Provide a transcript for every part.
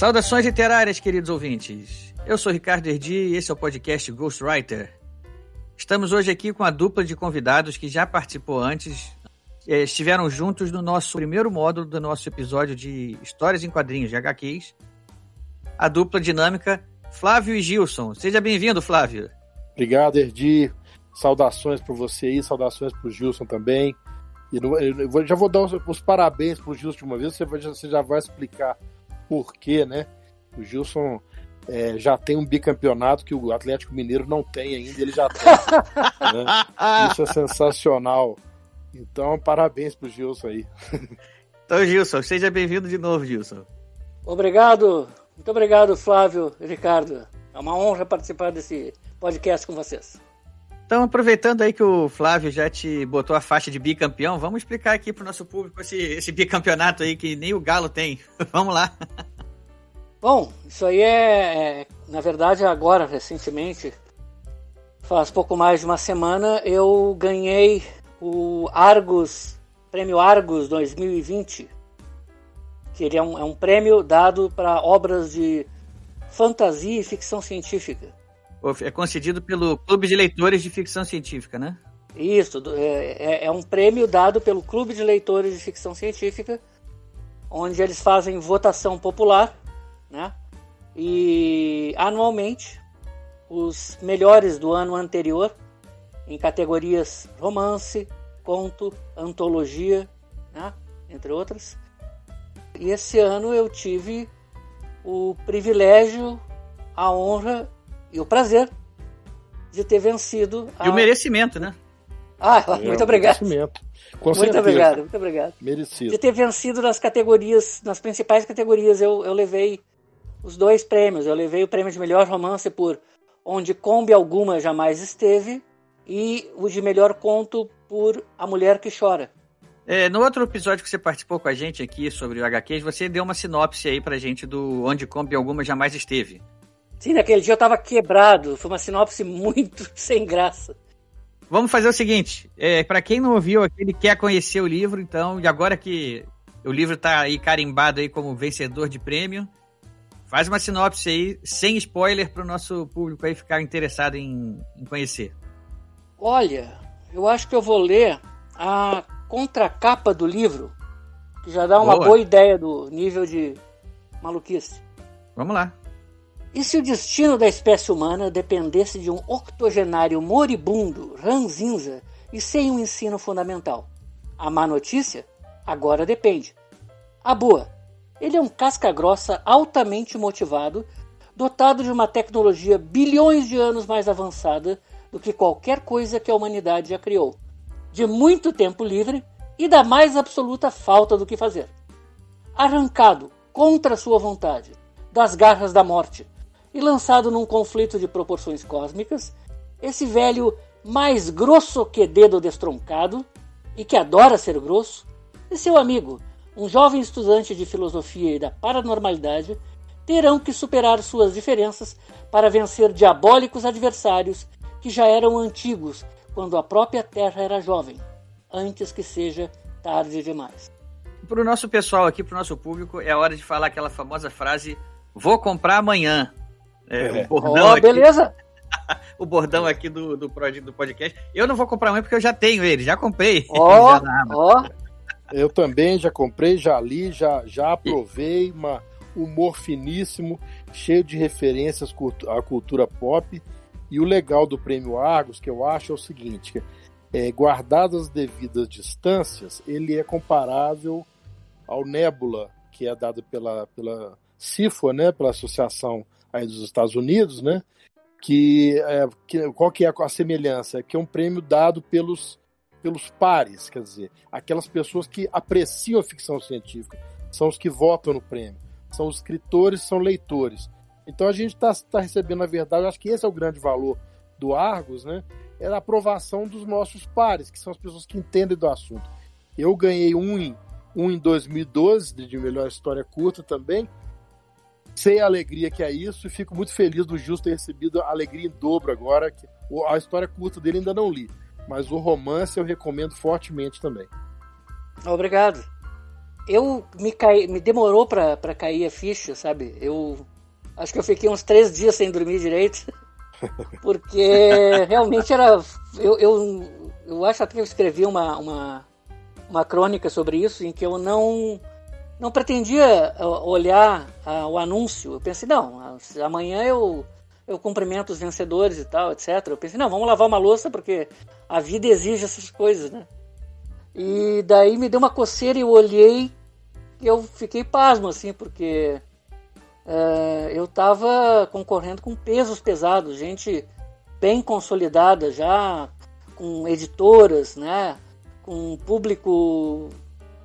Saudações literárias, queridos ouvintes. Eu sou Ricardo Erdi e esse é o podcast Ghostwriter. Estamos hoje aqui com a dupla de convidados que já participou antes, eh, estiveram juntos no nosso primeiro módulo do nosso episódio de Histórias em Quadrinhos de HQs. A dupla dinâmica Flávio e Gilson. Seja bem-vindo, Flávio. Obrigado, Erdi. Saudações para você aí, saudações para o Gilson também. E já vou dar os, parabéns para o Gilson de uma vez, você já vai explicar por quê, né? O Gilson é, já tem um bicampeonato que o Atlético Mineiro não tem ainda, ele já tem. né? Isso é sensacional. Então, parabéns pro Gilson aí. Então, Gilson, seja bem-vindo de novo, Gilson. Obrigado, muito obrigado, Flávio e Ricardo. É uma honra participar desse podcast com vocês. Então, aproveitando aí que o Flávio já te botou a faixa de bicampeão, vamos explicar aqui pro nosso público esse, esse bicampeonato aí que nem o Galo tem. vamos lá. Bom, isso aí é, é, na verdade, agora, recentemente, faz pouco mais de uma semana, eu ganhei o Argus, prêmio Argus 2020, que ele é um, é um prêmio dado para obras de fantasia e ficção científica. É concedido pelo Clube de Leitores de Ficção Científica, né? Isso, é, é, é um prêmio dado pelo Clube de Leitores de Ficção Científica, onde eles fazem votação popular, né? E anualmente os melhores do ano anterior em categorias romance, conto, antologia, né? entre outras. E esse ano eu tive o privilégio, a honra e o prazer de ter vencido. A... E o merecimento, né? Ah, é, muito obrigado. Merecimento. Com muito certeza. obrigado, muito obrigado. Merecido. De ter vencido nas categorias, nas principais categorias, eu, eu levei os dois prêmios. Eu levei o prêmio de melhor romance por Onde Combe Alguma Jamais Esteve e o de melhor conto por A Mulher que Chora. É, no outro episódio que você participou com a gente aqui sobre o HQs, você deu uma sinopse aí pra gente do Onde Combe Alguma Jamais Esteve. Sim, naquele dia eu tava quebrado. Foi uma sinopse muito sem graça. Vamos fazer o seguinte: é, para quem não ouviu aqui, ele quer conhecer o livro, então, e agora que o livro tá aí carimbado aí como vencedor de prêmio, faz uma sinopse aí, sem spoiler, para o nosso público aí ficar interessado em, em conhecer. Olha, eu acho que eu vou ler a contracapa do livro, que já dá uma boa, boa ideia do nível de maluquice. Vamos lá. E se o destino da espécie humana dependesse de um octogenário moribundo, ranzinza e sem um ensino fundamental? A má notícia? Agora depende. A boa. Ele é um casca-grossa altamente motivado, dotado de uma tecnologia bilhões de anos mais avançada do que qualquer coisa que a humanidade já criou, de muito tempo livre e da mais absoluta falta do que fazer. Arrancado contra sua vontade das garras da morte, e lançado num conflito de proporções cósmicas, esse velho mais grosso que dedo destroncado e que adora ser grosso, e seu amigo, um jovem estudante de filosofia e da paranormalidade, terão que superar suas diferenças para vencer diabólicos adversários que já eram antigos quando a própria Terra era jovem, antes que seja tarde demais. Para o nosso pessoal aqui, para o nosso público, é hora de falar aquela famosa frase: Vou comprar amanhã. É, o é. bordão oh, aqui, beleza. o bordão aqui do, do, do podcast. Eu não vou comprar mais porque eu já tenho ele, já comprei. Ó, oh, ó. Oh. Eu também já comprei, já li, já, já aprovei. Uma humor finíssimo, cheio de referências à cultura pop. E o legal do prêmio Argos, que eu acho, é o seguinte: é, guardadas as devidas distâncias, ele é comparável ao Nebula, que é dado pela, pela CIFA, né, pela Associação aí dos Estados Unidos, né? Que, é, que qual que é a semelhança? Que é um prêmio dado pelos pelos pares, quer dizer, aquelas pessoas que apreciam a ficção científica, são os que votam no prêmio, são os escritores, são leitores. Então a gente está tá recebendo, na verdade, acho que esse é o grande valor do Argos, né? É a aprovação dos nossos pares, que são as pessoas que entendem do assunto. Eu ganhei um em, um em 2012, de melhor história curta também. Sei a alegria que é isso e fico muito feliz do Justo ter recebido a alegria em dobro agora. Que a história curta dele ainda não li, mas o romance eu recomendo fortemente também. Obrigado. Eu me, me demorou para cair a ficha, sabe? Eu acho que eu fiquei uns três dias sem dormir direito. Porque realmente era. Eu, eu, eu acho até que eu escrevi uma, uma, uma crônica sobre isso, em que eu não, não pretendia olhar o anúncio. Eu pensei, não, amanhã eu, eu cumprimento os vencedores e tal, etc. Eu pensei, não, vamos lavar uma louça porque a vida exige essas coisas, né? E daí me deu uma coceira e eu olhei e eu fiquei pasmo, assim, porque é, eu estava concorrendo com pesos pesados, gente bem consolidada já, com editoras, né, com público,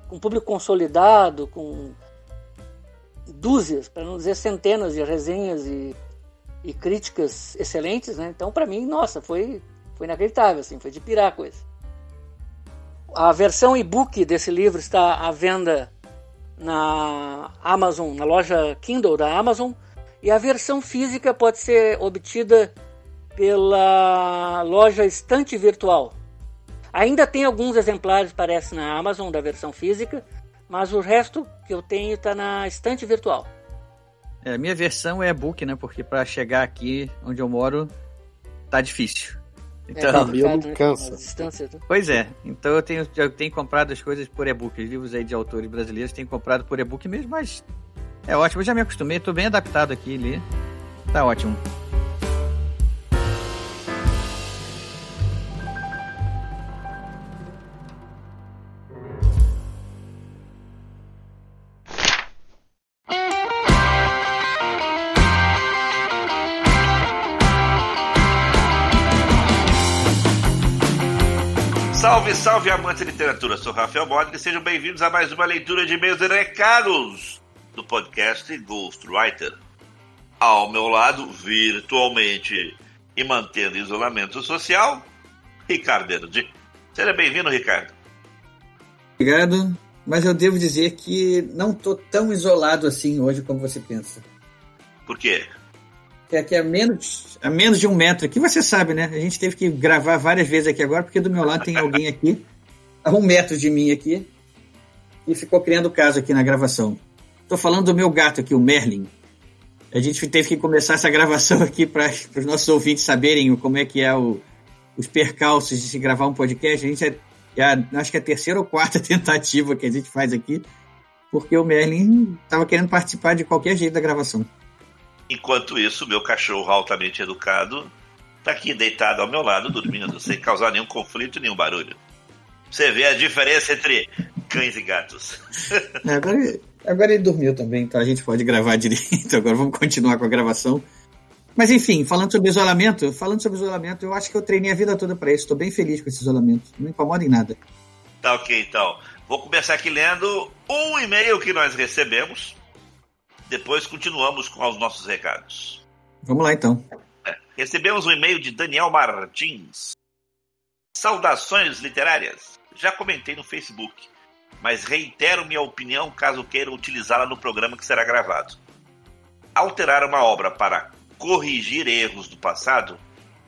com público consolidado, com dúzias, para não dizer centenas de resenhas e, e críticas excelentes, né? Então, para mim, nossa, foi foi inacreditável, assim, foi de pirar a coisa. A versão e-book desse livro está à venda na Amazon, na loja Kindle da Amazon, e a versão física pode ser obtida pela loja Estante Virtual. Ainda tem alguns exemplares, parece, na Amazon da versão física, mas o resto que eu tenho está na Estante Virtual. É, a minha versão é e-book, né? Porque para chegar aqui onde eu moro tá difícil. Então, é cabelo né? cansa. Né? Pois é. Então eu tenho, eu tenho comprado as coisas por e-book. Os livros aí de autores brasileiros tenho comprado por e-book mesmo, mas é ótimo. Eu já me acostumei, estou bem adaptado aqui ali. Tá ótimo. Salve, salve amantes de literatura, sou Rafael Bodg e sejam bem-vindos a mais uma leitura de e-mails e recados do podcast Ghostwriter. Ao meu lado, virtualmente e mantendo isolamento social, Ricardo Erdi. Seja bem-vindo, Ricardo. Obrigado, mas eu devo dizer que não estou tão isolado assim hoje como você pensa. Por quê? que aqui a menos, a menos de um metro aqui, você sabe, né? A gente teve que gravar várias vezes aqui agora, porque do meu lado tem alguém aqui, a um metro de mim aqui, e ficou criando caso aqui na gravação. Tô falando do meu gato aqui, o Merlin. A gente teve que começar essa gravação aqui para os nossos ouvintes saberem como é que é o, os percalços de se gravar um podcast. A gente é, é a, acho que é a terceira ou quarta tentativa que a gente faz aqui, porque o Merlin estava querendo participar de qualquer jeito da gravação. Enquanto isso, meu cachorro altamente educado tá aqui deitado ao meu lado, dormindo, sem causar nenhum conflito, nenhum barulho. Você vê a diferença entre cães e gatos. É, agora, agora ele dormiu também, então a gente pode gravar direito. Agora vamos continuar com a gravação. Mas enfim, falando sobre isolamento, falando sobre isolamento, eu acho que eu treinei a vida toda para isso. Estou bem feliz com esse isolamento. Não me incomoda em nada. Tá ok, então. Vou começar aqui lendo um e-mail que nós recebemos depois continuamos com os nossos recados. Vamos lá então. É, recebemos um e-mail de Daniel Martins. Saudações literárias. Já comentei no Facebook, mas reitero minha opinião caso queiram utilizá-la no programa que será gravado. Alterar uma obra para corrigir erros do passado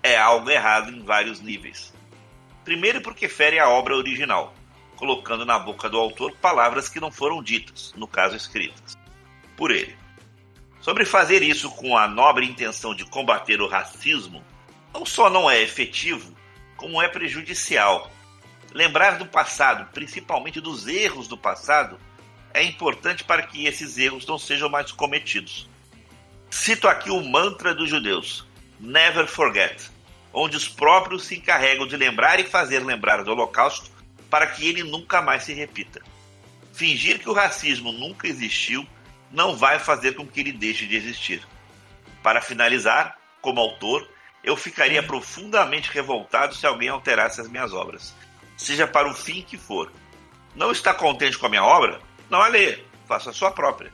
é algo errado em vários níveis. Primeiro, porque fere a obra original, colocando na boca do autor palavras que não foram ditas, no caso escritas por ele. Sobre fazer isso com a nobre intenção de combater o racismo, não só não é efetivo, como é prejudicial. Lembrar do passado, principalmente dos erros do passado, é importante para que esses erros não sejam mais cometidos. Cito aqui o mantra dos judeus: Never forget, onde os próprios se encarregam de lembrar e fazer lembrar do Holocausto para que ele nunca mais se repita. Fingir que o racismo nunca existiu não vai fazer com que ele deixe de existir. Para finalizar, como autor, eu ficaria profundamente revoltado se alguém alterasse as minhas obras, seja para o fim que for. Não está contente com a minha obra? Não a lê. faça a sua própria.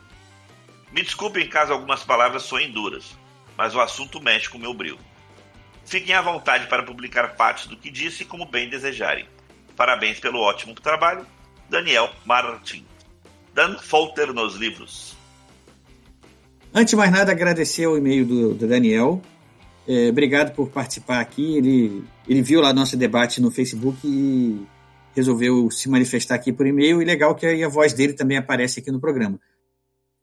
Me desculpem caso algumas palavras soem duras, mas o assunto mexe com meu brilho. Fiquem à vontade para publicar partes do que disse como bem desejarem. Parabéns pelo ótimo trabalho, Daniel Martins. Dan Folter nos livros. Antes de mais nada, agradecer o e-mail do, do Daniel. É, obrigado por participar aqui. Ele, ele viu lá nosso debate no Facebook e resolveu se manifestar aqui por e-mail. E legal que a voz dele também aparece aqui no programa.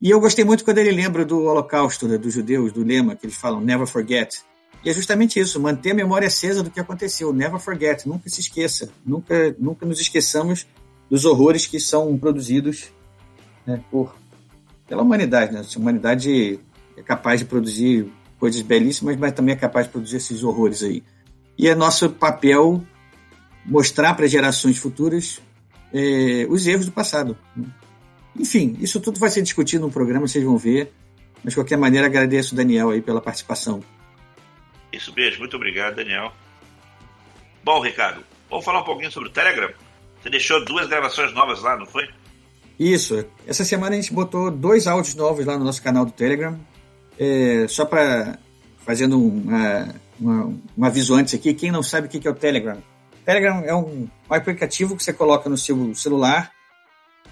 E eu gostei muito quando ele lembra do Holocausto, né, dos judeus, do lema que eles falam, never forget. E é justamente isso, manter a memória acesa do que aconteceu, never forget, nunca se esqueça, nunca, nunca nos esqueçamos dos horrores que são produzidos né, por, pela humanidade. Né? A humanidade é capaz de produzir coisas belíssimas, mas também é capaz de produzir esses horrores aí. E é nosso papel mostrar para gerações futuras é, os erros do passado. Né? Enfim, isso tudo vai ser discutido no programa, vocês vão ver. Mas de qualquer maneira, agradeço o Daniel aí pela participação. Isso mesmo, muito obrigado, Daniel. Bom, Ricardo, vamos falar um pouquinho sobre o Telegram? Você deixou duas gravações novas lá, não foi? Isso. Essa semana a gente botou dois áudios novos lá no nosso canal do Telegram. É, só para fazendo uma, uma, um aviso antes aqui, quem não sabe o que é o Telegram. Telegram é um, um aplicativo que você coloca no seu celular,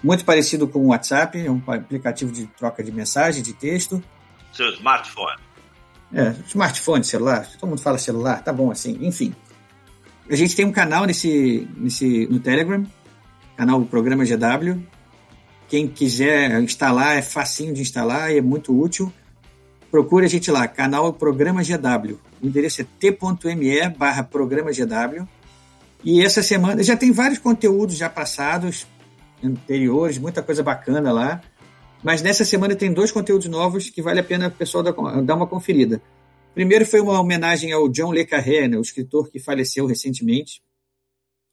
muito parecido com o WhatsApp, é um aplicativo de troca de mensagem, de texto. Seu smartphone. É, smartphone, celular, todo mundo fala celular, tá bom assim, enfim. A gente tem um canal nesse, nesse, no Telegram, canal Programa GW. Quem quiser instalar, é facinho de instalar e é muito útil. Procure a gente lá, canal Programa GW. O endereço é t.me barra Programa GW. E essa semana já tem vários conteúdos já passados, anteriores, muita coisa bacana lá. Mas nessa semana tem dois conteúdos novos que vale a pena o pessoal dar uma conferida. Primeiro foi uma homenagem ao John Le Carré, né, o escritor que faleceu recentemente,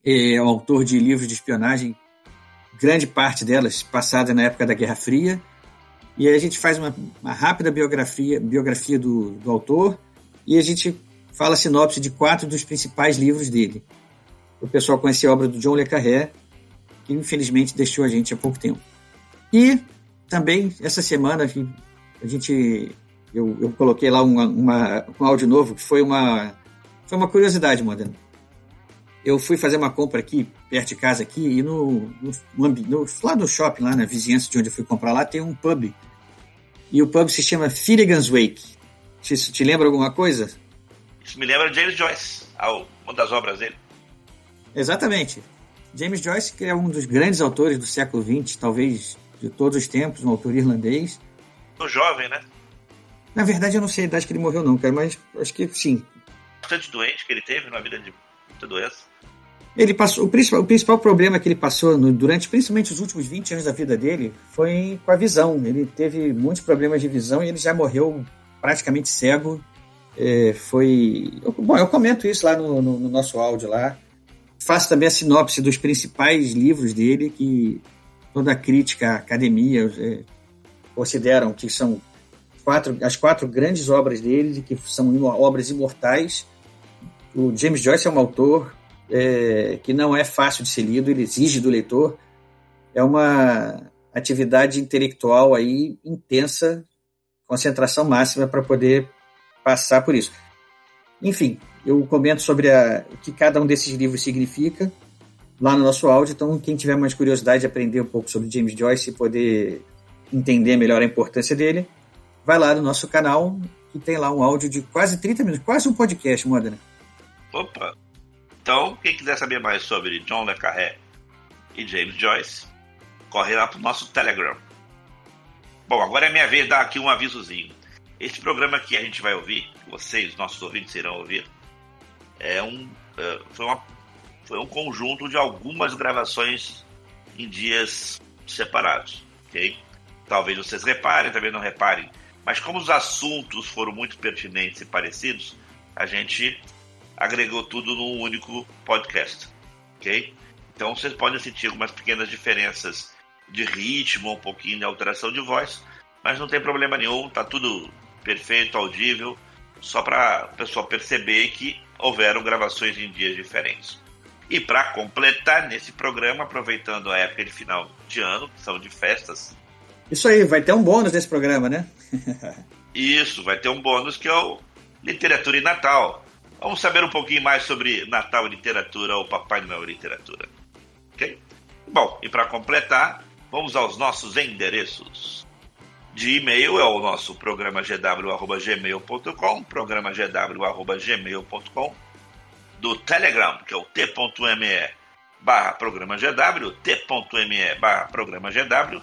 é o autor de livros de espionagem, grande parte delas passada na época da Guerra Fria. E aí a gente faz uma, uma rápida biografia, biografia do, do autor e a gente fala a sinopse de quatro dos principais livros dele. O pessoal conhecer a obra do John Le Carré, que infelizmente deixou a gente há pouco tempo. E também, essa semana, a gente. Eu, eu coloquei lá uma, uma, um áudio novo, que foi uma, foi uma curiosidade, Modena. Eu fui fazer uma compra aqui, perto de casa, aqui, e no, no, no, lá no shopping, lá na vizinhança de onde eu fui comprar lá, tem um pub. E o pub se chama Finnegan's Wake. Isso te lembra alguma coisa? Isso me lembra James Joyce, uma das obras dele. Exatamente. James Joyce, que é um dos grandes autores do século XX, talvez de todos os tempos, um autor irlandês. Um jovem, né? Na verdade, eu não sei a idade que ele morreu, não, cara, mas acho que sim. Bastante doente que ele teve na vida de muita doença. Ele passou, o, principal, o principal problema que ele passou no, durante principalmente os últimos 20 anos da vida dele foi com a visão. Ele teve muitos problemas de visão e ele já morreu praticamente cego. É, foi. Eu, bom, eu comento isso lá no, no, no nosso áudio lá. Faço também a sinopse dos principais livros dele, que toda a crítica, a academia é, consideram que são quatro, as quatro grandes obras dele, que são obras imortais. O James Joyce é um autor é, que não é fácil de ser lido, ele exige do leitor. É uma atividade intelectual aí intensa, concentração máxima para poder passar por isso. Enfim, eu comento sobre a, o que cada um desses livros significa lá no nosso áudio. Então, quem tiver mais curiosidade de aprender um pouco sobre James Joyce e poder entender melhor a importância dele, vai lá no nosso canal, que tem lá um áudio de quase 30 minutos, quase um podcast, Modena. Opa! Então, quem quiser saber mais sobre John Le Carré e James Joyce, corre lá pro nosso Telegram. Bom, agora é minha vez de dar aqui um avisozinho. Este programa que a gente vai ouvir, vocês, nossos ouvintes, irão ouvir, é um, é, foi uma foi um conjunto de algumas gravações em dias separados, ok? Talvez vocês reparem, também não reparem, mas como os assuntos foram muito pertinentes e parecidos, a gente agregou tudo num único podcast, ok? Então vocês podem sentir algumas pequenas diferenças de ritmo, um pouquinho de alteração de voz, mas não tem problema nenhum, tá tudo perfeito, audível, só para o pessoal perceber que houveram gravações em dias diferentes. E para completar nesse programa, aproveitando a época de final de ano, que são de festas, Isso aí, vai ter um bônus nesse programa, né? Isso, vai ter um bônus que é o Literatura e Natal. Vamos saber um pouquinho mais sobre Natal Literatura ou Papai Noel Literatura. Ok? Bom, e para completar, vamos aos nossos endereços. De e-mail é o nosso programa gw.gmail.com, programa gw.gmail.com. Do Telegram, que é o t.me barra programa GW, t.me barra programa GW,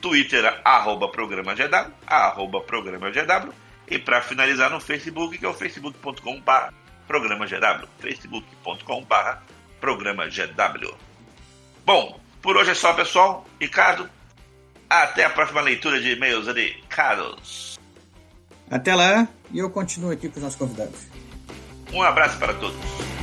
Twitter, arroba programa GW, arroba programa GW, e para finalizar no Facebook, que é o facebook.com barra programa GW, facebook.com barra programa GW. Bom, por hoje é só, pessoal. Ricardo, até a próxima leitura de e-mails de Carlos. Até lá, e eu continuo aqui com os nossos convidados. Um abraço para todos.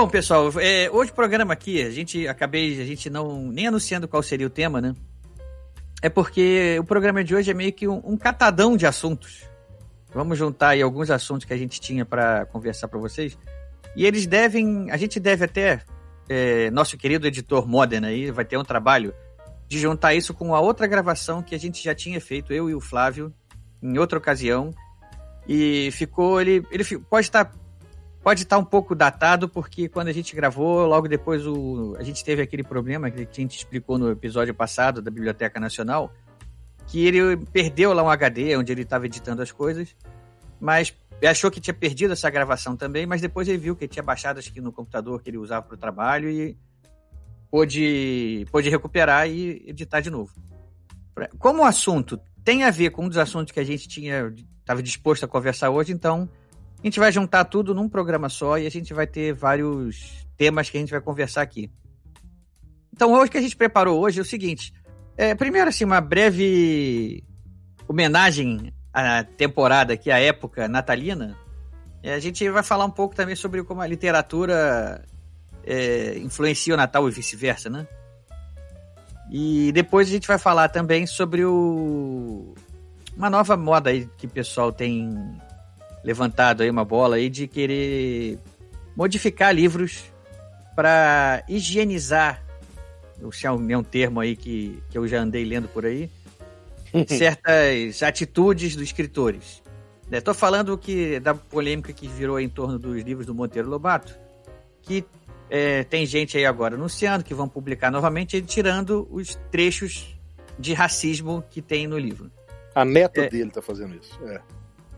Bom, pessoal, é, hoje o programa aqui, a gente acabei, a gente não nem anunciando qual seria o tema, né? É porque o programa de hoje é meio que um, um catadão de assuntos. Vamos juntar aí alguns assuntos que a gente tinha para conversar para vocês. E eles devem, a gente deve até, é, nosso querido editor Modern aí, vai ter um trabalho de juntar isso com a outra gravação que a gente já tinha feito, eu e o Flávio, em outra ocasião. E ficou, ele, ele pode estar pode estar um pouco datado, porque quando a gente gravou, logo depois o, a gente teve aquele problema que a gente explicou no episódio passado da Biblioteca Nacional, que ele perdeu lá um HD onde ele estava editando as coisas, mas achou que tinha perdido essa gravação também, mas depois ele viu que tinha baixado acho que no computador que ele usava para o trabalho e pôde, pôde recuperar e editar de novo. Como o assunto tem a ver com um dos assuntos que a gente tinha estava disposto a conversar hoje, então a gente vai juntar tudo num programa só e a gente vai ter vários temas que a gente vai conversar aqui. Então, hoje que a gente preparou hoje é o seguinte: é, primeiro, assim, uma breve homenagem à temporada aqui, à época natalina. É, a gente vai falar um pouco também sobre como a literatura é, influencia o Natal e vice-versa, né? E depois a gente vai falar também sobre o... uma nova moda aí que o pessoal tem levantado aí uma bola aí de querer modificar livros para higienizar, se é um termo aí que, que eu já andei lendo por aí, certas atitudes dos escritores. Estou né, falando que da polêmica que virou em torno dos livros do Monteiro Lobato, que é, tem gente aí agora anunciando que vão publicar novamente, tirando os trechos de racismo que tem no livro. A neta é, dele está fazendo isso. É.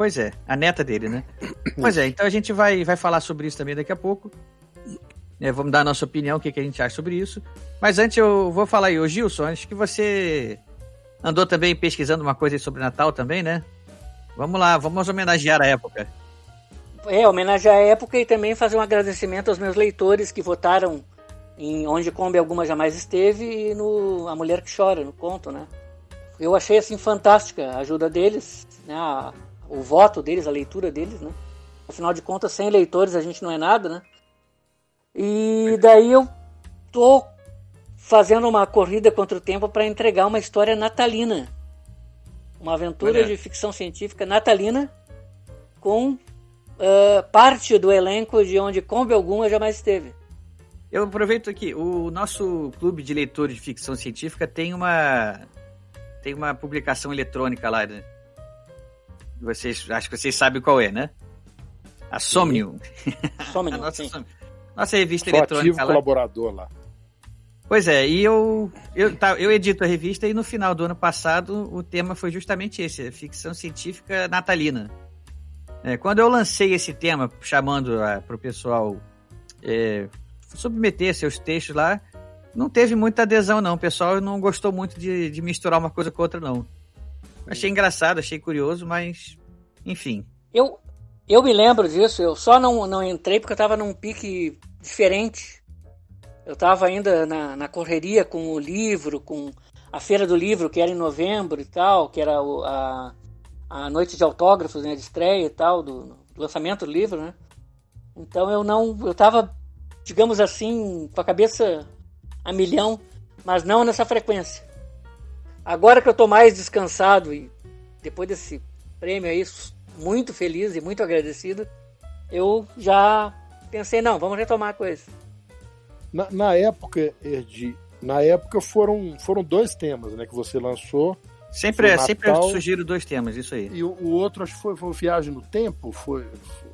Pois é, a neta dele, né? pois é, então a gente vai, vai falar sobre isso também daqui a pouco. É, vamos dar a nossa opinião, o que, que a gente acha sobre isso. Mas antes eu vou falar aí, ô Gilson, acho que você andou também pesquisando uma coisa sobre Natal também, né? Vamos lá, vamos homenagear a época. É, homenagear a época e também fazer um agradecimento aos meus leitores que votaram em Onde Combe Alguma Jamais Esteve e no A Mulher que Chora, no conto, né? Eu achei, assim, fantástica a ajuda deles, né? A o voto deles, a leitura deles, né? Afinal de contas, sem leitores a gente não é nada, né? E daí eu tô fazendo uma corrida contra o tempo para entregar uma história natalina. Uma aventura de ficção científica natalina com uh, parte do elenco de onde Combe Alguma jamais esteve. Eu aproveito aqui, o nosso clube de leitores de ficção científica tem uma tem uma publicação eletrônica lá, né? Vocês, acho que vocês sabem qual é, né? A Somnium. Somnium, nossa, nossa revista Sou eletrônica ativo lá. colaborador lá. Pois é, e eu, eu, tá, eu edito a revista e no final do ano passado o tema foi justamente esse, ficção científica natalina. É, quando eu lancei esse tema, chamando para o pessoal é, submeter seus textos lá, não teve muita adesão não, o pessoal não gostou muito de, de misturar uma coisa com outra não. Achei engraçado, achei curioso, mas enfim. Eu, eu me lembro disso, eu só não, não entrei porque eu estava num pique diferente. Eu estava ainda na, na correria com o livro, com a Feira do Livro, que era em novembro e tal, que era a, a noite de autógrafos, né, de estreia e tal, do, do lançamento do livro, né? Então eu não, eu estava digamos assim, com a cabeça a milhão, mas não nessa frequência. Agora que eu estou mais descansado e depois desse prêmio aí, muito feliz e muito agradecido, eu já pensei, não, vamos retomar a coisa. Na, na época, Erdi, na época foram, foram dois temas né, que você lançou. Sempre, é, sempre eu sugiro dois temas, isso aí. E o, o outro, acho que foi, foi Viagem no Tempo? Foi. foi...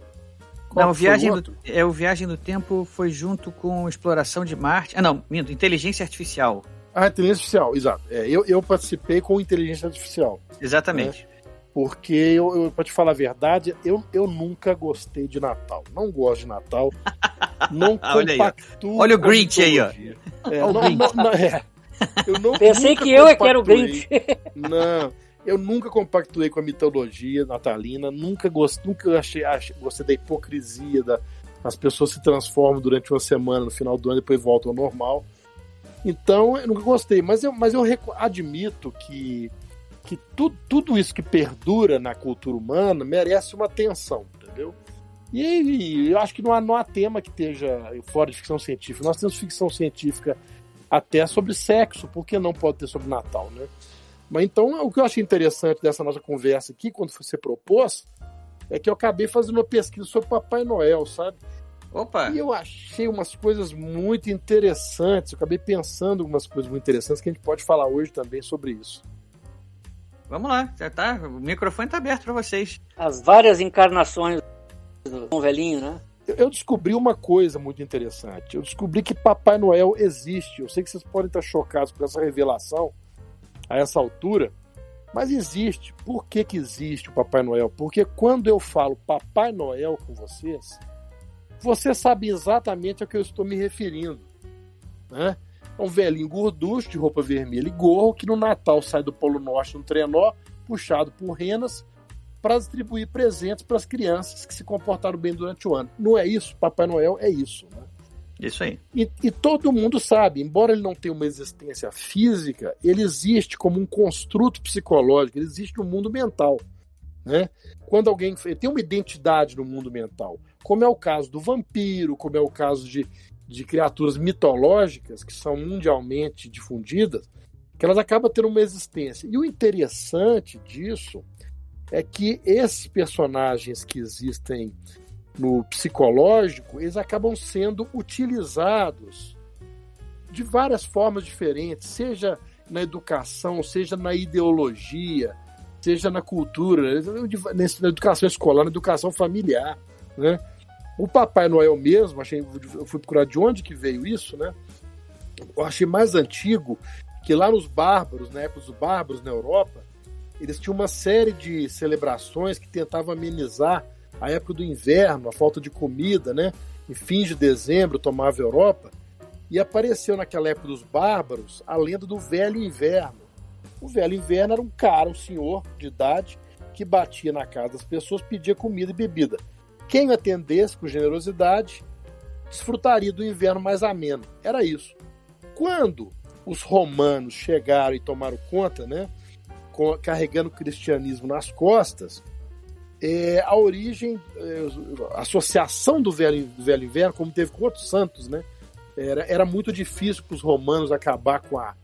Não, Viagem do, é, o Viagem do Tempo foi junto com Exploração de Marte. Ah, não, minto, Inteligência Artificial. Ah, Inteligência Artificial, exato. É, eu, eu participei com Inteligência Artificial. Exatamente. Né? Porque, eu, eu, pra te falar a verdade, eu, eu nunca gostei de Natal. Não gosto de Natal. Não compactuo. Olha o Grinch aí, ó. É, não, não, não, é. Eu não, Pensei que eu é que era o Grinch. Não, eu nunca compactuei com a mitologia natalina, nunca gostei, nunca achei, achei, gostei da hipocrisia, da, as pessoas se transformam durante uma semana no final do ano e depois voltam ao normal. Então, eu nunca gostei, mas eu, mas eu admito que, que tu, tudo isso que perdura na cultura humana merece uma atenção, entendeu? E, e eu acho que não há, não há tema que esteja fora de ficção científica. Nós temos ficção científica até sobre sexo, porque não pode ter sobre Natal, né? Mas então, o que eu achei interessante dessa nossa conversa aqui, quando você propôs, é que eu acabei fazendo uma pesquisa sobre Papai Noel, sabe? Opa! E eu achei umas coisas muito interessantes, eu acabei pensando algumas coisas muito interessantes que a gente pode falar hoje também sobre isso. Vamos lá, já tá, o microfone tá aberto para vocês. As várias encarnações do velhinho, né? Eu descobri uma coisa muito interessante. Eu descobri que Papai Noel existe. Eu sei que vocês podem estar chocados com essa revelação, a essa altura, mas existe. Por que, que existe o Papai Noel? Porque quando eu falo Papai Noel com vocês, você sabe exatamente a que eu estou me referindo. Né? É um velhinho gorducho de roupa vermelha e gorro que no Natal sai do Polo Norte no trenó, puxado por renas, para distribuir presentes para as crianças que se comportaram bem durante o ano. Não é isso? Papai Noel é isso. Né? Isso aí. E, e, todo mundo sabe, embora ele não tenha uma existência física, ele existe como um construto psicológico, ele existe no mundo mental. Né? Quando alguém tem uma identidade no mundo mental, como é o caso do vampiro, como é o caso de, de criaturas mitológicas que são mundialmente difundidas, que elas acabam tendo uma existência. E o interessante disso é que esses personagens que existem no psicológico, eles acabam sendo utilizados de várias formas diferentes, seja na educação, seja na ideologia, seja na cultura, na educação escolar, na educação familiar, né? O Papai Noel mesmo, achei, eu fui procurar de onde que veio isso, né? Eu achei mais antigo que lá nos bárbaros, na época dos bárbaros na Europa, eles tinham uma série de celebrações que tentavam amenizar a época do inverno, a falta de comida, né? Em fins de dezembro tomava a Europa. E apareceu naquela época dos bárbaros a lenda do velho inverno. O velho inverno era um cara, um senhor de idade, que batia na casa das pessoas, pedia comida e bebida. Quem atendesse com generosidade desfrutaria do inverno mais ameno. Era isso. Quando os romanos chegaram e tomaram conta, né, carregando o cristianismo nas costas, é, a origem, é, a associação do velho, do velho inverno, como teve com outros santos, né? Era, era muito difícil para os romanos acabar com, a,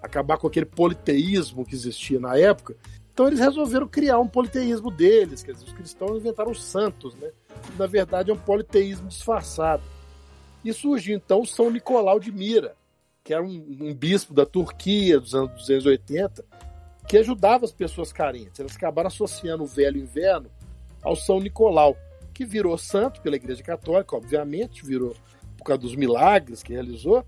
acabar com aquele politeísmo que existia na época. Então eles resolveram criar um politeísmo deles, quer dizer, os cristãos inventaram os santos, né? Na verdade é um politeísmo disfarçado. E surgiu então o São Nicolau de Mira, que era um, um bispo da Turquia dos anos 280, que ajudava as pessoas carentes. Elas acabaram associando o velho inverno ao São Nicolau, que virou santo pela Igreja Católica, obviamente, virou por causa dos milagres que realizou.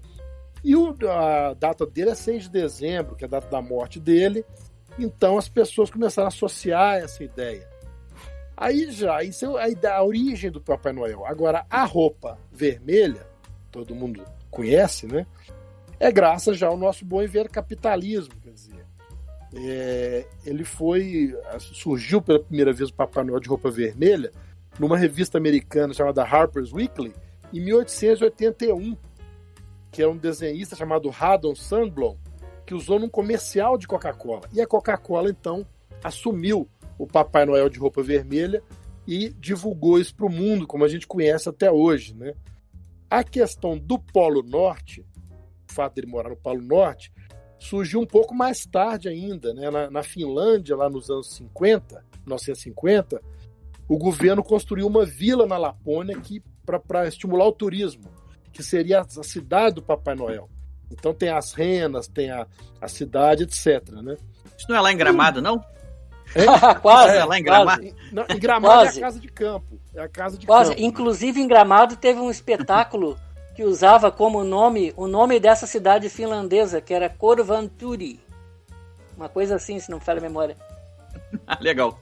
E o, a data dele é 6 de dezembro, que é a data da morte dele. Então as pessoas começaram a associar essa ideia. Aí já, isso é a, origem do Papai Noel. Agora, a roupa vermelha, todo mundo conhece, né? É graças já ao nosso bom e velho capitalismo. Quer dizer, é, ele foi. surgiu pela primeira vez o Papai Noel de roupa vermelha numa revista americana chamada Harper's Weekly em 1881, que é um desenhista chamado Haddon Sandblom, que usou num comercial de Coca-Cola. E a Coca-Cola, então, assumiu o Papai Noel de roupa vermelha e divulgou isso para o mundo, como a gente conhece até hoje, né? A questão do Polo Norte, o fato dele morar no Polo Norte, surgiu um pouco mais tarde ainda, né? Na, na Finlândia, lá nos anos 50, 1950, o governo construiu uma vila na Lapônia para estimular o turismo, que seria a cidade do Papai Noel. Então tem as renas, tem a, a cidade, etc. Né? Isso não é lá em Gramado, não? quase. É lá em Gramado. quase. Não, em Gramado Quase. é a casa de campo. É a casa de Quase. campo. Inclusive em Gramado teve um espetáculo que usava como nome o nome dessa cidade finlandesa, que era Korvanturi. Uma coisa assim, se não me falha a memória. Ah, legal.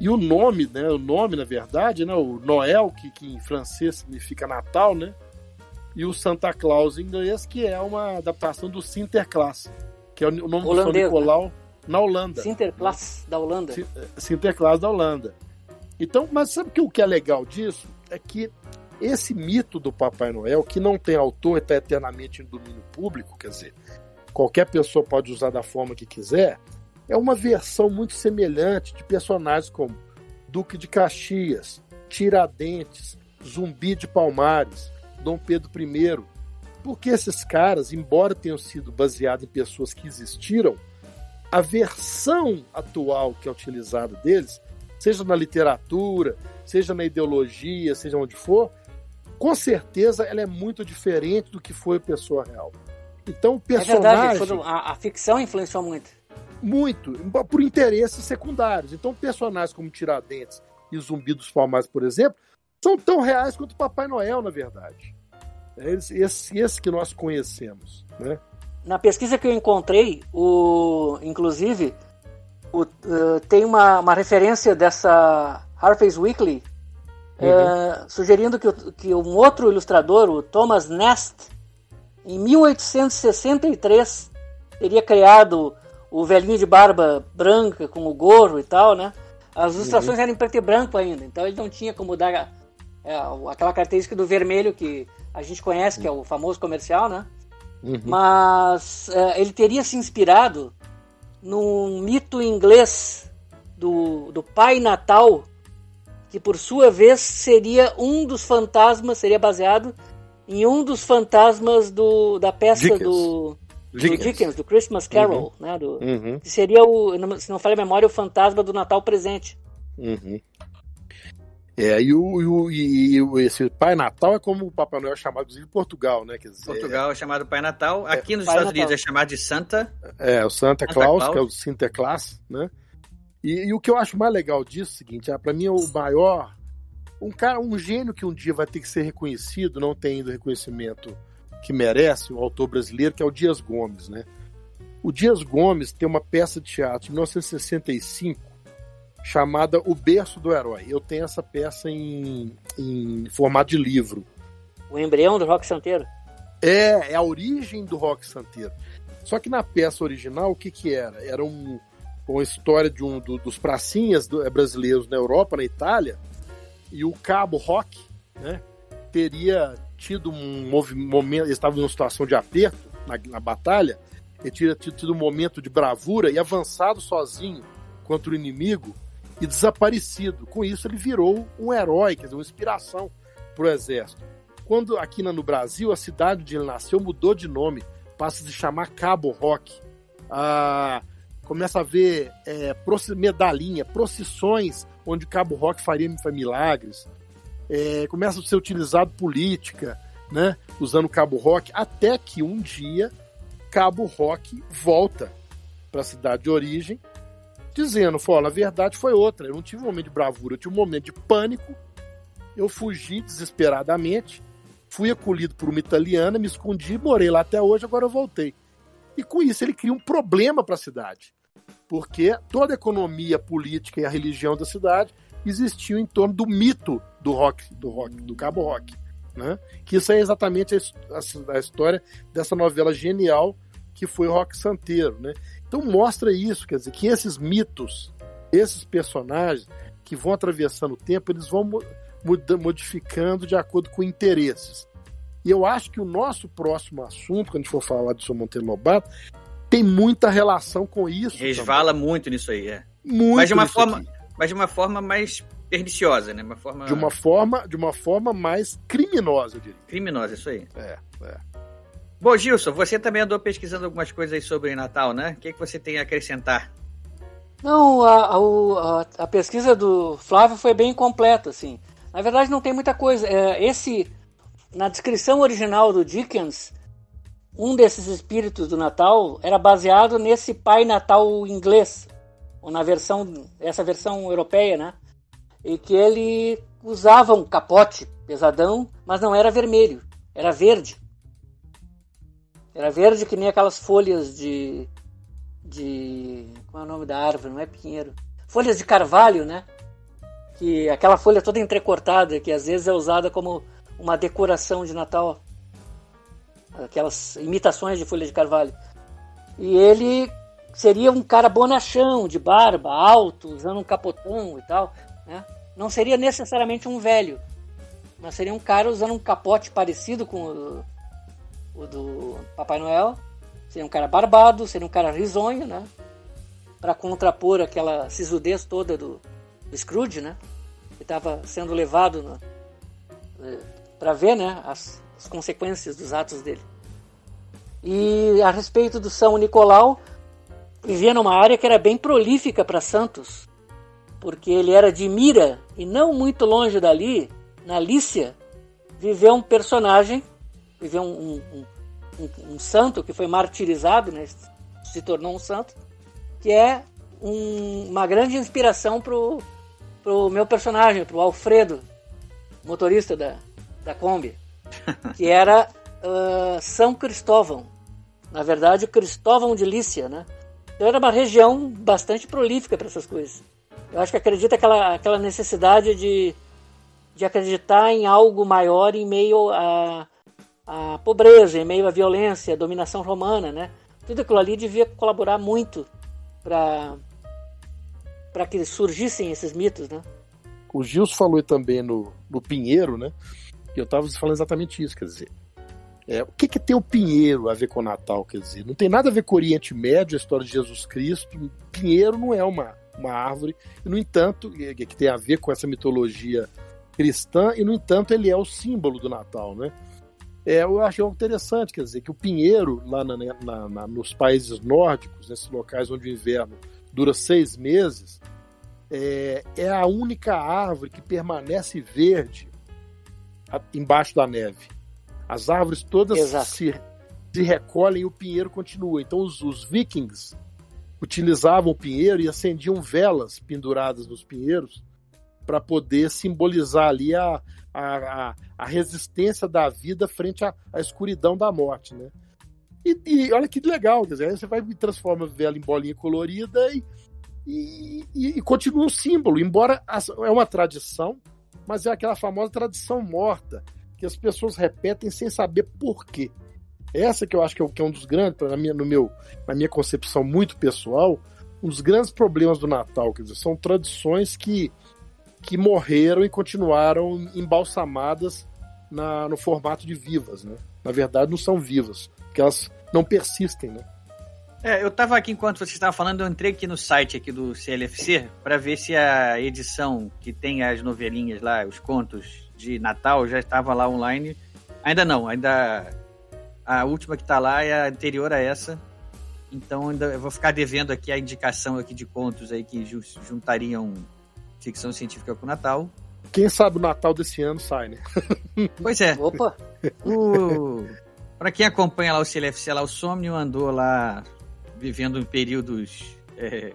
E o nome, né? O nome, na verdade, né? O Noel, que, que em francês significa Natal, né? E o Santa Claus em inglês, que é uma adaptação do Sinterklaas, que é o nome Holandês, do São Nicolau na Holanda. Sinterklaas da Holanda. Sin- Sinterklaas da Holanda. Então, mas sabe que o que é legal disso é que esse mito do Papai Noel, que não tem autor e está eternamente em domínio público, quer dizer, qualquer pessoa pode usar da forma que quiser, é uma versão muito semelhante de personagens como Duque de Caxias, Tiradentes, Zumbi de Palmares, Dom Pedro I. Porque esses caras, embora tenham sido baseados em pessoas que existiram, a versão atual que é utilizada deles, seja na literatura, seja na ideologia, seja onde for, com certeza ela é muito diferente do que foi a pessoa real. Então, o É verdade, personagem. a, a ficção influenciou muito. Muito, por interesses secundários. Então, personagens como Tiradentes e Zumbi dos Palmares, por exemplo, são tão reais quanto Papai Noel, na verdade. É esse, esse, esse que nós conhecemos. Né? Na pesquisa que eu encontrei, o, inclusive, o, eh, tem uma, uma referência dessa Harper's Weekly eh, sugerindo que, que um outro ilustrador, o Thomas Nast, em 1863, teria criado o velhinho de barba branca com o gorro e tal, né? As ilustrações eram em preto e branco ainda, então ele não tinha como dar é, aquela característica do vermelho que a gente conhece, que é o famoso comercial, né? Uhum. Mas é, ele teria se inspirado num mito inglês do, do Pai Natal, que por sua vez seria um dos fantasmas, seria baseado em um dos fantasmas do, da peça Dickens. do, do Dickens. Do Christmas Carol, né? Do, Uhum, que seria, o, se não falha a memória, o fantasma do Natal presente. uhum. É, e, o, e, o- e esse Pai Natal é como o Papai Noel é chamado, inclusive, em Portugal, né? Quer dizer, Portugal é chamado Pai Natal. Aqui nos Pai Estados Natal. Unidos é chamado de Santa. É, o Santa Santa Claus, Claus. que é o Sinterklaas, né? E, e o que eu acho mais legal disso é o seguinte, ah, para mim é o maior um cara, um gênio que um dia vai ter que ser reconhecido, não tem ainda o reconhecimento que merece, o autor brasileiro, que é o Dias Gomes, né? O Dias Gomes tem uma peça de teatro de 1965 chamada O Berço do Herói. Eu tenho essa peça em, em formato de livro. O embrião do rock santeiro. É, é a origem do rock santeiro. Só que na peça original, o que que era? Era um, uma história de um do- dos pracinhas do- eh, brasileiros na Europa, na Itália, e o cabo rock, né, teria tido um momento, ele estava numa situação de aperto na, na batalha, ele teria tido, tido um momento de bravura e avançado sozinho contra o inimigo e desaparecido. Com isso, ele virou um herói, quer dizer, uma inspiração para o exército. Quando aqui no Brasil, a cidade onde ele nasceu mudou de nome, passa a se chamar Cabo Rock. Ah, começa a ver é, medalhinha, procissões onde Cabo Rock faria milagres. É, começa a ser utilizado política, né, usando Cabo Rock, até que um dia Cabo Rock volta para a cidade de origem, dizendo: "Fala, na verdade foi outra. Eu não tive um momento de bravura, eu tive um momento de pânico. Eu fugi desesperadamente, fui acolhido por uma italiana, me escondi, morei lá até hoje, agora eu voltei. E com isso ele cria um problema para a cidade, porque toda a economia, a política e a religião da cidade existiam em torno do mito do rock, do rock, do cabo rock, né? Que isso é exatamente a, a- a história dessa novela genial que foi Rock Santeiro, né? Então mostra isso, quer dizer, que esses mitos, esses personagens que vão atravessando o tempo, eles vão modificando de acordo com interesses. E eu acho que o nosso próximo assunto, quando a gente for falar do seu Monteiro Lobato, tem muita relação com isso. Resvala muito nisso aí, é. também. Muito Mas de uma forma- aqui. Mas de uma forma mais perniciosa, né? Uma forma... De uma forma, de uma forma mais criminosa, eu diria. Criminosa, isso aí. É, é. Bom, Gilson, você também andou pesquisando algumas coisas sobre Natal, né? O que, que você tem a acrescentar? Não, a, a, a, pesquisa do Flávio foi bem completa, assim. Na verdade, não tem muita coisa. É, esse, na descrição original do Dickens, um desses espíritos do Natal era baseado nesse Pai Natal inglês, ou na versão, essa versão europeia, né? E que ele usava um capote pesadão, mas não era vermelho, era verde. Era verde que nem aquelas folhas de. de. Qual é o nome da árvore? Não é pinheiro. Folhas de carvalho, né? Que aquela folha toda entrecortada, que às vezes é usada como uma decoração de Natal. Aquelas imitações de folha de carvalho. E ele seria um cara bonachão, de barba, alto, usando um capotão e tal. Né? Não seria necessariamente um velho, mas seria um cara usando um capote parecido com o, o do Papai Noel. Seria um cara barbado, seria um cara risonho, né? Para contrapor aquela sisudez toda do, do Scrooge, né? Que estava sendo levado é, para ver, né? As, as consequências dos atos dele. E a respeito do São Nicolau, vivia numa área que era bem prolífica para Santos, porque ele era de Mira e não muito longe dali, na Lícia, viveu um personagem viveu um, um, um, um, santo que foi martirizado, né, se tornou um santo, que é uma grande inspiração pro, pro meu personagem, pro Alfredo, motorista da, da Kombi, que era uh, São Cristóvão. Na verdade, Cristóvão de Lícia, né? Então era uma região bastante prolífica para essas coisas. Eu acho que acredita aquela, aquela necessidade de, de acreditar em algo maior em meio a, a pobreza, em meio à violência, à dominação romana, né? Tudo aquilo ali devia colaborar muito para para que surgissem esses mitos, né? O Gilson falou também no, no Pinheiro, né? E eu estava falando exatamente isso, quer dizer, é, o que, que tem o Pinheiro a ver com o Natal? Quer dizer, não tem nada a ver com o Oriente Médio, a história de Jesus Cristo. Pinheiro não é uma, uma árvore, e, no entanto, que tem a ver com essa mitologia cristã, e no entanto ele é o símbolo do Natal, né? É, eu achei interessante, quer dizer, que o pinheiro, lá na, na, na, nos países nórdicos, nesses locais onde o inverno dura seis meses, é, é a única árvore que permanece verde embaixo da neve. As árvores todas se, se, recolhem e o pinheiro continua. Então os, os vikings utilizavam o pinheiro e acendiam velas penduradas nos pinheiros para poder simbolizar ali a, a, a, resistência da vida frente à, à escuridão da morte, né? E, e, olha que legal, quer dizer, você vai transforma a vela em bolinha colorida e, e, e, continua um símbolo, embora é uma tradição, mas é aquela famosa tradição morta, que as pessoas repetem sem saber por quê. Essa que eu acho que é, que é um dos grandes, na minha, no meu, na minha concepção muito pessoal, um dos grandes problemas do Natal, quer dizer, são tradições que que morreram e continuaram embalsamadas na, no formato de vivas, né? Na verdade, não são vivas, porque elas não persistem, né? É, eu estava aqui enquanto você estava falando, eu entrei aqui no site aqui do CLFC para ver se a edição que tem as novelinhas lá, os contos de Natal já estava lá online. Ainda não, ainda a última que está lá é a anterior a essa. Então ainda eu vou ficar devendo aqui a indicação aqui de contos aí que juntariam ficção científica com Natal. Quem sabe o Natal desse ano sai, né? Pois é. Opa! O... Para quem acompanha lá o CLFC, lá o Somnium andou lá vivendo em períodos é,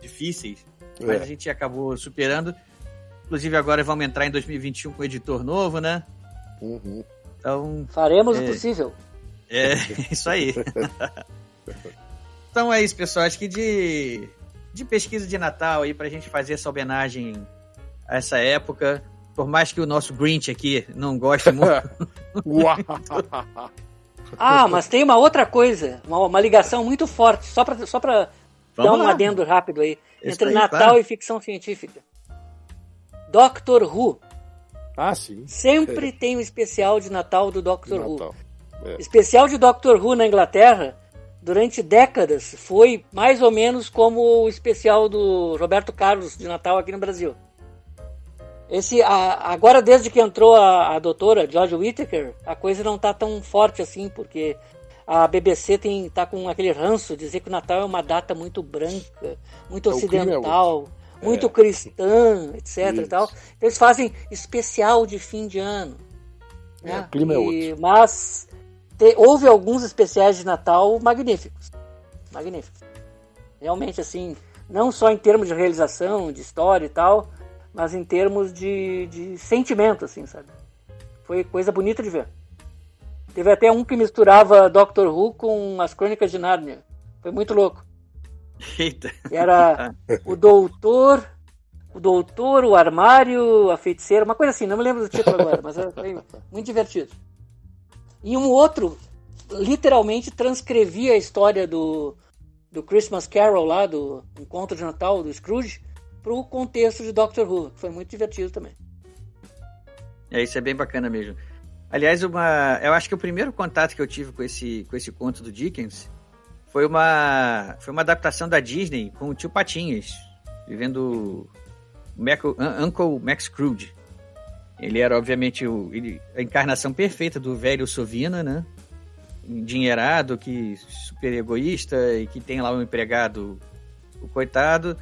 difíceis, mas é. a gente acabou superando. Inclusive agora vamos entrar em 2021 com editor novo, né? Uhum. Então faremos é, o possível. É isso aí. então é isso, pessoal. Acho que de de pesquisa de Natal aí pra gente fazer essa homenagem a essa época. Por mais que o nosso Grinch aqui não goste muito. ah, mas tem uma outra coisa, uma, uma ligação muito forte, só pra, só pra dar um lá. adendo rápido aí, Esse entre aí, Natal e ficção científica. Doctor Who. Ah, sim. Sempre é. tem um especial de Natal do Doctor Who. É. Especial de Doctor Who na Inglaterra durante décadas foi mais ou menos como o especial do Roberto Carlos de Natal aqui no Brasil. Esse, a, agora, desde que entrou a, a doutora George Whittaker, a coisa não tá tão forte assim, porque a BBC tem, tá com aquele ranço, dizer que o Natal é uma data muito branca, muito É, é ocidental, muito É. cristã, etc. E tal. Então, eles fazem especial de fim de ano. É, né? o clima é E- Mas te- houve alguns especiais de Natal magníficos. Magníficos. Realmente, assim, não só em termos de realização, de história e tal, mas em termos de, de sentimento, assim, sabe? Foi coisa bonita de ver. Teve até um que misturava Doctor Who com as Crônicas de Nárnia. Foi muito louco. Eita. Era o doutor, o doutor, o armário, a feiticeira, uma coisa assim, não me lembro do título agora, mas foi muito divertido. E um outro, literalmente, transcrevia a história do, do Christmas Carol lá, do Encontro de Natal do Scrooge, para o contexto de Doctor Who. Foi muito divertido também. É, isso é bem bacana mesmo. Aliás, uma, eu acho que o primeiro contato que eu tive com esse, com esse conto do Dickens foi uma, foi uma adaptação da Disney com o tio Patinhas, vivendo o Mac, Uncle Max Scrooge. Ele era, obviamente, o, ele- a encarnação perfeita do velho Sovina, né? Endinheirado, que super egoísta e que tem lá um empregado, o coitado,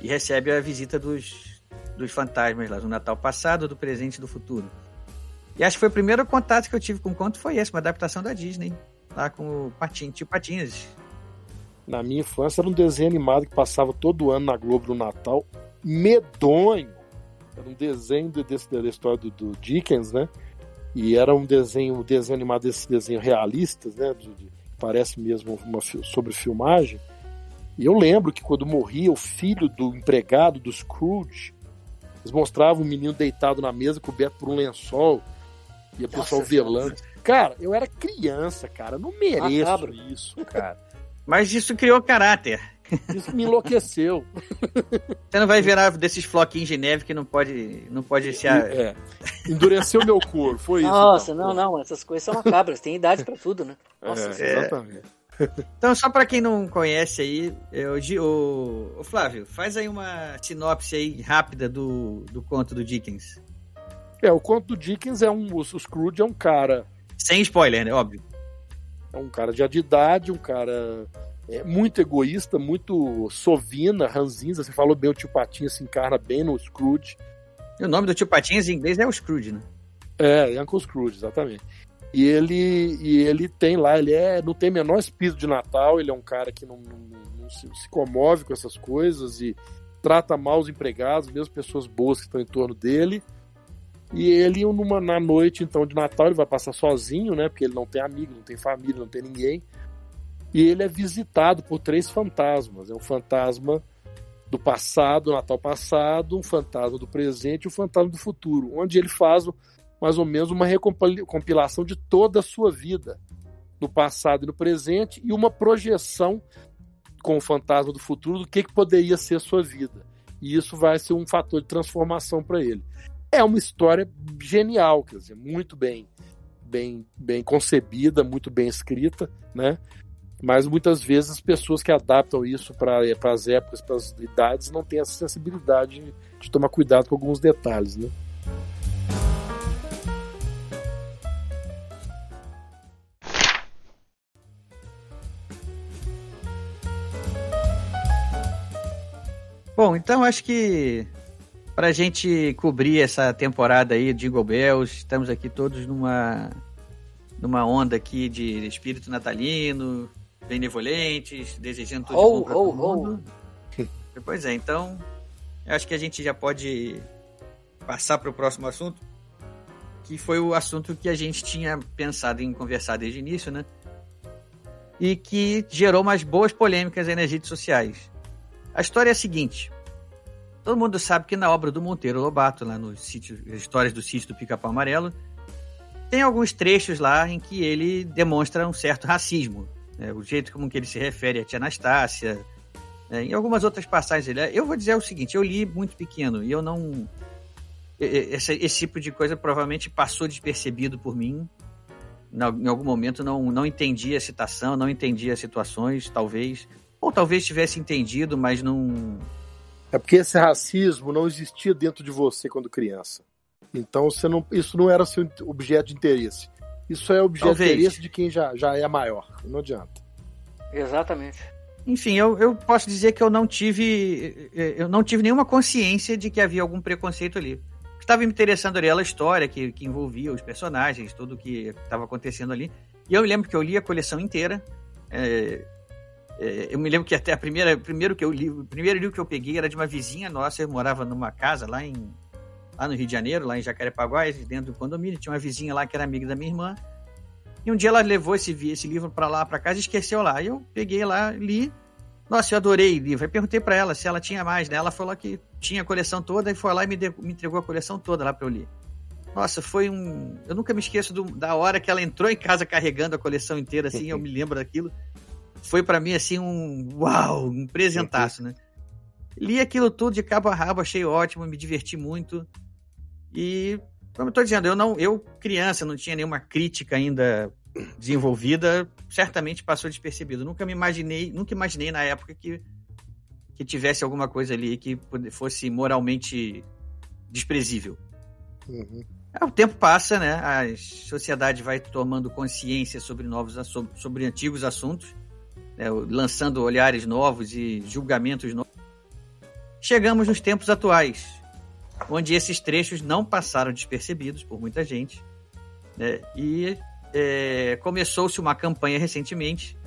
e recebe a visita dos, dos fantasmas lá do Natal passado, do presente e do futuro. E acho que foi o primeiro contato que eu tive com o conto foi esse, uma adaptação da Disney, lá com o Patinho, tio Patinhas. Na minha infância era um desenho animado que passava todo ano na Globo no Natal. Medonho! Era um desenho de- desse, da história do, do Dickens, né? E era um desenho, um desenho animado desse desenho realistas, né? De, de- parece mesmo uma, sobre filmagem. E eu lembro que quando morria o filho do empregado do Scrooge, eles mostravam um menino deitado na mesa coberto por um lençol e a pessoa velando. Cara, eu era criança, cara. Eu não mereço Macabro. isso, cara. Mas isso criou caráter. Isso me enlouqueceu. Você não vai virar desses floquinhos de neve que não pode, não pode se. É. Endureceu meu couro, foi isso. Nossa, então. não, não, essas coisas são macabras, tem idade para tudo, né? Nossa, É, exatamente. Então, só para quem não conhece aí, é, o, o, o Flávio, faz aí uma sinopse aí rápida do, do conto do Dickens. É, o conto do Dickens é um. O Scrooge é um cara. Sem spoiler, né? Óbvio. É um cara de idade, um cara é, muito egoísta, muito sovina, ranzinza. Você falou bem, o tio Patinho se encarna bem no Scrooge. E o nome do tio Patinhas em inglês é o Scrooge, né? É, Uncle Scrooge, exatamente. E ele, e ele tem lá, ele é, não tem menor espírito de Natal, ele é um cara que não, não- não se, se comove com essas coisas e trata mal os empregados, mesmo pessoas boas que estão em torno dele. E ele, numa, na noite então de Natal, ele vai passar sozinho, né? Porque ele não tem amigo, não tem família, não tem ninguém. E ele é visitado por três fantasmas. É um fantasma do passado, Natal passado, um fantasma do presente e um fantasma do futuro, onde ele faz mais ou menos uma recompilação de toda a sua vida, no passado e no presente, e uma projeção com o fantasma do futuro do que, que poderia ser a sua vida. E isso vai ser um fator de transformação para ele. É uma história genial, quer dizer, muito bem, bem, bem concebida, muito bem escrita, né? Mas muitas vezes as pessoas que adaptam isso para as épocas, para as idades, não têm essa sensibilidade de tomar cuidado com alguns detalhes, né? Bom, então acho que pra gente cobrir essa temporada aí de Jingle Bells, estamos aqui todos numa numa onda aqui de espírito natalino, benevolentes, desejando tudo Ho, de bom todo ho. mundo. Pois é, então acho que a gente já pode passar para o próximo assunto, que foi o assunto que a gente tinha pensado em conversar desde o início, né? E que gerou umas boas polêmicas aí nas redes sociais. A história é a seguinte: todo mundo sabe que na obra do Monteiro Lobato, lá no sítio, Histórias do Sítio do Pica-Pau Amarelo, tem alguns trechos lá em que ele demonstra um certo racismo. né? O jeito como que ele se refere a tia Anastácia, né? em algumas outras passagens. Ele, eu vou dizer o seguinte: eu li muito pequeno e eu não. Esse, esse tipo de coisa provavelmente passou despercebido por mim. Em algum momento não, não entendi a citação, não entendi as situações, talvez. Ou talvez tivesse entendido, mas não, É porque esse racismo não existia dentro de você quando criança. Então você não, isso não era seu objeto de interesse. Isso é objeto Talvez. de interesse de quem já, já é maior. Não adianta. Exatamente. Enfim, eu, eu posso dizer que eu não tive. Eu não tive nenhuma consciência de que havia algum preconceito ali. Estava me interessando ali a história que, que envolvia os personagens, tudo o que estava acontecendo ali. E eu me lembro que eu li a coleção inteira. É, é, eu me lembro que até a primeira, primeiro que eu li, o primeiro livro que eu peguei era de uma vizinha nossa, eu morava numa casa lá em lá no Rio de Janeiro, lá em Jacarepaguá, dentro do condomínio, tinha uma vizinha lá que era amiga da minha irmã. E um dia ela levou esse, esse livro para lá, para casa e esqueceu lá. Eu peguei lá, li. Nossa, eu adorei o livro. Aí perguntei para ela se ela tinha mais, né? Ela falou que tinha a coleção toda e foi lá e me, de, me entregou a coleção toda lá para eu ler. Nossa, foi um. Eu nunca me esqueço do, da hora que ela entrou em casa carregando a coleção inteira, assim, eu me lembro daquilo. Foi para mim, assim, um. Uau! Um presentaço, né? Li aquilo tudo de cabo a rabo, achei ótimo, me diverti muito. E, como eu tô dizendo, eu não, eu criança não tinha nenhuma crítica ainda desenvolvida, certamente passou despercebido. Nunca me imaginei, nunca imaginei na época que que tivesse alguma coisa ali que fosse moralmente desprezível. Uhum. O tempo passa, né? A sociedade vai tomando consciência sobre novos sobre, sobre antigos assuntos, né? lançando olhares novos e julgamentos novos. Chegamos nos tempos atuais, onde esses trechos não passaram despercebidos por muita gente. Né? E é, começou-se uma campanha recentemente.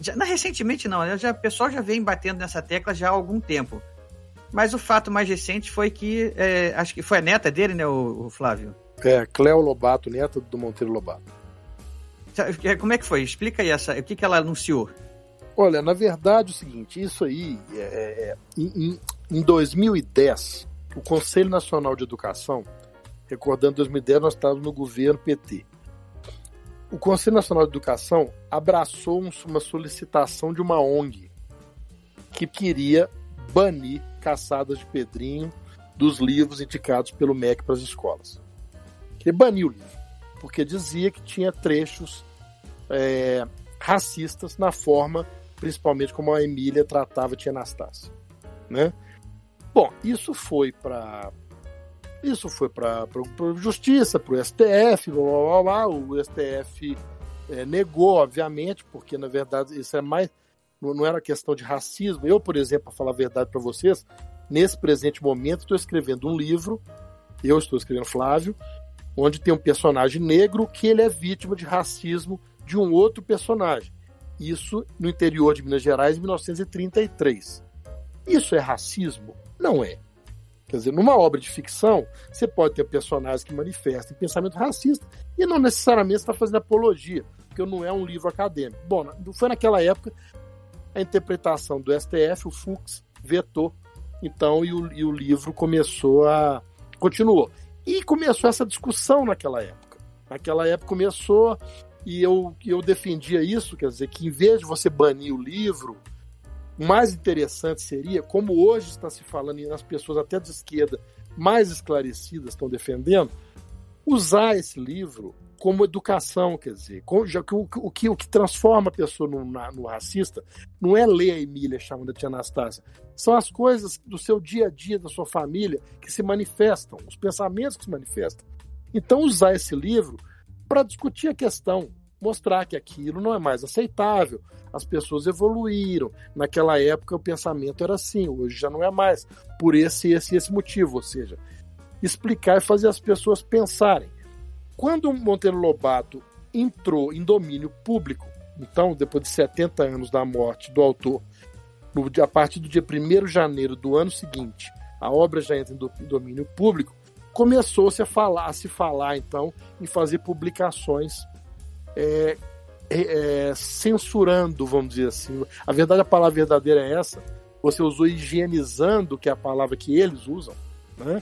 Já, não, recentemente não, né? já, o pessoal já vem batendo nessa tecla já há algum tempo. Mas o fato mais recente foi que, é, acho que foi a neta dele, né, o, o Flávio? É, Cléo Lobato, neta do Monteiro Lobato. Como é que foi? Explica aí essa, o que, que ela anunciou. Olha, na verdade é o seguinte, isso aí, é, é, em, em 2010, o Conselho Nacional de Educação, recordando 2010, nós estávamos no governo PT. O Conselho Nacional de Educação abraçou uma solicitação de uma ONG que queria banir Caçadas de Pedrinho dos livros indicados pelo MEC para as escolas. Queria banir o livro, porque dizia que tinha trechos é, racistas na forma, principalmente como a Emília tratava Tia Anastácia. Né? Bom, isso foi para isso foi para justiça, para o STF, blá, blá, blá, o STF é, negou, obviamente, porque na verdade isso é mais não era questão de racismo. Eu, por exemplo, para falar a verdade para vocês, nesse presente momento estou escrevendo um livro, eu estou escrevendo Flávio, onde tem um personagem negro que ele é vítima de racismo de um outro personagem. Isso no interior de Minas Gerais em 1933. Isso é racismo? Não é. Quer dizer, numa obra de ficção, você pode ter personagens que manifestam pensamento racista e não necessariamente está fazendo apologia, porque não é um livro acadêmico. Bom, foi naquela época a interpretação do STF, o Fux vetou, então, e o, e o livro começou a. continuou. E começou essa discussão naquela época. Naquela época começou, e eu, eu defendia isso, quer dizer, que em vez de você banir o livro, o mais interessante seria, como hoje está se falando, e as pessoas até de esquerda mais esclarecidas estão defendendo, usar esse livro como educação, quer dizer, já que o, o, que, o que transforma a pessoa no, na, no racista não é ler a Emília chamando a tia Anastácia, são as coisas do seu dia a dia, da sua família, que se manifestam, os pensamentos que se manifestam. Então, usar esse livro para discutir a questão, mostrar que aquilo não é mais aceitável, as pessoas evoluíram. Naquela época o pensamento era assim, hoje já não é mais, por esse esse esse motivo, ou seja, explicar e fazer as pessoas pensarem. Quando Monteiro Lobato entrou em domínio público, então, depois de 70 anos da morte do autor, a partir do dia 1 de janeiro do ano seguinte, a obra já entra em domínio público, começou-se a falar, a se falar então em fazer publicações é, é, censurando, vamos dizer assim. A verdade, a palavra verdadeira é essa. Você usou higienizando, que é a palavra que eles usam, né?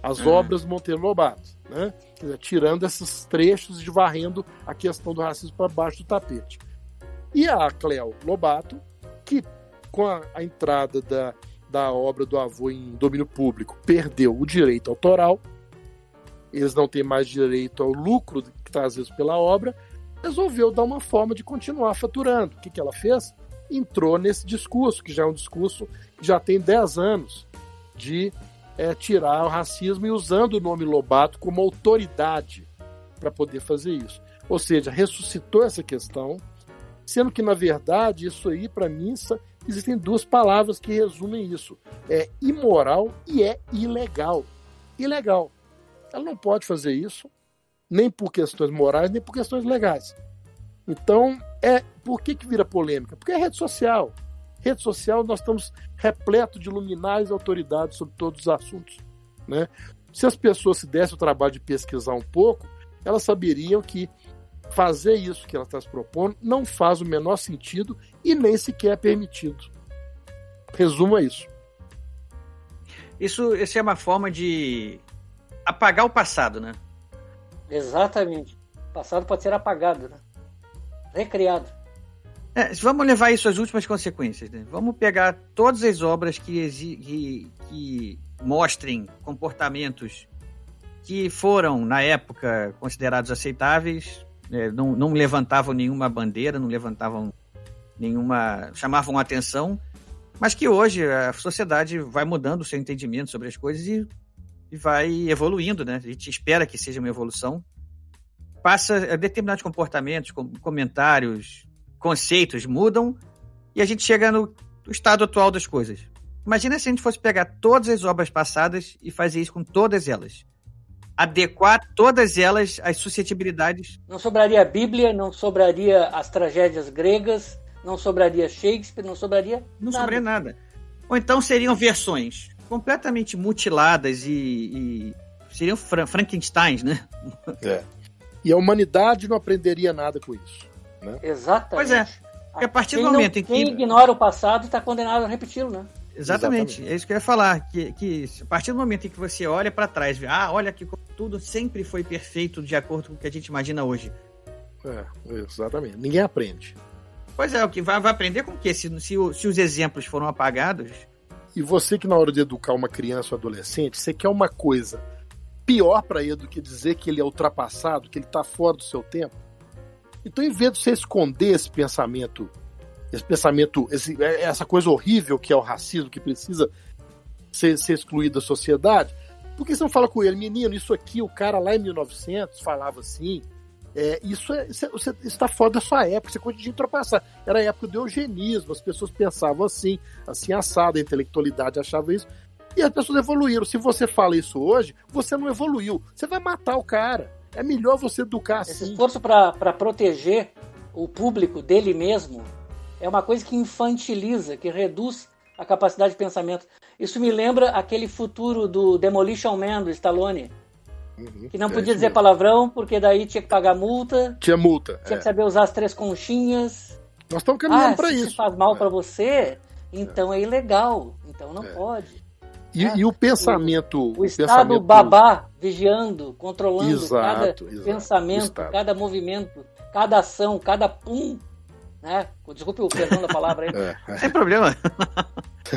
As uhum. obras do Monteiro Lobato, né? Dizer, tirando esses trechos e varrendo a questão do racismo para baixo do tapete. E a Cleo Lobato, que com a, a entrada da, da obra do avô em domínio público, perdeu o direito autoral, eles não têm mais direito ao lucro que trazido pela obra, resolveu dar uma forma de continuar faturando. O que, que ela fez? entrou nesse discurso, que já é um discurso que já tem 10 anos, de é, tirar o racismo e usando o nome Lobato como autoridade para poder fazer isso. Ou seja, ressuscitou essa questão, sendo que, na verdade, isso aí, para mim, existem duas palavras que resumem isso: é imoral e é ilegal. Ilegal. Ela não pode fazer isso, nem por questões morais, nem por questões legais. Então, é por que, que vira polêmica? Porque é rede social. Rede social, nós estamos repleto de luminares e autoridades sobre todos os assuntos. Né? Se as pessoas se dessem o trabalho de pesquisar um pouco, elas saberiam que fazer isso que ela está se propondo não faz o menor sentido e nem sequer é permitido. Resumo é isso. Isso, isso é uma forma de apagar o passado, né? Exatamente. O passado pode ser apagado, né? Recriado. É, vamos levar isso às últimas consequências. Né? Vamos pegar todas as obras que, que, que mostrem comportamentos que foram, na época, considerados aceitáveis, né? não, não levantavam nenhuma bandeira, não levantavam nenhuma. chamavam atenção, mas que hoje a sociedade vai mudando o seu entendimento sobre as coisas e, e vai evoluindo, né? A gente espera que seja uma evolução. Passa determinados comportamentos, comentários, conceitos mudam e a gente chega no estado atual das coisas. Imagina se a gente fosse pegar todas as obras passadas e fazer isso com todas elas. Adequar todas elas às suscetibilidades. Não sobraria a Bíblia, não sobraria as tragédias gregas, não sobraria Shakespeare, não sobraria Não nada. sobraria nada. Ou então seriam versões completamente mutiladas e, e seriam Fra Frankensteins, né? É. E a humanidade não aprenderia nada com isso. Né? Exatamente. Pois é. Porque a partir quem do momento não, em que. Quem ignora o passado está condenado a repeti-lo, né? Exatamente. Exatamente. é isso que eu ia falar. Que, que a partir do momento em que você olha para trás, vê, ah, olha que tudo sempre foi perfeito de acordo com o que a gente imagina hoje. É, exatamente. Ninguém aprende. Pois é, o que vai, vai aprender com o quê? Se, se, se os exemplos foram apagados, E você que na hora de educar uma criança ou adolescente, você quer uma coisa pior para ele do que dizer que ele é ultrapassado, que ele está fora do seu tempo. Então, em vez de você esconder esse pensamento, esse pensamento, esse- é- essa coisa horrível que é o racismo, que precisa ser, ser excluído da sociedade, por que você não fala com ele, menino, isso aqui, o cara lá em 1900 falava assim, é, isso é, é- está fora da sua época, você continua de ultrapassar. Era a época do eugenismo, as pessoas pensavam assim, assim assado, a intelectualidade achava isso, e as pessoas evoluíram. Se você fala isso hoje, você não evoluiu. Você vai matar o cara. É melhor você educar Esse assim. esforço para proteger o público dele mesmo é uma coisa que infantiliza, que reduz a capacidade de pensamento. Isso me lembra aquele futuro do Demolition Man, do Stallone, Uhum, que não é podia dizer mesmo. palavrão, porque daí tinha que pagar multa, Tinha multa. tinha é. que saber usar as três conchinhas. Nós estamos caminhando Ah, para se isso. isso faz mal É. para você, então é ilegal, então não É. pode. E, É. e o pensamento. O Estado pensamento... babá vigiando, controlando Exato, cada exato. pensamento, cada movimento, cada ação, cada pum. Né? Desculpe o perdão da palavra aí. É, é. sem problema.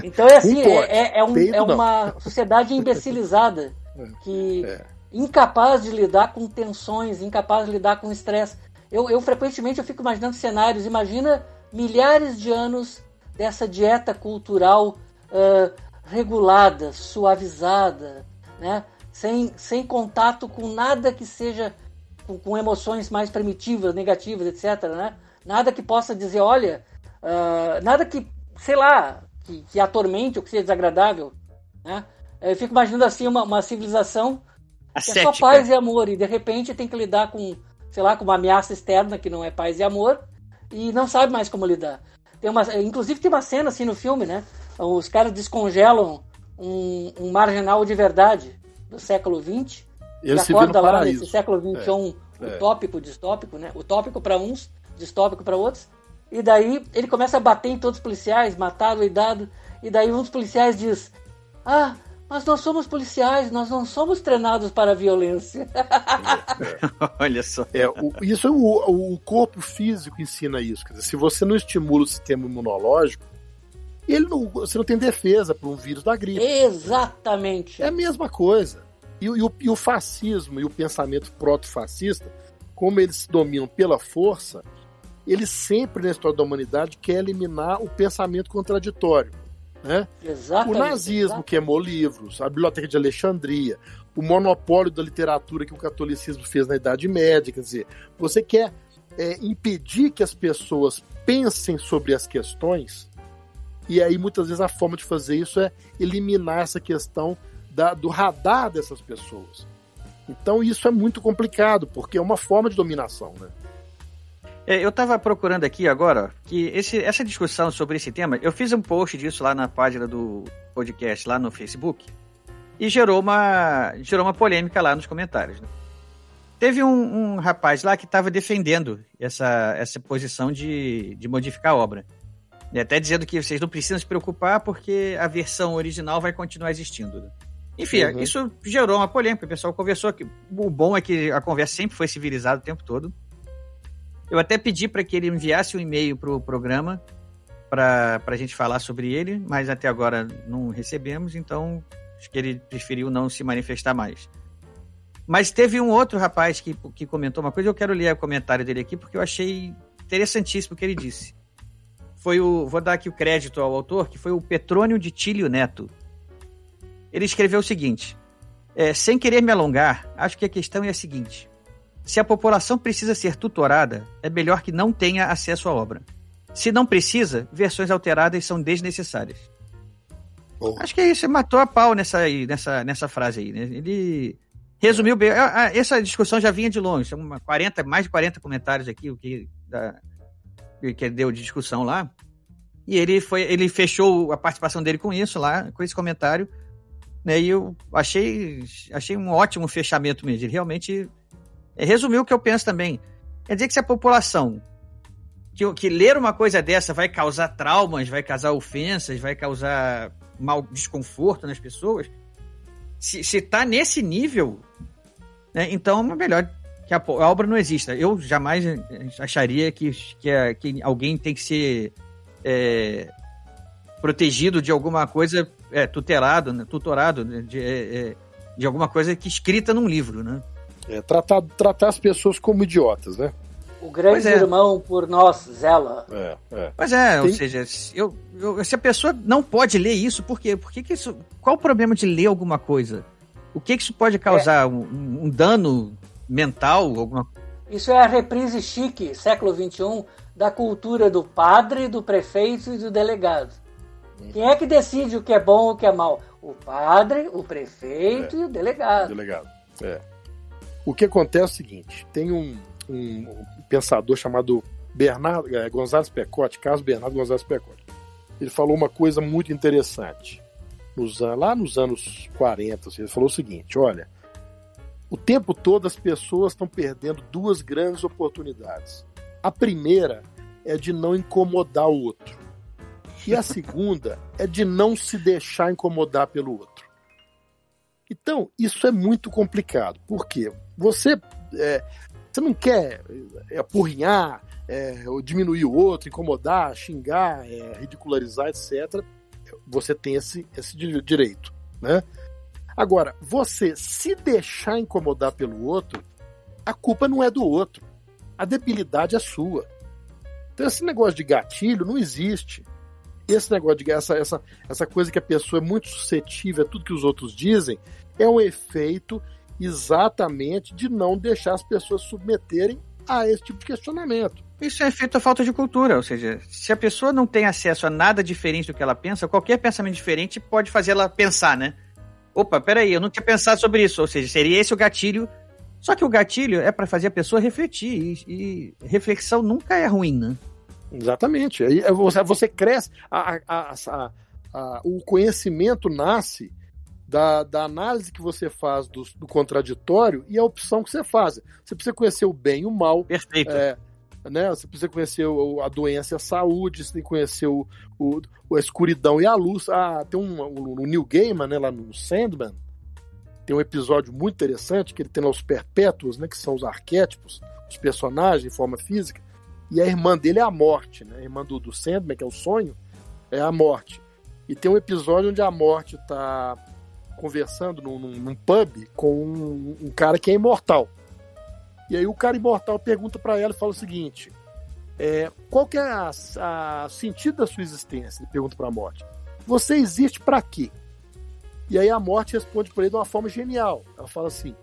Então é assim, pode. é, é- é um- é uma sociedade imbecilizada que É. incapaz de lidar com tensões, incapaz de lidar com estresse. Eu, eu frequentemente eu fico imaginando cenários. Imagina milhares de anos dessa dieta cultural ah, regulada, suavizada, né? sem, sem contato com nada que seja com, com emoções mais primitivas, negativas, etc. Né? Nada que possa dizer, olha, ah, nada que, sei lá, que, que atormente ou que seja desagradável. Né? Eu fico imaginando assim uma, uma civilização que é só paz e amor, e de repente tem que lidar com, sei lá, com uma ameaça externa que não é paz e amor, e não sabe mais como lidar. Tem uma, inclusive tem uma cena assim no filme, né? Os caras descongelam um, um marginal de verdade do século XX, Ele se acorda lá paraíso. nesse século XXI É, é. utópico, distópico, né? Utópico para uns, distópico para outros. E daí ele começa a bater em todos os policiais, matar o idado. E daí um dos policiais diz: Ah, mas nós somos policiais, nós não somos treinados para a violência. Olha só. É, o- isso é o, o corpo físico ensina isso. Quer dizer, se você não estimula o sistema imunológico, ele não, você não tem defesa para um vírus da gripe. Exatamente. É a mesma coisa. E, o- e o, e o fascismo e o pensamento proto-fascista, como eles se dominam pela força, ele sempre na história da humanidade quer eliminar o pensamento contraditório. Né? Exatamente. O nazismo exatamente. queimou livros, a Biblioteca de Alexandria, o monopólio da literatura que o catolicismo fez na Idade Média. Quer dizer, você quer é, impedir que as pessoas pensem sobre as questões, e aí muitas vezes a forma de fazer isso é eliminar essa questão da, do radar dessas pessoas. Então isso é muito complicado, porque é uma forma de dominação. Né? É, eu estava procurando aqui agora que esse, essa discussão sobre esse tema, eu fiz um post disso lá na página do podcast, lá no Facebook, e gerou uma, gerou uma polêmica lá nos comentários. Né? Teve um, um, rapaz lá que estava defendendo essa, essa posição de, de modificar a obra. E até dizendo que vocês não precisam se preocupar porque a versão original vai continuar existindo. Né? Enfim, uhum. isso gerou uma polêmica. O pessoal conversou. Que, o bom é que a conversa sempre foi civilizada o tempo todo. Eu até pedi para que ele enviasse um e-mail para o programa para a gente falar sobre ele, mas até agora não recebemos, então acho que ele preferiu não se manifestar mais. Mas teve um outro rapaz que, que comentou uma coisa, eu quero ler o comentário dele aqui, porque eu achei interessantíssimo o que ele disse. Foi o. Vou dar aqui o crédito ao autor, que foi o Petrônio de Tílio Neto. Ele escreveu o seguinte: é, sem querer me alongar, acho que a questão é a seguinte. Se a população precisa ser tutorada, é melhor que não tenha acesso à obra. Se não precisa, versões alteradas são desnecessárias. Bom. Acho que aí você matou a pau nessa, nessa, nessa frase aí. Né? Ele resumiu bem. Essa discussão já vinha de longe. São 40, mais de 40 comentários aqui, o que, da, que deu de discussão lá. E ele, foi, ele fechou a participação dele com isso lá, com esse comentário. Né? E eu achei, achei um ótimo fechamento mesmo. Ele realmente é, resumiu o que eu penso também. Quer dizer que se a população que, que ler uma coisa dessa vai causar traumas, vai causar ofensas, vai causar mal desconforto nas pessoas, se, se tá nesse nível, né, então é melhor que a, a, obra não exista. Eu jamais acharia que, que, a, que alguém tem que ser é, protegido de alguma coisa, é, tutelado, né, tutorado né, de, é, é, de alguma coisa que escrita num livro, né? É, tratar, tratar as pessoas como idiotas, né? O grande é. irmão por nós zela. É, é. Pois é, Tem... ou seja, eu, eu, se a pessoa não pode ler isso, por quê? Por que, que isso. Qual o problema de ler alguma coisa? O que, que isso pode causar? É. Um, um, dano mental? Alguma... Isso é a reprise chique, século XXI, da cultura do padre, do prefeito e do delegado. Quem é que decide o que é bom e o que é mal? O padre, o prefeito é. e o delegado. O delegado, é. O que acontece é o seguinte: tem um, um pensador chamado Bernardo é, Gonzalez Pecote, Carlos Bernardo Gonzalez Pecote. Ele falou uma coisa muito interessante. Nos, lá nos anos 40, assim, ele falou o seguinte: olha, o tempo todo as pessoas estão perdendo duas grandes oportunidades. A primeira é de não incomodar o outro. E a segunda é de não se deixar incomodar pelo outro. Então, isso é muito complicado. Por quê? Você, é, você não quer é, apurrinhar, é, diminuir o outro, incomodar, xingar, é, ridicularizar, etc. Você tem esse, esse direito, né? Agora, você se deixar incomodar pelo outro, a culpa não é do outro. A debilidade é sua. Então esse negócio de gatilho não existe. Esse negócio de essa, essa, essa coisa que a pessoa é muito suscetível a tudo que os outros dizem, é um efeito exatamente de não deixar as pessoas submeterem a esse tipo de questionamento. Isso é feito a falta de cultura, ou seja, se a pessoa não tem acesso a nada diferente do que ela pensa, qualquer pensamento diferente pode fazer ela pensar, né? Opa, peraí, eu não tinha pensado sobre isso, ou seja, seria esse o gatilho. Só que o gatilho é para fazer a pessoa refletir, e, e, reflexão nunca é ruim, né? Exatamente. Aí é você, você cresce, a, a, a, o conhecimento nasce da, da análise que você faz do, do, contraditório e a opção que você faz. Você precisa conhecer o bem e o mal. Perfeito. É, né? Você precisa conhecer o, a doença e a saúde, você tem que conhecer o, o, a escuridão e a luz. Ah, tem um, um, um New Gaiman, né, lá no Sandman, tem um episódio muito interessante que ele tem lá os perpétuos, né, que são os arquétipos, os personagens em forma física, e a irmã dele é a morte, né? A irmã do, do Sandman, que é o sonho, é a morte. E tem um episódio onde a morte está conversando num, num, pub com um, um, cara que é imortal. E aí o cara imortal pergunta para ela e fala o seguinte: É, qual que é o sentido da sua existência? Ele pergunta para a morte. Você existe para quê? E aí a morte responde para ele de uma forma genial. Ela fala assim: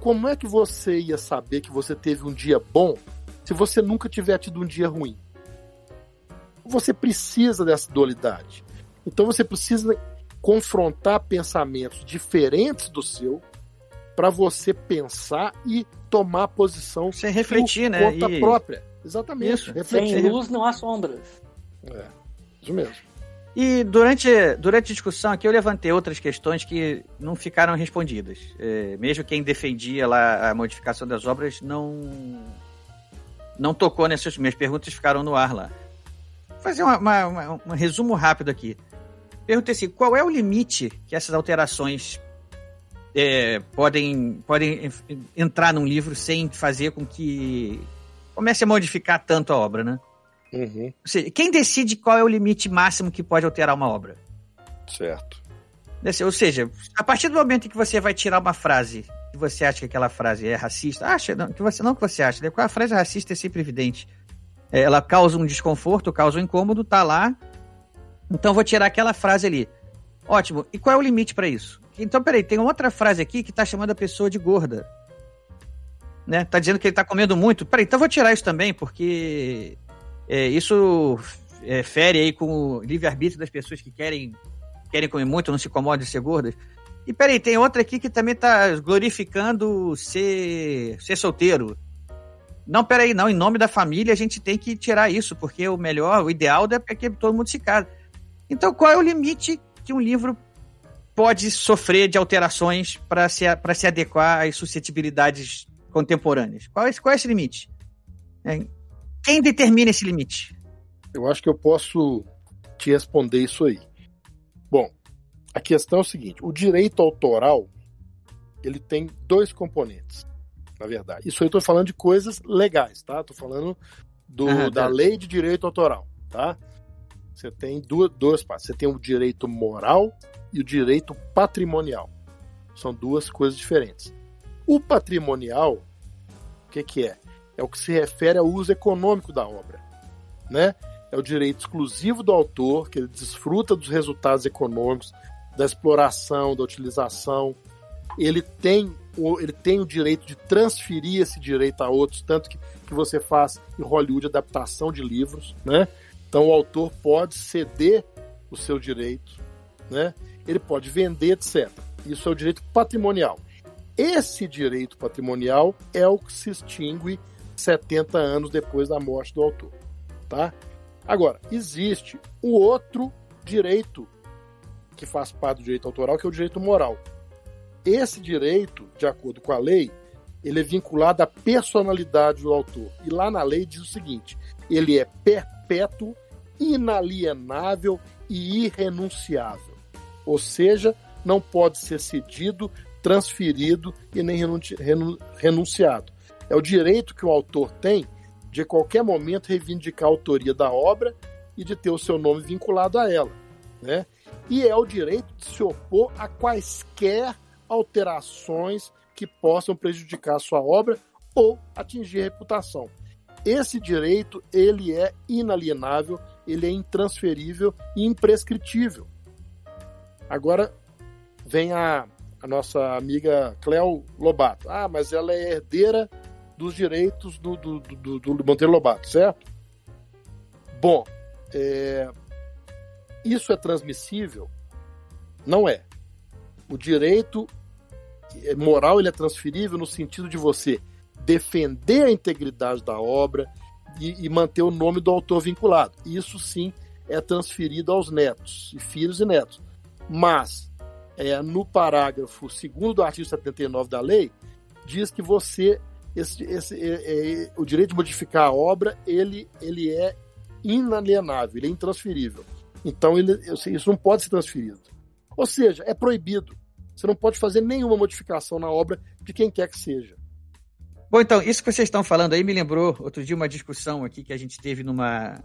Como é que você ia saber que você teve um dia bom se você nunca tiver tido um dia ruim? Você precisa dessa dualidade. Então você precisa confrontar pensamentos diferentes do seu para você pensar e tomar posição você refletir, por né? conta e... própria. Exatamente. Isso. Refletir. Sem luz não há sombras. É, isso mesmo. E durante, durante a discussão aqui eu levantei outras questões que não ficaram respondidas. É, mesmo quem defendia lá a modificação das obras não não tocou nessas minhas perguntas ficaram no ar lá. Vou fazer uma, uma, uma, um resumo rápido aqui. Perguntei assim, qual é o limite que essas alterações é, podem, podem entrar num livro sem fazer com que comece a modificar tanto a obra, né? Uhum. Ou seja, quem decide qual é o limite máximo que pode alterar uma obra? Certo. Ou seja, a partir do momento em que você vai tirar uma frase que você acha que aquela frase é racista, acha, não, que você, não que você acha, né? a frase racista é sempre evidente. É, ela causa um desconforto, causa um incômodo, tá lá. Então vou tirar aquela frase ali. Ótimo. E qual é o limite para isso? Então, peraí, tem outra frase aqui que tá chamando a pessoa de gorda. Né? Tá dizendo que ele tá comendo muito. Peraí, então vou tirar isso também, porque é, isso é, fere aí com o livre-arbítrio das pessoas que querem, querem comer muito, não se incomodam de ser gordas. E peraí, tem outra aqui que também tá glorificando ser, ser solteiro. Não, peraí, não. Em nome da família a gente tem que tirar isso, porque o melhor, o ideal é que todo mundo se case. Então, qual é o limite que um livro pode sofrer de alterações para se, se adequar às suscetibilidades contemporâneas? Qual é, qual é esse limite? É, quem determina esse limite? Eu acho que eu posso te responder isso aí. Bom, a questão é o seguinte: o direito autoral ele tem dois componentes, na verdade. Isso eu estou falando de coisas legais, tá? Estou falando do, ah, da lei de direito autoral, tá? Você tem duas, duas partes. Você tem o direito moral e o direito patrimonial. São duas coisas diferentes. O patrimonial, o que, que é? é o que se refere ao uso econômico da obra, né? É o direito exclusivo do autor, que ele desfruta dos resultados econômicos, da exploração, da utilização. Ele tem o, ele tem o direito de transferir esse direito a outros, tanto que, que você faz em Hollywood adaptação de livros, né? Então o autor pode ceder o seu direito, né? Ele pode vender, etc. Isso é o direito patrimonial. Esse direito patrimonial é o que se extingue 70 anos depois da morte do autor. Tá? Agora, existe o outro direito que faz parte do direito autoral, que é o direito moral. Esse direito, de acordo com a lei, ele é vinculado à personalidade do autor. E lá na lei diz o seguinte: ele é perpétuo, inalienável e irrenunciável. Ou seja, não pode ser cedido, transferido e nem renunciado. É o direito que o autor tem de a qualquer momento reivindicar a autoria da obra e de ter o seu nome vinculado a ela. Né? E é o direito de se opor a quaisquer alterações que possam prejudicar a sua obra ou atingir a reputação. Esse direito ele é inalienável, ele é intransferível e imprescritível. Agora vem a, a nossa amiga Cleo Lobato. Ah, mas ela é herdeira dos direitos do, do, do, do Monteiro Lobato, certo? Bom, é, isso é transmissível? Não é. O direito moral ele é transferível no sentido de você defender a integridade da obra e, e manter o nome do autor vinculado. Isso sim é transferido aos netos, e filhos e netos. Mas, é, no parágrafo 2 do artigo 79 da lei, diz que você esse, esse, é, é, o direito de modificar a obra ele, ele é inalienável, ele é intransferível. Então ele, isso não pode ser transferido. Ou seja, é proibido. Você não pode fazer nenhuma modificação na obra de quem quer que seja. Bom, então, isso que vocês estão falando aí me lembrou outro dia uma discussão aqui que a gente teve numa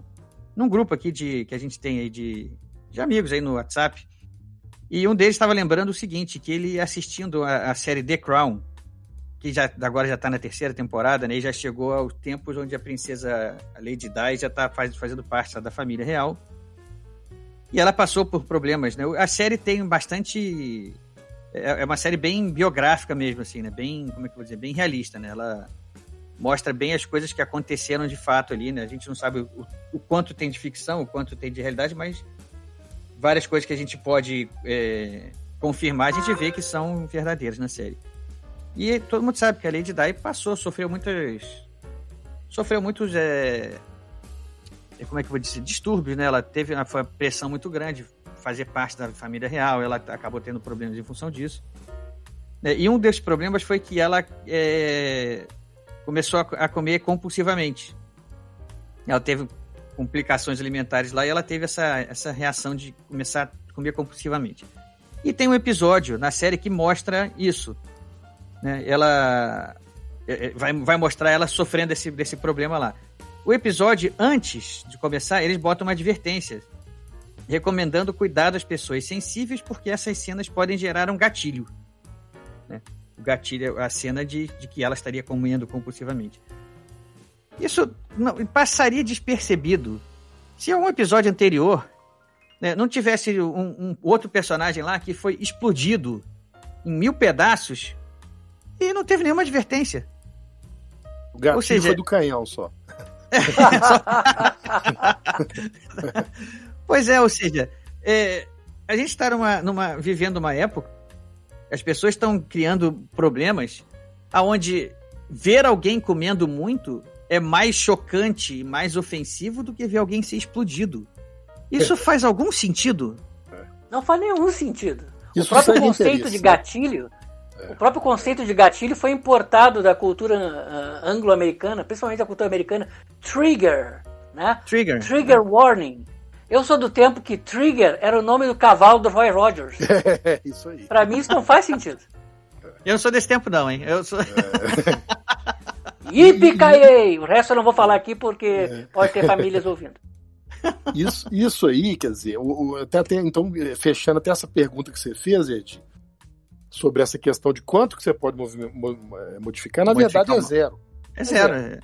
num grupo aqui de que a gente tem aí de, de amigos aí no WhatsApp. E um deles estava lembrando o seguinte, que ele assistindo a, a série The Crown, que já, agora já está na terceira temporada, né? E já chegou aos tempos onde a princesa a Lady Di já está faz, fazendo parte da família real. E ela passou por problemas, né? A série tem bastante. É, é uma série bem biográfica mesmo, assim, né? Bem, como é que eu vou dizer? Bem realista, né? Ela mostra bem as coisas que aconteceram de fato ali, né? A gente não sabe o, o quanto tem de ficção, o quanto tem de realidade, mas várias coisas que a gente pode é, confirmar, a gente vê que são verdadeiras na série. E todo mundo sabe que a Lady Di passou, sofreu muitas. Sofreu muitos. É, é, como é que eu vou dizer? Distúrbios, né? Ela teve uma, uma pressão muito grande fazer parte da família real, ela acabou tendo problemas em função disso. É, e um desses problemas foi que ela é, começou a, comer compulsivamente. Ela teve complicações alimentares lá e ela teve essa, essa reação de começar a comer compulsivamente. E tem um episódio na série que mostra isso né? Ela é, é, vai, vai mostrar ela sofrendo desse, desse problema lá. O episódio, antes de começar, eles botam uma advertência recomendando cuidar das pessoas sensíveis porque essas cenas podem gerar um gatilho. Né? O gatilho é a cena de, de que ela estaria comendo compulsivamente. Isso não, passaria despercebido se um episódio anterior né, não tivesse um, um outro personagem lá que foi explodido em mil pedaços e não teve nenhuma advertência. O gatilho seja... foi do canhão só. pois é, ou seja, é, a gente está numa, numa, vivendo uma época, as pessoas estão criando problemas aonde ver alguém comendo muito é mais chocante e mais ofensivo do que ver alguém ser explodido. Isso faz algum sentido? Não faz nenhum sentido. Isso o próprio conceito de gatilho o próprio conceito de gatilho foi importado da cultura uh, anglo-americana, principalmente da cultura americana. Trigger, né? Trigger. Trigger warning. Eu sou do tempo que Trigger era o nome do cavalo do Roy Rogers. É, isso aí. Pra mim isso não faz sentido. Eu não sou desse tempo não, hein? Eu sou... É. Yippee O resto eu não vou falar aqui porque é. pode ter famílias ouvindo. Isso, isso aí, quer dizer, o, o, até, até, então, fechando até essa pergunta que você fez, Ed, sobre essa questão de quanto que você pode modificar, na modificar verdade é zero. É zero. É,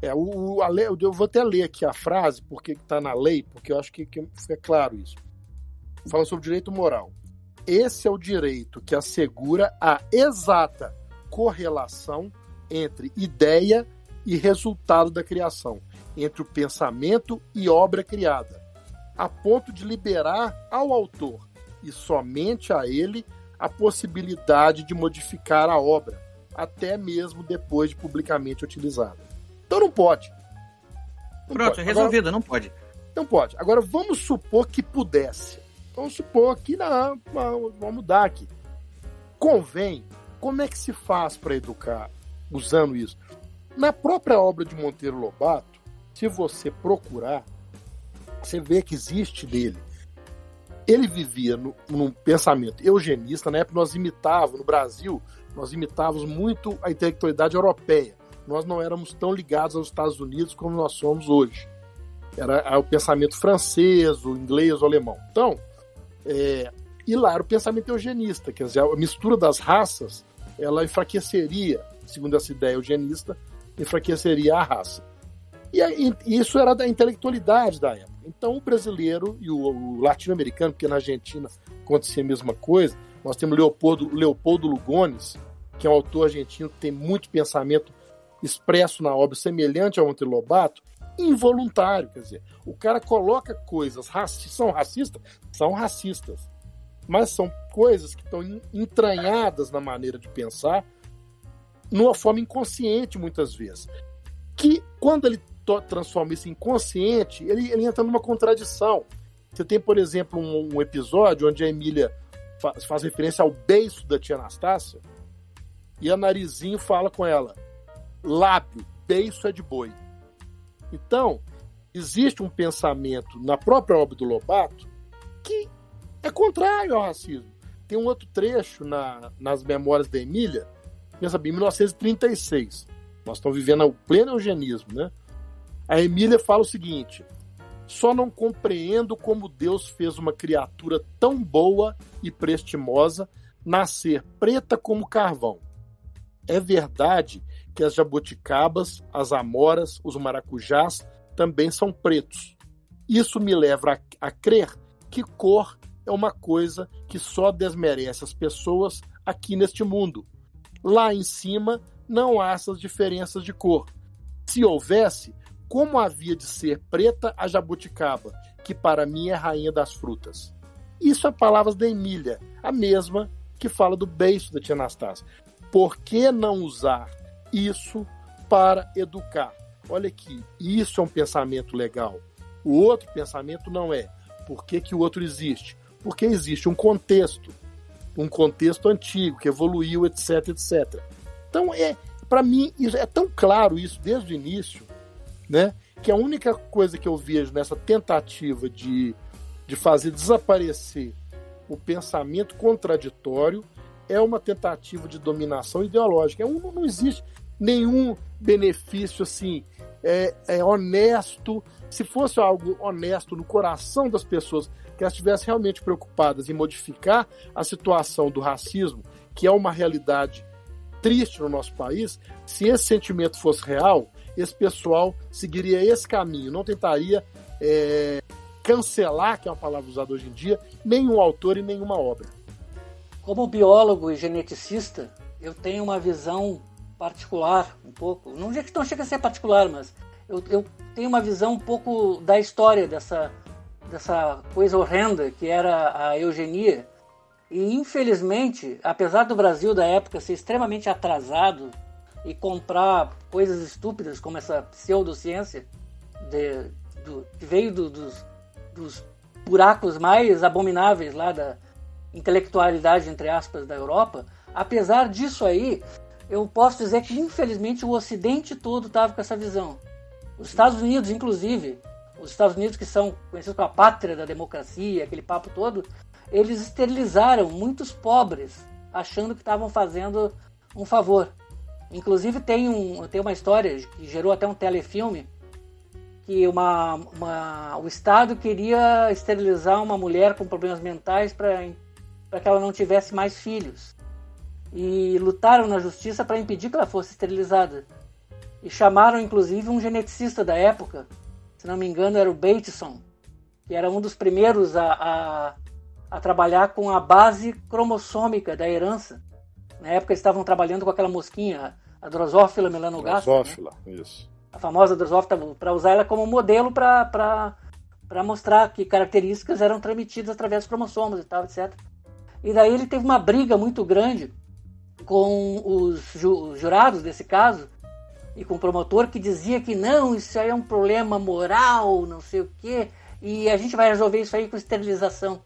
é o, a lei, eu vou até ler aqui a frase, porque está na lei, porque eu acho que, que fica claro isso. Fala sobre direito moral. Esse é o direito que assegura a exata correlação entre ideia e resultado da criação, entre o pensamento e obra criada, a ponto de liberar ao autor e somente a ele a possibilidade de modificar a obra, até mesmo depois de publicamente utilizada. Então não pode. Não Pronto, pode. resolvido, Agora, não pode. Não pode. Agora vamos supor que pudesse. Vamos supor que não, vamos mudar aqui. Convém. Como é que se faz para educar usando isso? Na própria obra de Monteiro Lobato, se você procurar, você vê que existe dele ele vivia no, num pensamento eugenista, na época nós imitávamos, no Brasil, nós imitávamos muito a intelectualidade europeia. Nós não éramos tão ligados aos Estados Unidos como nós somos hoje. Era o pensamento francês, o inglês, o alemão. Então, é, e lá era o pensamento eugenista, quer dizer, a mistura das raças, ela enfraqueceria, segundo essa ideia eugenista, enfraqueceria a raça. E, e isso era da intelectualidade da época. Então, o brasileiro e o, o latino-americano, porque na Argentina acontecia a mesma coisa, nós temos Leopoldo, Leopoldo Lugones, que é um autor argentino que tem muito pensamento expresso na obra semelhante ao Monteiro Lobato, involuntário, quer dizer, o cara coloca coisas racistas, são racistas, são racistas, mas são coisas que estão entranhadas na maneira de pensar, numa forma inconsciente muitas vezes, que quando ele transforma isso em consciente, ele, ele entra numa contradição. Você tem, por exemplo, um, um episódio onde a Emília faz, faz, referência ao beiço da tia Anastácia e a Narizinho fala com ela: lábio, beiço é de boi. Então, existe um pensamento na própria obra do Lobato que é contrário ao racismo. Tem um outro trecho na, nas memórias da Emília, pensa bem, 1936. Nós estamos vivendo o pleno eugenismo, né? A Emília fala o seguinte: só não compreendo como Deus fez uma criatura tão boa e prestimosa nascer preta como carvão. é verdade que as jabuticabas, as amoras, os maracujás também são pretos. Isso me leva a, a crer que cor é uma coisa que só desmerece as pessoas aqui neste mundo. Lá em cima não há essas diferenças de cor. Se houvesse, como havia de ser preta a jabuticaba, que para mim é rainha das frutas? Isso é palavras da Emília, a mesma que fala do beijo da tia Anastácia. Por que não usar isso para educar? Olha aqui, isso é um pensamento legal. O outro pensamento não é por que, que o outro existe? Porque existe um contexto, um contexto antigo que evoluiu, etc, etc. Então é, para mim, é tão claro isso desde o início, né? Que a única coisa que eu vejo nessa tentativa de, de fazer desaparecer o pensamento contraditório é uma tentativa de dominação ideológica. É um, não existe nenhum benefício assim é, é, honesto. Se fosse algo honesto no coração das pessoas, que elas estivessem realmente preocupadas em modificar a situação do racismo, que é uma realidade triste no nosso país, se esse sentimento fosse real, esse pessoal seguiria esse caminho, não tentaria é, cancelar, que é uma palavra usada hoje em dia, nenhum autor e nenhuma obra. Como biólogo e geneticista, eu tenho uma visão particular, um pouco. Não, não chega a ser particular, mas eu, eu tenho uma visão um pouco da história dessa, dessa coisa horrenda que era a eugenia. E infelizmente, apesar do Brasil da época ser extremamente atrasado e comprar coisas estúpidas como essa pseudociência de, do, que veio do, dos, dos buracos mais abomináveis lá da intelectualidade, entre aspas, da Europa, apesar disso aí, eu posso dizer que infelizmente o Ocidente todo estava com essa visão. Os Estados Unidos, inclusive, os Estados Unidos que são conhecidos como a pátria da democracia, aquele papo todo, eles esterilizaram muitos pobres, achando que estavam fazendo um favor. Inclusive tem, um, tem uma história que gerou até um telefilme que uma, uma, o Estado queria esterilizar uma mulher com problemas mentais para que ela não tivesse mais filhos e lutaram na justiça para impedir que ela fosse esterilizada. E chamaram inclusive um geneticista da época, se não me engano era o Bateson, que era um dos primeiros a, a, a trabalhar com a base cromossômica da herança. Na época eles estavam trabalhando com aquela mosquinha, a Drosophila melanogaster. Drosophila, né? isso. A famosa Drosophila, para usar ela como modelo para mostrar que características eram transmitidas através dos cromossomos e tal, etc. E daí ele teve uma briga muito grande com os ju jurados desse caso e com o promotor que dizia que não, isso aí é um problema moral, não sei o quê, e a gente vai resolver isso aí com esterilização.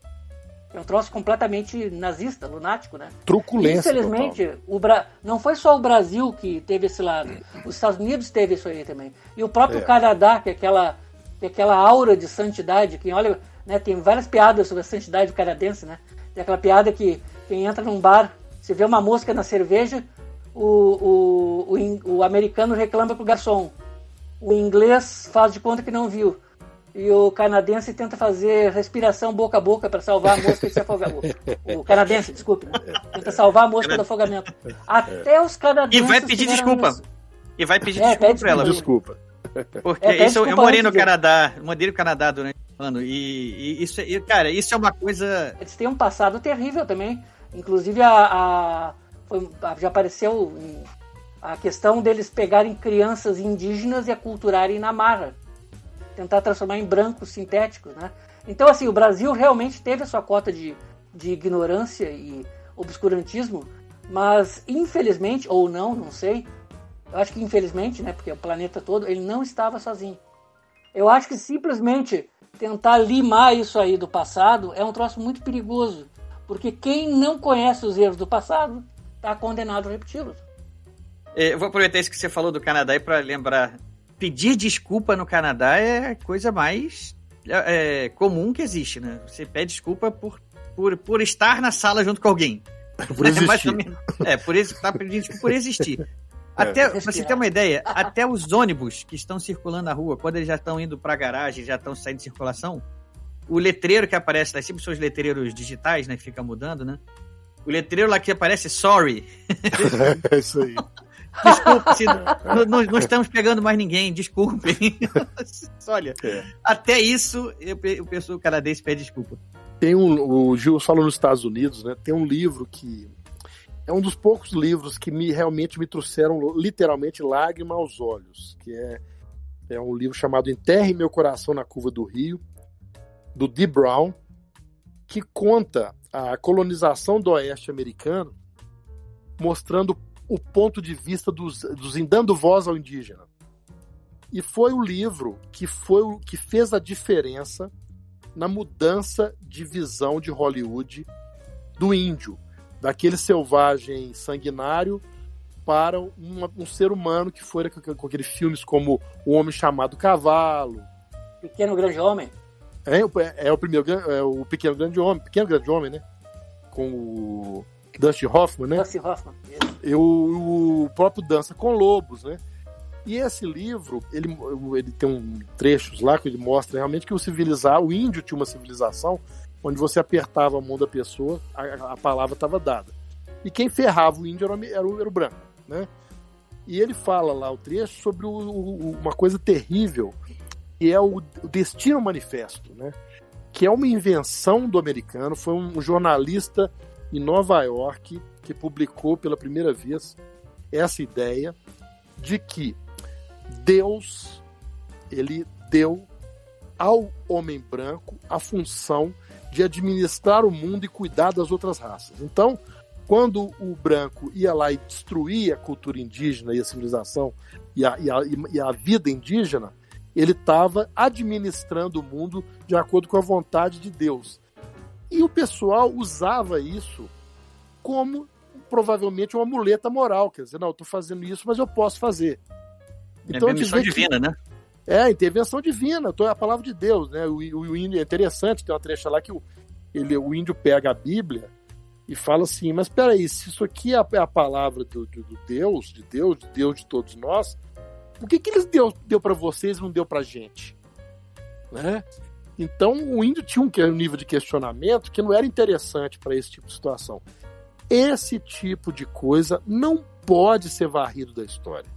É um troço completamente nazista, lunático, né? Truculência. Infelizmente, o Bra... não foi só o Brasil que teve esse lado. Os Estados Unidos teve isso aí também. E o próprio é. Canadá, que é aquela, que é aquela aura de santidade, que olha, né, tem várias piadas sobre a santidade canadense, né? Tem aquela piada que quem entra num bar você vê uma mosca na cerveja, o, o, o, o americano reclama pro garçom. O inglês faz de conta que não viu. E o canadense tenta fazer respiração boca a boca para salvar a mosca de se afogar. O, o canadense, desculpe, né? tenta salvar a mosca do afogamento. Até os canadenses. E vai pedir desculpa. Isso. E vai pedir é, desculpa para ela. Desculpa. Porque é, isso, eu morei no Canadá, morei no Canadá durante um ano. E, e isso, e, cara, isso é uma coisa. Eles têm um passado terrível também. Inclusive, a, a foi, já apareceu a questão deles pegarem crianças indígenas e aculturarem na marra. Tentar transformar em brancos sintéticos, né? Então, assim, o Brasil realmente teve a sua cota de, de ignorância e obscurantismo, mas infelizmente, ou não, não sei, eu acho que infelizmente, né, porque o planeta todo, ele não estava sozinho. Eu acho que simplesmente tentar limar isso aí do passado é um troço muito perigoso. Porque quem não conhece os erros do passado está condenado a repeti-los. É, eu vou aproveitar isso que você falou do Canadá para lembrar. Pedir desculpa no Canadá é a coisa mais é, comum que existe, né? Você pede desculpa por, por, por estar na sala junto com alguém. Por existir. É, menos, é por isso tá pedindo desculpa por existir. Até, é. pra você ter uma ideia, até os ônibus que estão circulando na rua, quando eles já estão indo para a garagem, já estão saindo de circulação, o letreiro que aparece lá em cima são os letreiros digitais, né? Que fica mudando, né? o letreiro lá que aparece sorry. é isso aí. Desculpe, se não, não, não, estamos pegando mais ninguém, desculpem. Olha, é. até isso eu, eu penso o canadense pede desculpa. Tem um, o Gil falou nos Estados Unidos, né? Tem um livro que é um dos poucos livros que me realmente me trouxeram literalmente lágrima aos olhos, que é, é um livro chamado Enterre Meu Coração na Curva do Rio, do Dee Brown, que conta a colonização do oeste americano, mostrando o ponto de vista dos, dos dando voz ao indígena. E foi o livro que foi o que fez a diferença na mudança de visão de Hollywood do índio daquele selvagem sanguinário para um ser humano que foi com, com aqueles filmes como O Homem Chamado Cavalo. Pequeno Grande Homem. É, é, é o primeiro é o Pequeno Grande Homem, Pequeno Grande Homem, né? Com o Dustin Hoffman, né? Dustin Hoffman. E o, o próprio Dança com Lobos, né? E esse livro, ele, ele tem um trechos lá que ele mostra realmente que o civilizar, o índio tinha uma civilização onde você apertava a mão da pessoa, a, a palavra estava dada. E quem ferrava o índio era, era, o, era o branco, né? E ele fala lá o trecho sobre o, o, uma coisa terrível, que é o, Destino Manifesto, né? Que é uma invenção do americano, foi um jornalista em Nova York que publicou pela primeira vez essa ideia de que Deus ele deu ao homem branco a função de administrar o mundo e cuidar das outras raças. Então, quando o branco ia lá e destruía a cultura indígena e a civilização e a, e a, e a vida indígena, ele estava administrando o mundo de acordo com a vontade de Deus. E o pessoal usava isso como provavelmente uma muleta moral, quer dizer, não, eu estou fazendo isso, mas eu posso fazer. É então, é missão divina, que... né? É, intervenção divina, é a palavra de Deus, né? O, o, o índio é interessante, tem uma trecha lá que o, ele, o índio pega a Bíblia e fala assim, mas peraí, se isso aqui é a, é a palavra do, do, do, Deus, de Deus, de Deus de todos nós, por que, que eles deu, deu para vocês e não deu pra gente? Né? Então o índio tinha um nível de questionamento que não era interessante para esse tipo de situação. Esse tipo de coisa não pode ser varrido da história.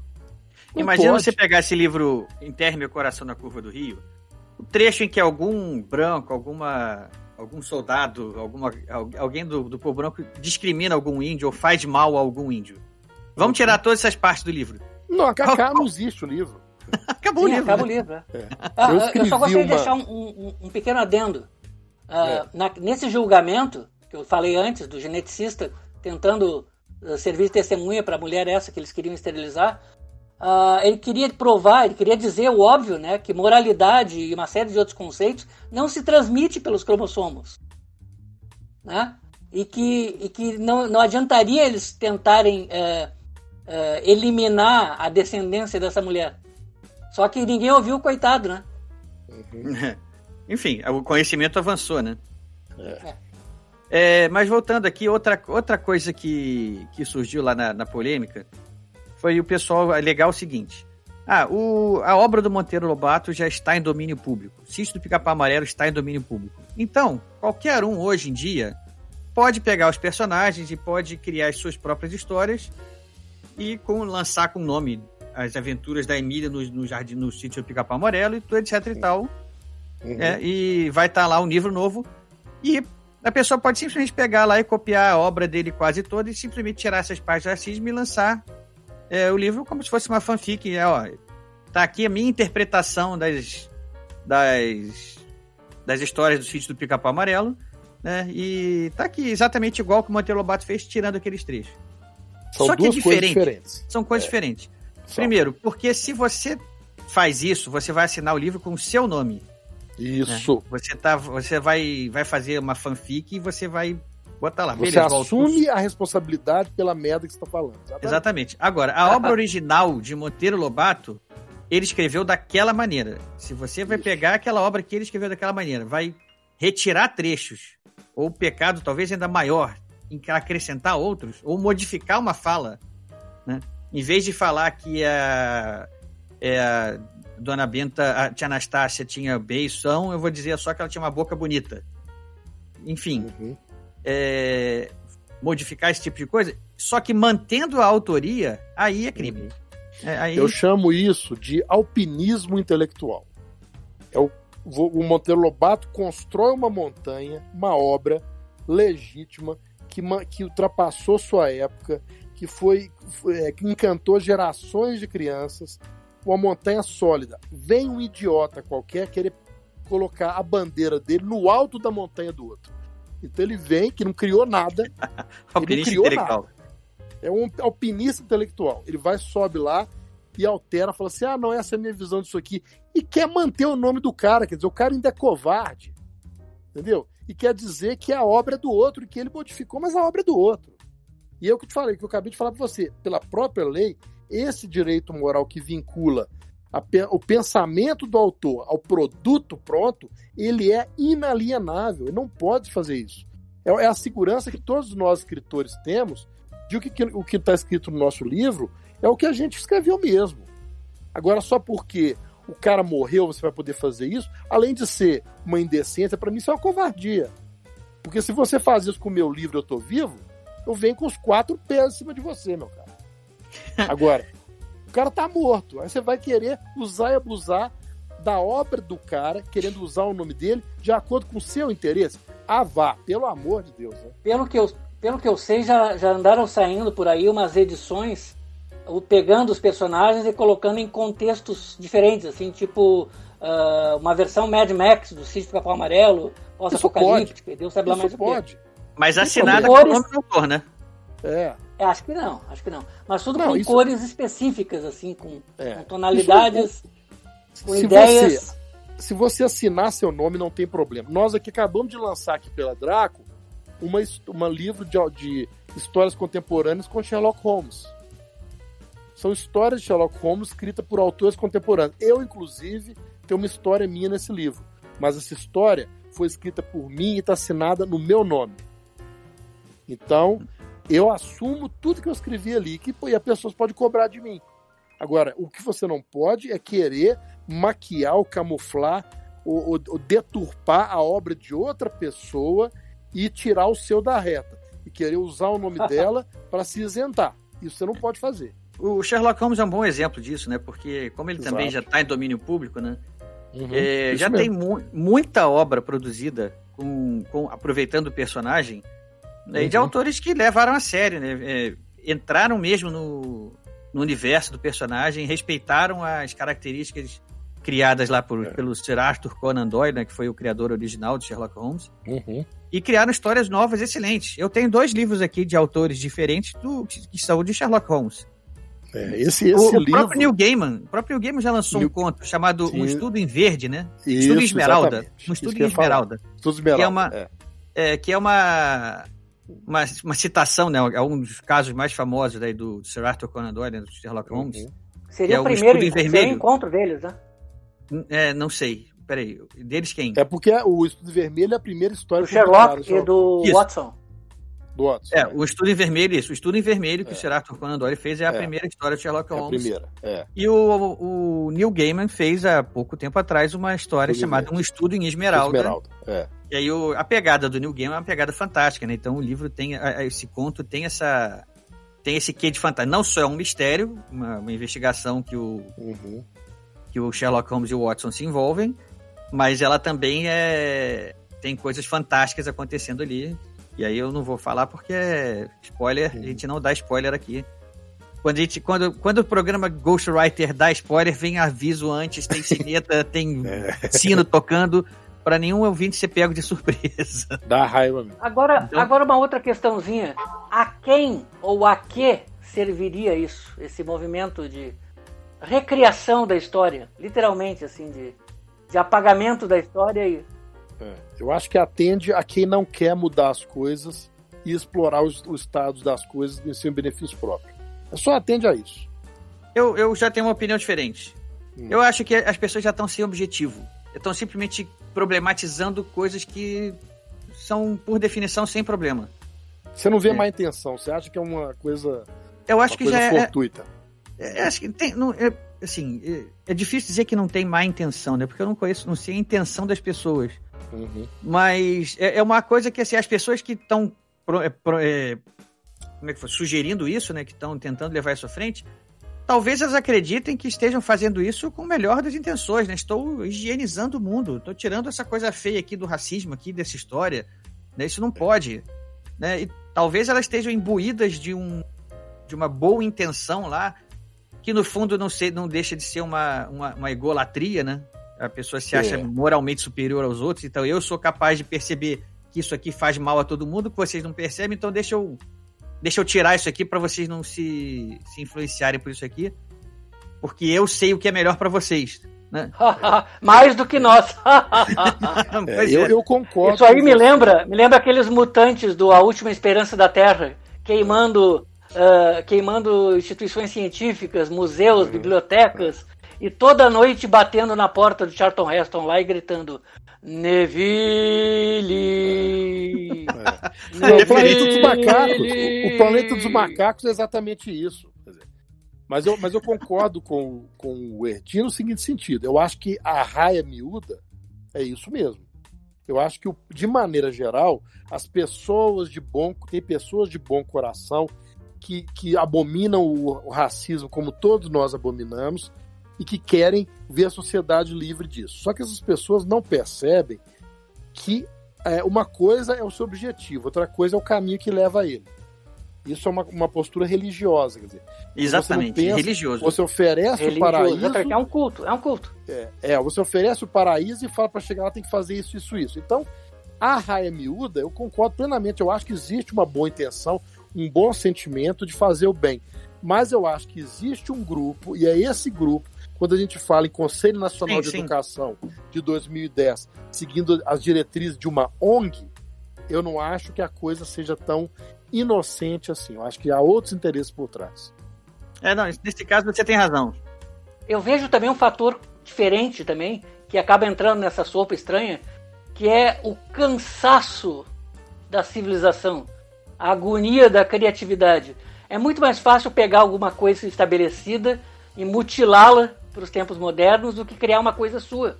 Não Imagina pode. você pegar esse livro Enterre Meu Coração na Curva do Rio, o trecho em que algum branco, alguma algum soldado, alguma, alguém do, do povo branco discrimina algum índio ou faz mal a algum índio. Vamos tirar todas essas partes do livro. Não, acabou, não existe o livro. acabou Sim, o livro. Acaba né? o livro. É. é. Ah, eu, eu, só gostaria uma... de deixar um, um, um pequeno adendo. Uh, é. na, nesse julgamento, que eu falei antes, do geneticista tentando uh, servir de testemunha para a mulher essa que eles queriam esterilizar, Uh, ele queria provar, ele queria dizer o óbvio, né, que moralidade e uma série de outros conceitos não se transmite pelos cromossomos, né? E que, e que não, não adiantaria eles tentarem é, é, eliminar a descendência dessa mulher. Só que ninguém ouviu, coitado, né? Uhum. Enfim, o conhecimento avançou, né? É. É, mas voltando aqui, outra, outra coisa que, que surgiu lá na, na polêmica foi o pessoal alegar o seguinte. Ah, o, a obra do Monteiro Lobato já está em domínio público. O Sítio do Pica-Pau Amarelo está em domínio público. Então, qualquer um hoje em dia pode pegar os personagens e pode criar as suas próprias histórias e com, lançar com o nome as aventuras da Emília no, no jardim, no sítio do Pica-Pau Amarelo e etc e tal. Uhum. É, e vai estar tá lá um livro novo. E a pessoa pode simplesmente pegar lá e copiar a obra dele quase toda e simplesmente tirar essas partes do racismo e lançar é, o livro como se fosse uma fanfic. É, ó, tá aqui a minha interpretação das, das, das histórias do sítio do Pica-Pau Amarelo, né? E tá aqui exatamente igual que o Monteiro Lobato fez, tirando aqueles trechos. São Só que é diferente. diferentes. São coisas é. diferentes. Só. Primeiro, porque se você faz isso, você vai assinar o livro com o seu nome. Isso. Né? Você, tá, você vai, vai fazer uma fanfic e você vai Bota lá. Você beleza, assume a responsabilidade pela merda que você está falando. Exatamente. Exatamente. Agora, a obra original de Monteiro Lobato, ele escreveu daquela maneira. Se você vai Isso. pegar aquela obra que ele escreveu daquela maneira, vai retirar trechos, ou pecado talvez ainda maior, em acrescentar outros, ou modificar uma fala, né? Em vez de falar que a, é, a Dona Benta, a tia Anastácia tinha beição, eu vou dizer só que ela tinha uma boca bonita. Enfim, uhum é, modificar esse tipo de coisa, só que mantendo a autoria, aí é crime. É, aí... Eu chamo isso de alpinismo intelectual. É o, o Monteiro Lobato constrói uma montanha, uma obra legítima que, que ultrapassou sua época, que foi, foi é, que encantou gerações de crianças, uma montanha sólida. Vem um idiota qualquer querer colocar a bandeira dele no alto da montanha do outro. Então ele vem, que não criou nada. não criou nada. É um alpinista intelectual. Ele vai, sobe lá e altera, fala assim: ah, não, essa é a minha visão disso aqui. E quer manter o nome do cara, quer dizer, o cara ainda é covarde. Entendeu? E quer dizer que a obra é do outro, que ele modificou, mas a obra é do outro. E eu que te falei, que eu acabei de falar para você, pela própria lei, esse direito moral que vincula a, o pensamento do autor ao produto pronto, ele é inalienável, ele não pode fazer isso. É, é a segurança que todos nós escritores temos de que, que o que está escrito no nosso livro é o que a gente escreveu mesmo. Agora, só porque o cara morreu, você vai poder fazer isso, além de ser uma indecência, para mim isso é uma covardia. Porque se você faz isso com o meu livro Eu Tô Vivo, eu venho com os quatro pés em cima de você, meu cara. Agora, o cara tá morto. Aí você vai querer usar e abusar da obra do cara, querendo usar o nome dele de acordo com o seu interesse. Ah, vá, pelo amor de Deus. Né? Pelo, que eu, pelo que eu sei, já, já andaram saindo por aí umas edições pegando os personagens e colocando em contextos diferentes, assim, tipo uh, uma versão Mad Max do Sítio Capão Amarelo, pós-apocalíptica, Deus sabe lá mais pode. o quê. Mas assinada com o nome do autor, né? É. é. Acho que não, acho que não. Mas tudo não, com isso... cores específicas, assim, com, é. com tonalidades, isso, com se ideias. Você, se você assinar seu nome, não tem problema. Nós aqui acabamos de lançar aqui pela Draco uma, uma livro de, de histórias contemporâneas com Sherlock Holmes. São histórias de Sherlock Holmes escritas por autores contemporâneos. Eu, inclusive, tenho uma história minha nesse livro. Mas essa história foi escrita por mim e está assinada no meu nome. Então, eu assumo tudo que eu escrevi ali, que e as pessoas podem cobrar de mim. Agora, o que você não pode é querer maquiar ou camuflar ou, ou, ou deturpar a obra de outra pessoa e tirar o seu da reta. E querer usar o nome dela para se isentar. Isso você não pode fazer. O Sherlock Holmes é um bom exemplo disso, né? Porque como ele Exato. também já está em domínio público, né? Uhum, é, já mesmo. tem mu muita obra produzida com, com aproveitando o personagem né, uhum. de autores que levaram a sério, né? É, entraram mesmo no, no universo do personagem, respeitaram as características criadas lá por, é. pelo Sir Arthur Conan Doyle, né, que foi o criador original de Sherlock Holmes, uhum. e criaram histórias novas excelentes. Eu tenho dois livros aqui de autores diferentes do, que são de Sherlock Holmes. É, esse, esse o, livro... próprio Neil Gaiman, o próprio Neil Gaiman já lançou New... um conto chamado Sim. Um Estudo em Verde, né? Isso, Estudo em Esmeralda. Exatamente. Um Estudo em Esmeralda. Estudo Esmeralda. Que é uma, é. É, que é uma, uma, uma, citação, né? É um dos casos mais famosos aí do Sir Arthur Conan Doyle, do Sherlock uhum. Holmes. Uhum. Seria é o primeiro seria encontro deles, né? É, não sei. Peraí, deles quem? É porque o Estudo Vermelho é a primeira história do Sherlock e do Isso. Watson do Watson. É, o Estudo em Vermelho, isso. O Estudo em Vermelho que é. o Arthur Conan Doyle fez é a é. primeira história de Sherlock Holmes. É a primeira, é. E o, o Neil Gaiman fez há pouco tempo atrás uma história chamada Um Estudo em Esmeralda. Esmeralda, é. E aí o, a pegada do Neil Gaiman é uma pegada fantástica, né? Então o livro tem, esse conto tem essa... Tem esse quê de fantástico. Não só é um mistério, uma, uma investigação que o, uhum. que o Sherlock Holmes e o Watson se envolvem, mas ela também é tem coisas fantásticas acontecendo ali e aí eu não vou falar porque é spoiler, a gente não dá spoiler aqui. Quando, a gente, quando, quando o programa Ghostwriter dá spoiler, vem aviso antes, tem sineta, tem é. sino tocando, para nenhum ouvinte ser pego de surpresa. Dá raiva mesmo. Agora, então... agora uma outra questãozinha. A quem ou a que serviria isso? Esse movimento de recriação da história? Literalmente, assim, de, de apagamento da história e é, eu acho que atende a quem não quer mudar as coisas e explorar os, os estados das coisas em seu benefício próprio. É só atende a isso. Eu, eu já tenho uma opinião diferente. Hum. Eu acho que as pessoas já estão sem objetivo. Estão simplesmente problematizando coisas que são, por definição, sem problema. Você não vê é. má intenção, você acha que é uma coisa. Eu acho que já é. Fortuita. É, acho que tem. Não, é, assim, é, é, difícil dizer que não tem má intenção, né? Porque eu não conheço, não sei a intenção das pessoas. Uhum. Mas é, é, uma coisa que assim, as pessoas que estão é, é, como é que foi? sugerindo isso, né? Que estão tentando levar isso à frente. Talvez elas acreditem que estejam fazendo isso com o melhor das intenções, né? Estou higienizando o mundo, estou tirando essa coisa feia aqui do racismo, aqui dessa história. Né? Isso não pode. Né? E talvez elas estejam imbuídas de, um, de uma boa intenção lá, que no fundo não, sei, não deixa de ser uma, uma, uma egolatria, né? A pessoa se acha é. moralmente superior aos outros, então eu sou capaz de perceber que isso aqui faz mal a todo mundo, que vocês não percebem, então deixa eu deixa eu tirar isso aqui para vocês não se, se influenciarem por isso aqui, porque eu sei o que é melhor para vocês. Né? Mais do que nós. é, eu, eu, concordo. Isso aí me lembra, me lembra aqueles mutantes do A Última Esperança da Terra, queimando, uh, queimando instituições científicas, museus, bibliotecas, e toda noite batendo na porta do Charlton Heston lá e gritando Neville! É. o planeta dos macacos. O planeta dos macacos é exatamente isso. Mas eu, mas eu concordo com, com o Erdi no seguinte sentido. Eu acho que a raia miúda é isso mesmo. Eu acho que, de maneira geral, as pessoas de bom. Tem pessoas de bom coração que, que abominam o, o racismo como todos nós abominamos e que querem ver a sociedade livre disso. Só que essas pessoas não percebem que é, uma coisa é o seu objetivo, outra coisa é o caminho que leva a ele. Isso é uma, uma postura religiosa, quer dizer. Exatamente, pensa, religioso. Você oferece religioso, o paraíso. É um culto, é um culto. É, é você oferece o paraíso e fala para chegar lá tem que fazer isso, isso, isso. Então, a raia miúda, eu concordo plenamente. Eu acho que existe uma boa intenção, um bom sentimento de fazer o bem. Mas eu acho que existe um grupo, e é esse grupo quando a gente fala em Conselho Nacional sim, de sim. Educação de 2010, seguindo as diretrizes de uma ONG, eu não acho que a coisa seja tão inocente assim. Eu acho que há outros interesses por trás. É, não, nesse caso você tem razão. Eu vejo também um fator diferente também, que acaba entrando nessa sopa estranha, que é o cansaço da civilização, a agonia da criatividade. É muito mais fácil pegar alguma coisa estabelecida e mutilá-la para os tempos modernos do que criar uma coisa sua.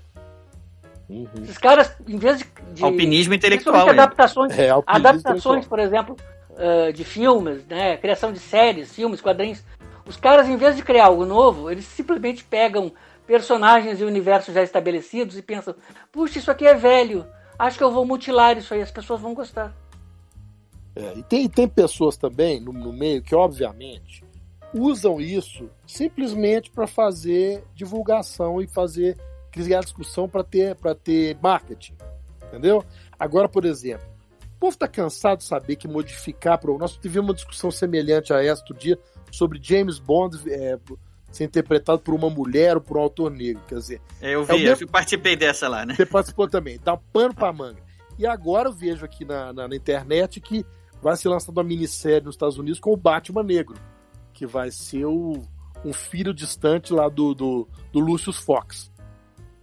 Uhum. Esses caras, em vez de. de alpinismo intelectual. Adaptações, é, adaptações por exemplo, uh, de filmes, né, criação de séries, filmes, quadrinhos. Os caras, em vez de criar algo novo, eles simplesmente pegam personagens e universos já estabelecidos e pensam: puxa, isso aqui é velho, acho que eu vou mutilar isso aí, as pessoas vão gostar. É, e tem, tem pessoas também no, no meio que, obviamente, usam isso simplesmente para fazer divulgação e fazer criar discussão para ter para ter marketing, entendeu? Agora, por exemplo, o povo está cansado de saber que modificar para nós tivemos uma discussão semelhante a essa outro dia sobre James Bond é, ser interpretado por uma mulher ou por um autor negro, quer dizer. É, eu vi, é mesmo... eu participei dessa lá, né? Você participou também, dá pano para manga. E agora eu vejo aqui na, na, na internet que vai ser lançada uma minissérie nos Estados Unidos com o Batman negro que vai ser o, um filho distante lá do, do, do Lucius Fox.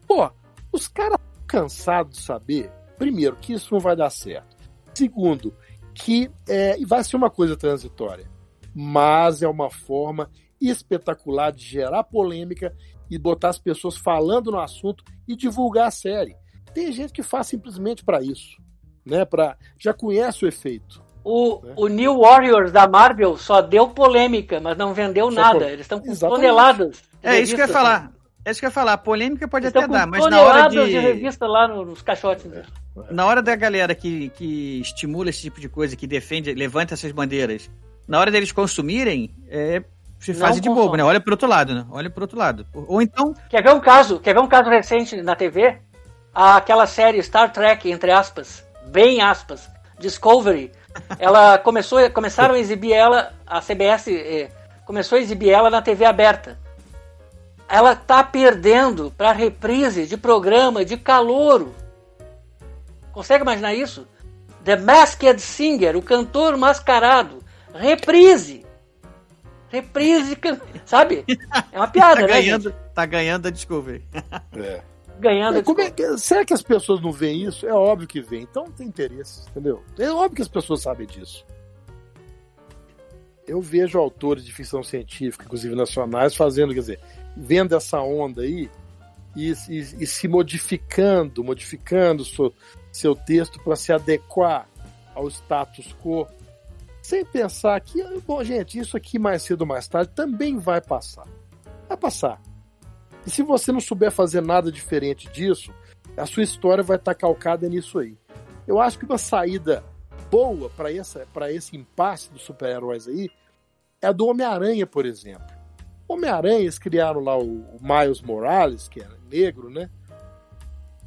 Pô, os caras cansados de saber, primeiro, que isso não vai dar certo. Segundo, que é, vai ser uma coisa transitória, mas é uma forma espetacular de gerar polêmica e botar as pessoas falando no assunto e divulgar a série. Tem gente que faz simplesmente para isso, né? Para já conhece o efeito. O, né? o New Warriors da Marvel só deu polêmica, mas não vendeu só nada. Por... Eles estão com Exatamente. toneladas. É isso que eu ia falar. É isso que eu ia falar. Polêmica pode Eles até dar, mas na hora de... de revista lá nos caixotes. É. Na hora da galera que, que estimula esse tipo de coisa, que defende, levanta essas bandeiras, na hora deles consumirem, é, se faz de bobo, né? Olha pro outro lado, né? Olha pro outro lado. Ou então. Quer ver um caso? Quer ver um caso recente na TV? Aquela série Star Trek, entre aspas, bem aspas, Discovery ela começou, começaram a exibir ela, a CBS eh, começou a exibir ela na TV aberta. Ela tá perdendo para reprise de programa de calouro. Consegue imaginar isso? The Masked Singer, o cantor mascarado, reprise. Reprise, sabe? É uma piada, tá né? Ganhando, gente? tá ganhando a Discovery. É ganhando. É, é que, será que as pessoas não veem isso? É óbvio que veem. Então tem interesse, entendeu? É óbvio que as pessoas sabem disso. Eu vejo autores de ficção científica, inclusive nacionais, fazendo, quer dizer, vendo essa onda aí e, e, e se modificando, modificando seu, seu texto para se adequar ao status quo, sem pensar que, bom, gente, isso aqui mais cedo ou mais tarde também vai passar. Vai passar. E se você não souber fazer nada diferente disso, a sua história vai estar calcada nisso aí. Eu acho que uma saída boa para esse impasse dos super-heróis aí é a do Homem-Aranha, por exemplo. Homem-Aranha, eles criaram lá o Miles Morales, que era negro, né?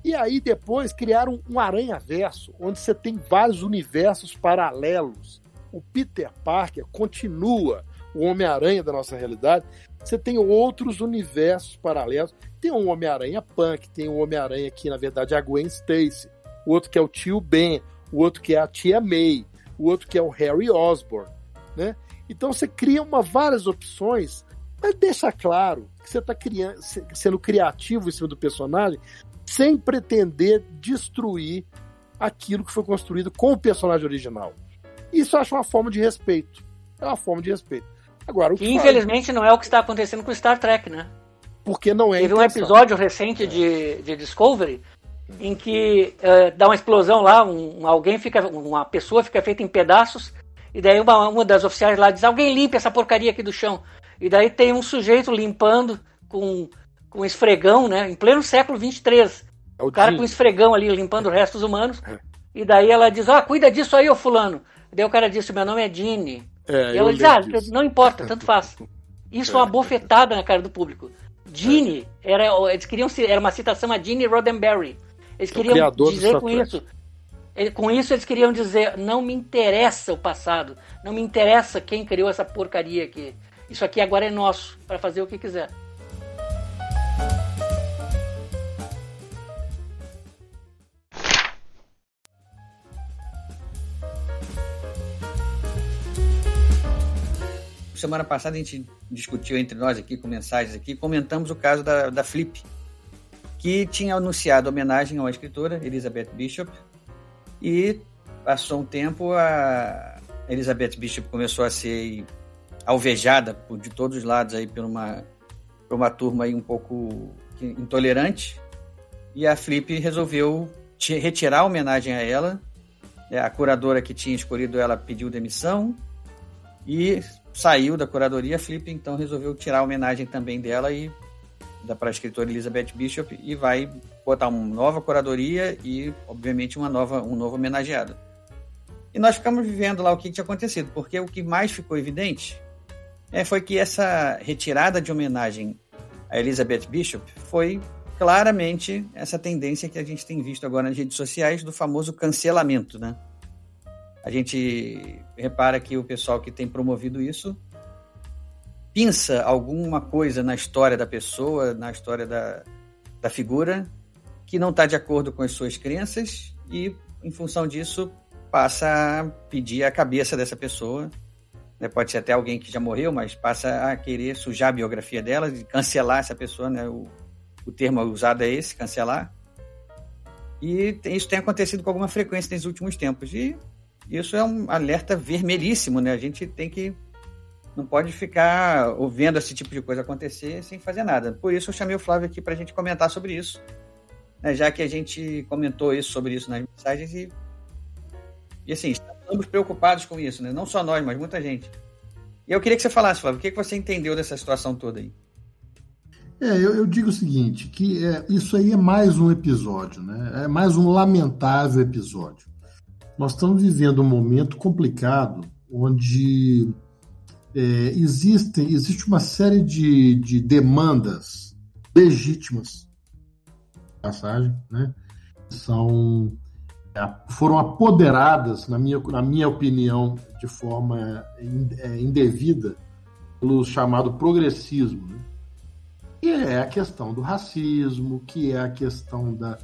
E aí depois criaram um aranha-verso, onde você tem vários universos paralelos. O Peter Parker continua o Homem-Aranha da nossa realidade. Você tem outros universos paralelos. Tem um Homem-Aranha Punk, tem um Homem-Aranha que na verdade é a Gwen Stacy, o outro que é o tio Ben, o outro que é a tia May, o outro que é o Harry Osborn, né? Então você cria uma, várias opções, mas deixa claro que você está sendo criativo em cima do personagem, sem pretender destruir aquilo que foi construído com o personagem original. Isso eu acho uma forma de respeito. É uma forma de respeito. Agora, o que, infelizmente faz... não é o que está acontecendo com Star Trek, né? Porque não é. Teve um episódio recente de, de Discovery em que uh, dá uma explosão lá, um, alguém fica, uma pessoa fica feita em pedaços e daí uma, uma das oficiais lá diz: alguém limpa essa porcaria aqui do chão. E daí tem um sujeito limpando com com esfregão, né? Em pleno século 23. É o, o cara com esfregão ali limpando restos humanos. É. E daí ela diz: Ah, cuida disso aí, ô fulano. E daí o cara disse: Meu nome é Dini. É, e ela diz: Ah, disso. não importa, tanto faz. Isso é uma bofetada na cara do público. Dini, era, eles queriam, era uma citação a Dini Roddenberry. Eles queriam dizer com isso. Com isso eles queriam dizer: não me interessa o passado, não me interessa quem criou essa porcaria aqui. Isso aqui agora é nosso para fazer o que quiser. Semana passada a gente discutiu entre nós aqui, com mensagens aqui, comentamos o caso da, da Flip, que tinha anunciado homenagem a uma escritora, Elizabeth Bishop, e passou um tempo, a Elizabeth Bishop começou a ser alvejada por, de todos os lados aí por uma, por uma turma aí um pouco intolerante, e a Flip resolveu retirar a homenagem a ela. É, a curadora que tinha escolhido ela pediu demissão e saiu da curadoria, a Flip então resolveu tirar a homenagem também dela e da para a escritora Elizabeth Bishop e vai botar uma nova curadoria e obviamente uma nova um novo homenageado. E nós ficamos vivendo lá o que tinha acontecido, porque o que mais ficou evidente é, foi que essa retirada de homenagem a Elizabeth Bishop foi claramente essa tendência que a gente tem visto agora nas redes sociais do famoso cancelamento, né? A gente repara que o pessoal que tem promovido isso pinça alguma coisa na história da pessoa, na história da, da figura, que não está de acordo com as suas crenças e, em função disso, passa a pedir a cabeça dessa pessoa. Né? Pode ser até alguém que já morreu, mas passa a querer sujar a biografia dela, e cancelar essa pessoa. Né? O, o termo usado é esse, cancelar. E isso tem acontecido com alguma frequência nos últimos tempos. E isso é um alerta vermelhíssimo, né? A gente tem que não pode ficar ouvindo esse tipo de coisa acontecer sem fazer nada. Por isso eu chamei o Flávio aqui para a gente comentar sobre isso, né? já que a gente comentou isso sobre isso nas mensagens e e assim estamos preocupados com isso, né? Não só nós, mas muita gente. E eu queria que você falasse, Flávio, o que, que você entendeu dessa situação toda aí? É, eu, eu digo o seguinte, que é, isso aí é mais um episódio, né? É mais um lamentável episódio. Nós estamos vivendo um momento complicado onde é, existem, existe uma série de, de demandas legítimas, passagem, né? São é, foram apoderadas, na minha, na minha opinião, de forma é, indevida pelo chamado progressismo, né? que é a questão do racismo, que é a questão da,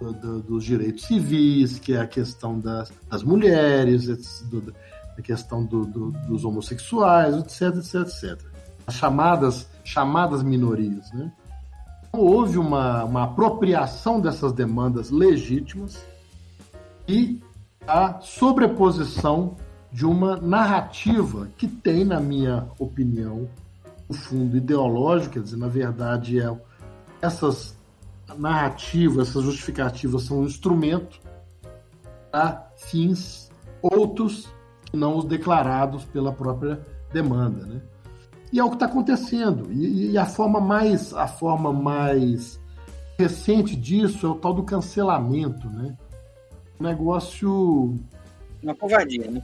do, dos direitos civis, que é a questão das, das mulheres, do, a questão do, dos homossexuais, etc, etc, etc. As chamadas, chamadas minorias. Né? Então, houve uma, uma apropriação dessas demandas legítimas e a sobreposição de uma narrativa que tem, na minha opinião, o um fundo ideológico, quer dizer, na verdade, é essas narrativa, essas justificativas são um instrumento para fins outros que não os declarados pela própria demanda, né? E é o que está acontecendo. E, e, a forma mais a forma mais recente disso é o tal do cancelamento, né? Um negócio uma covardia, né?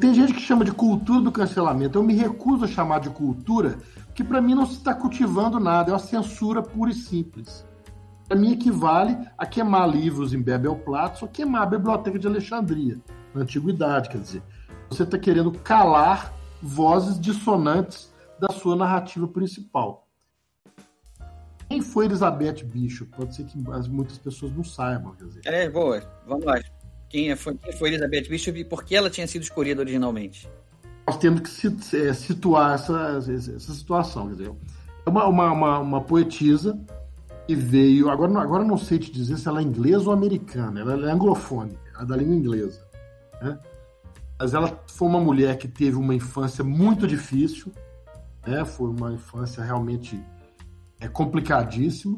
Tem gente que chama de cultura do cancelamento. Eu me recuso a chamar de cultura, porque para mim não se está cultivando nada, é uma censura pura e simples. Para mim equivale a queimar livros em Bebel Platz ou queimar a Biblioteca de Alexandria, na Antiguidade, quer dizer. Você está querendo calar vozes dissonantes da sua narrativa principal. Quem foi Elizabeth Bishop? Pode ser que muitas pessoas não saibam. Quer dizer. É, boa. Vamos lá quem foi, quem foi Elizabeth Bishop e por que ela tinha sido escolhida originalmente. Nós temos que é, situar essa, essa situação. Quer dizer, é uma, uma, uma, uma poetisa que veio. Agora, agora não sei te dizer se ela é inglesa ou americana, ela é anglofone, é da língua inglesa. Né? Mas ela foi uma mulher que teve uma infância muito difícil, né? foi uma infância realmente é, complicadíssima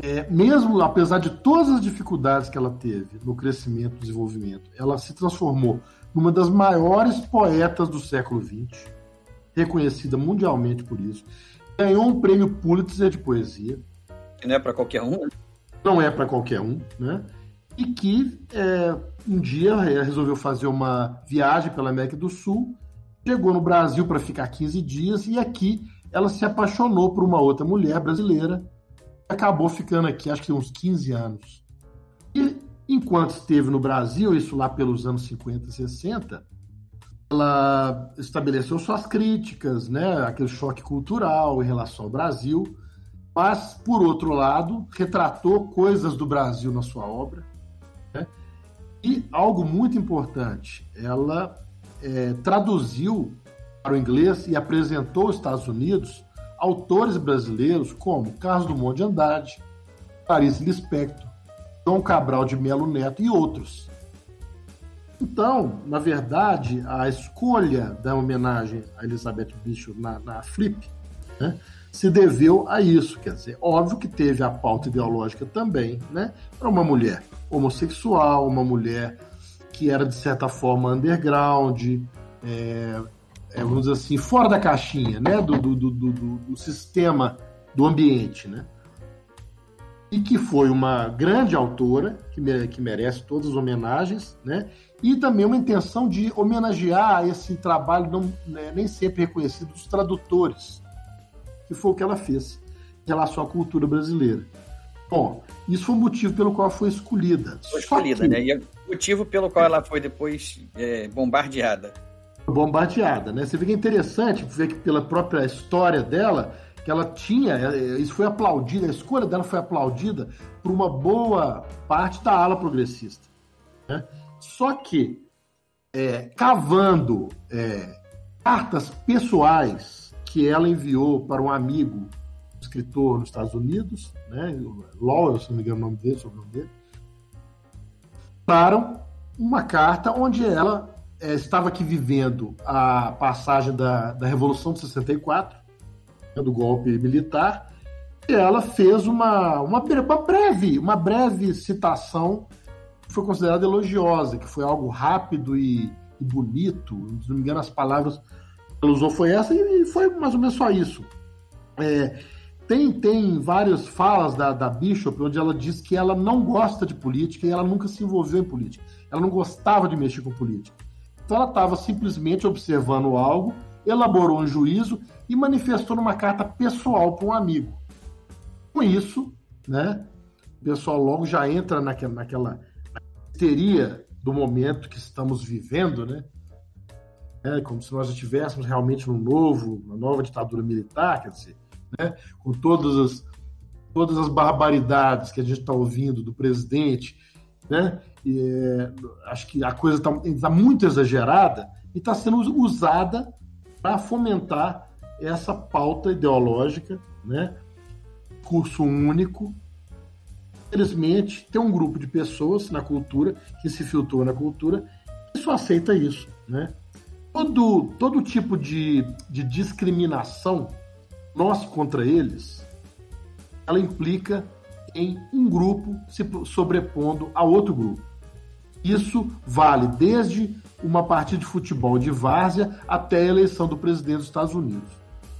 é, mesmo apesar de todas as dificuldades que ela teve no crescimento e desenvolvimento, ela se transformou numa das maiores poetas do século XX, reconhecida mundialmente por isso. Ganhou um prêmio Pulitzer de poesia. Que não é para qualquer um, né? Não é para qualquer um, né? E que é, um dia resolveu fazer uma viagem pela América do Sul, chegou no Brasil para ficar 15 dias e aqui ela se apaixonou por uma outra mulher brasileira acabou ficando aqui, acho que uns 15 anos. E enquanto esteve no Brasil, isso lá pelos anos 50 e 60, ela estabeleceu suas críticas, né, aquele choque cultural em relação ao Brasil, mas, por outro lado, retratou coisas do Brasil na sua obra. Né? E algo muito importante, ela é, traduziu para o inglês e apresentou aos Estados Unidos autores brasileiros como Carlos Dumont de Andrade, Clarice Lispector, João Cabral de Melo Neto e outros. Então, na verdade, a escolha da homenagem a Elizabeth Bishop na, na Flip né, se deveu a isso. Quer dizer, óbvio que teve a pauta ideológica também, né, para uma mulher homossexual, uma mulher que era, de certa forma, underground, é, é, vamos dizer assim, fora da caixinha, né, do, do, do, do, do sistema do ambiente, né? E que foi uma grande autora, que, que merece todas as homenagens, né? E também uma intenção de homenagear esse trabalho não, né, nem sempre reconhecido dos tradutores, que foi o que ela fez em relação à cultura brasileira. Bom, isso foi o motivo pelo qual foi escolhida. Foi escolhida, que... né? E o motivo pelo qual ela foi depois é, bombardeada bombardeada, né? Você vê que é interessante ver que pela própria história dela, que ela tinha, é, é, isso foi aplaudida, a escolha dela foi aplaudida por uma boa parte da ala progressista. Né? Só que, é, cavando é, cartas pessoais que ela enviou para um amigo escritor nos Estados Unidos, né, Lowell, se não me engano o nome dele, sobre o nome dele, para uma carta onde ela é, estava aqui vivendo a passagem da, da Revolução de 64, né, do golpe militar, e ela fez uma, uma, uma, breve, uma breve citação que foi considerada elogiosa, que foi algo rápido e, e bonito, se não me engano as palavras ela usou foi essa, e foi mais ou menos só isso. É, tem, tem várias falas da, da Bishop onde ela diz que ela não gosta de política e ela nunca se envolveu em política. Ela não gostava de mexer com política. Então ela estava simplesmente observando algo, elaborou um juízo e manifestou numa carta pessoal para um amigo. Com isso, né, o pessoal logo já entra naquela, naquela histeria do momento que estamos vivendo, né? É, como se nós estivéssemos realmente num novo, uma nova ditadura militar, quer dizer, né? com todas as, todas as barbaridades que a gente está ouvindo do presidente, né? É, acho que a coisa está tá muito exagerada e está sendo usada para fomentar essa pauta ideológica, né? curso único. Infelizmente, tem um grupo de pessoas na cultura que se filtrou na cultura e só aceita isso. Né? Todo, todo tipo de, de discriminação nós contra eles, ela implica em um grupo se sobrepondo a outro grupo. Isso vale desde uma partida de futebol de várzea até a eleição do presidente dos Estados Unidos.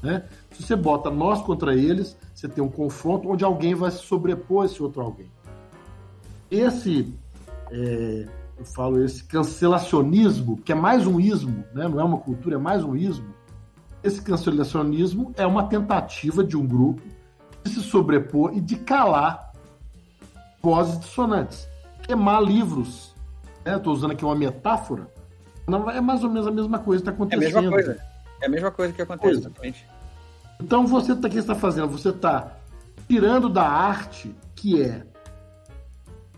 Né? Se você bota nós contra eles, você tem um confronto onde alguém vai se sobrepor a esse outro alguém. Esse, é, eu falo, esse cancelacionismo, que é mais um ismo, né? não é uma cultura, é mais um ismo. Esse cancelacionismo é uma tentativa de um grupo de se sobrepor e de calar vozes dissonantes, queimar livros. Estou né? usando aqui uma metáfora. Não, é mais ou menos a mesma coisa que está acontecendo. É a mesma coisa. É a mesma coisa que acontece, exatamente. Então você tá, que está fazendo? Você está tirando da arte, que é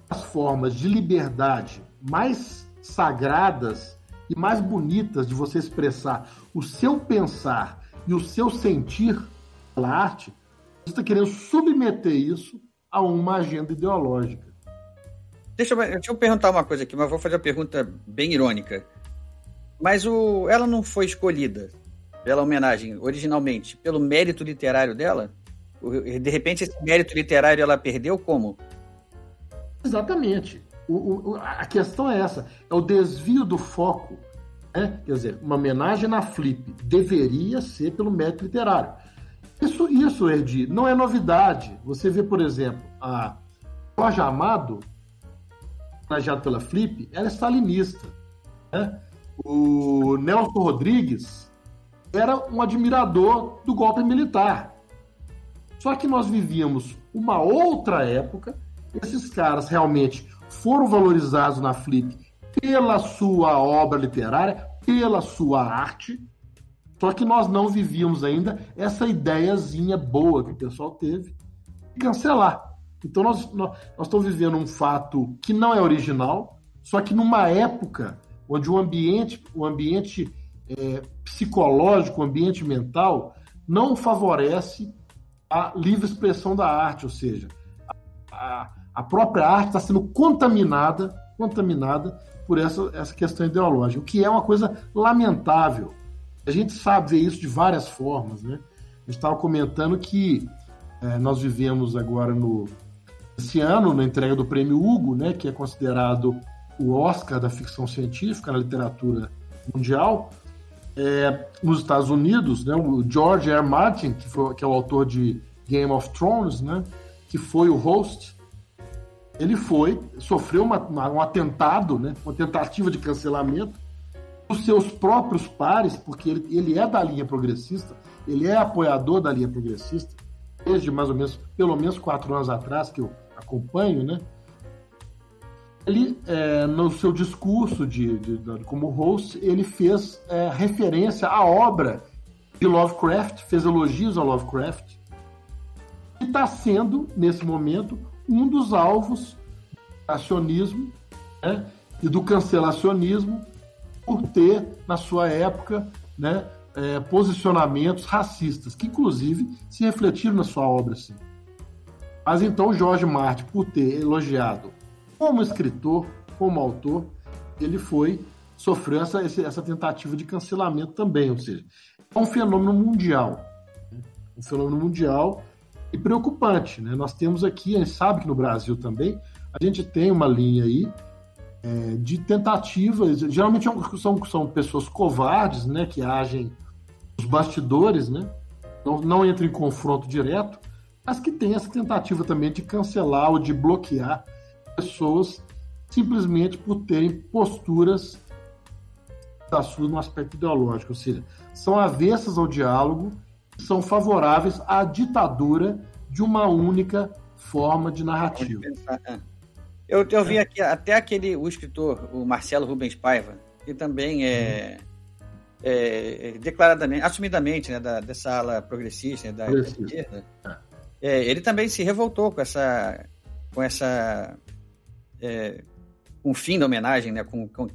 as formas de liberdade mais sagradas e mais bonitas de você expressar o seu pensar e o seu sentir pela arte, você está querendo submeter isso a uma agenda ideológica. Deixa eu, deixa eu perguntar uma coisa aqui, mas vou fazer uma pergunta bem irônica. Mas o, ela não foi escolhida pela homenagem originalmente pelo mérito literário dela? De repente, esse mérito literário ela perdeu como? Exatamente. O, o, a questão é essa: é o desvio do foco. Né? Quer dizer, uma homenagem na Flip deveria ser pelo mérito literário. Isso, isso, Edi, não é novidade. Você vê, por exemplo, a Jorge Amado, homenageado pela Flip, ela é stalinista. Né? O Nelson Rodrigues era um admirador do golpe militar. Só que nós vivíamos uma outra época, esses caras realmente foram valorizados na Flip pela sua obra literária, pela sua arte, só que nós não vivíamos ainda essa ideiazinha boa que o pessoal teve de cancelar. Então nós, nós, nós estamos vivendo um fato que não é original, só que numa época onde o ambiente, o ambiente é, psicológico, o ambiente mental, não favorece a livre expressão da arte, ou seja, a, a própria arte está sendo contaminada, contaminada por essa, essa questão ideológica, o que é uma coisa lamentável. A gente sabe ver isso de várias formas, né? A gente estava comentando que é, nós vivemos agora no esse ano na entrega do prêmio Hugo, né, que é considerado o Oscar da ficção científica na literatura mundial. É, nos Estados Unidos, né, o George R. Martin, que, foi, que é o autor de Game of Thrones, né, que foi o host, ele foi, sofreu uma, uma, um atentado, né, uma tentativa de cancelamento dos seus próprios pares, porque ele, ele é da linha progressista, ele é apoiador da linha progressista, desde mais ou menos, pelo menos quatro anos atrás, que eu acompanho, né? ele, é, no seu discurso de, de, de, como host, ele fez é, referência à obra de Lovecraft, fez elogios a Lovecraft, e está sendo, nesse momento, um dos alvos do acionismo né, e do cancelacionismo por ter, na sua época, né, é, posicionamentos racistas, que inclusive se refletiram na sua obra. Sim. Mas então Jorge Martin, por ter elogiado como escritor, como autor, ele foi sofreu essa, essa tentativa de cancelamento também, ou seja, é um fenômeno mundial, né? um fenômeno mundial e preocupante, né? Nós temos aqui, a gente sabe que no Brasil também a gente tem uma linha aí é, de tentativas, geralmente é são, são pessoas covardes, né, que agem nos bastidores, né, não, não entram em confronto direto, mas que tem essa tentativa também de cancelar ou de bloquear pessoas simplesmente por terem posturas da sua no aspecto ideológico, ou seja, são avessas ao diálogo, são favoráveis à ditadura de uma única forma de narrativa. É. Eu, eu vi aqui até aquele o escritor, o Marcelo Rubens Paiva, que também é, é, é declaradamente, assumidamente, né, da, dessa ala progressista, né, da esquerda. É, ele também se revoltou com essa com essa é, com o fim da homenagem, né? Com, com,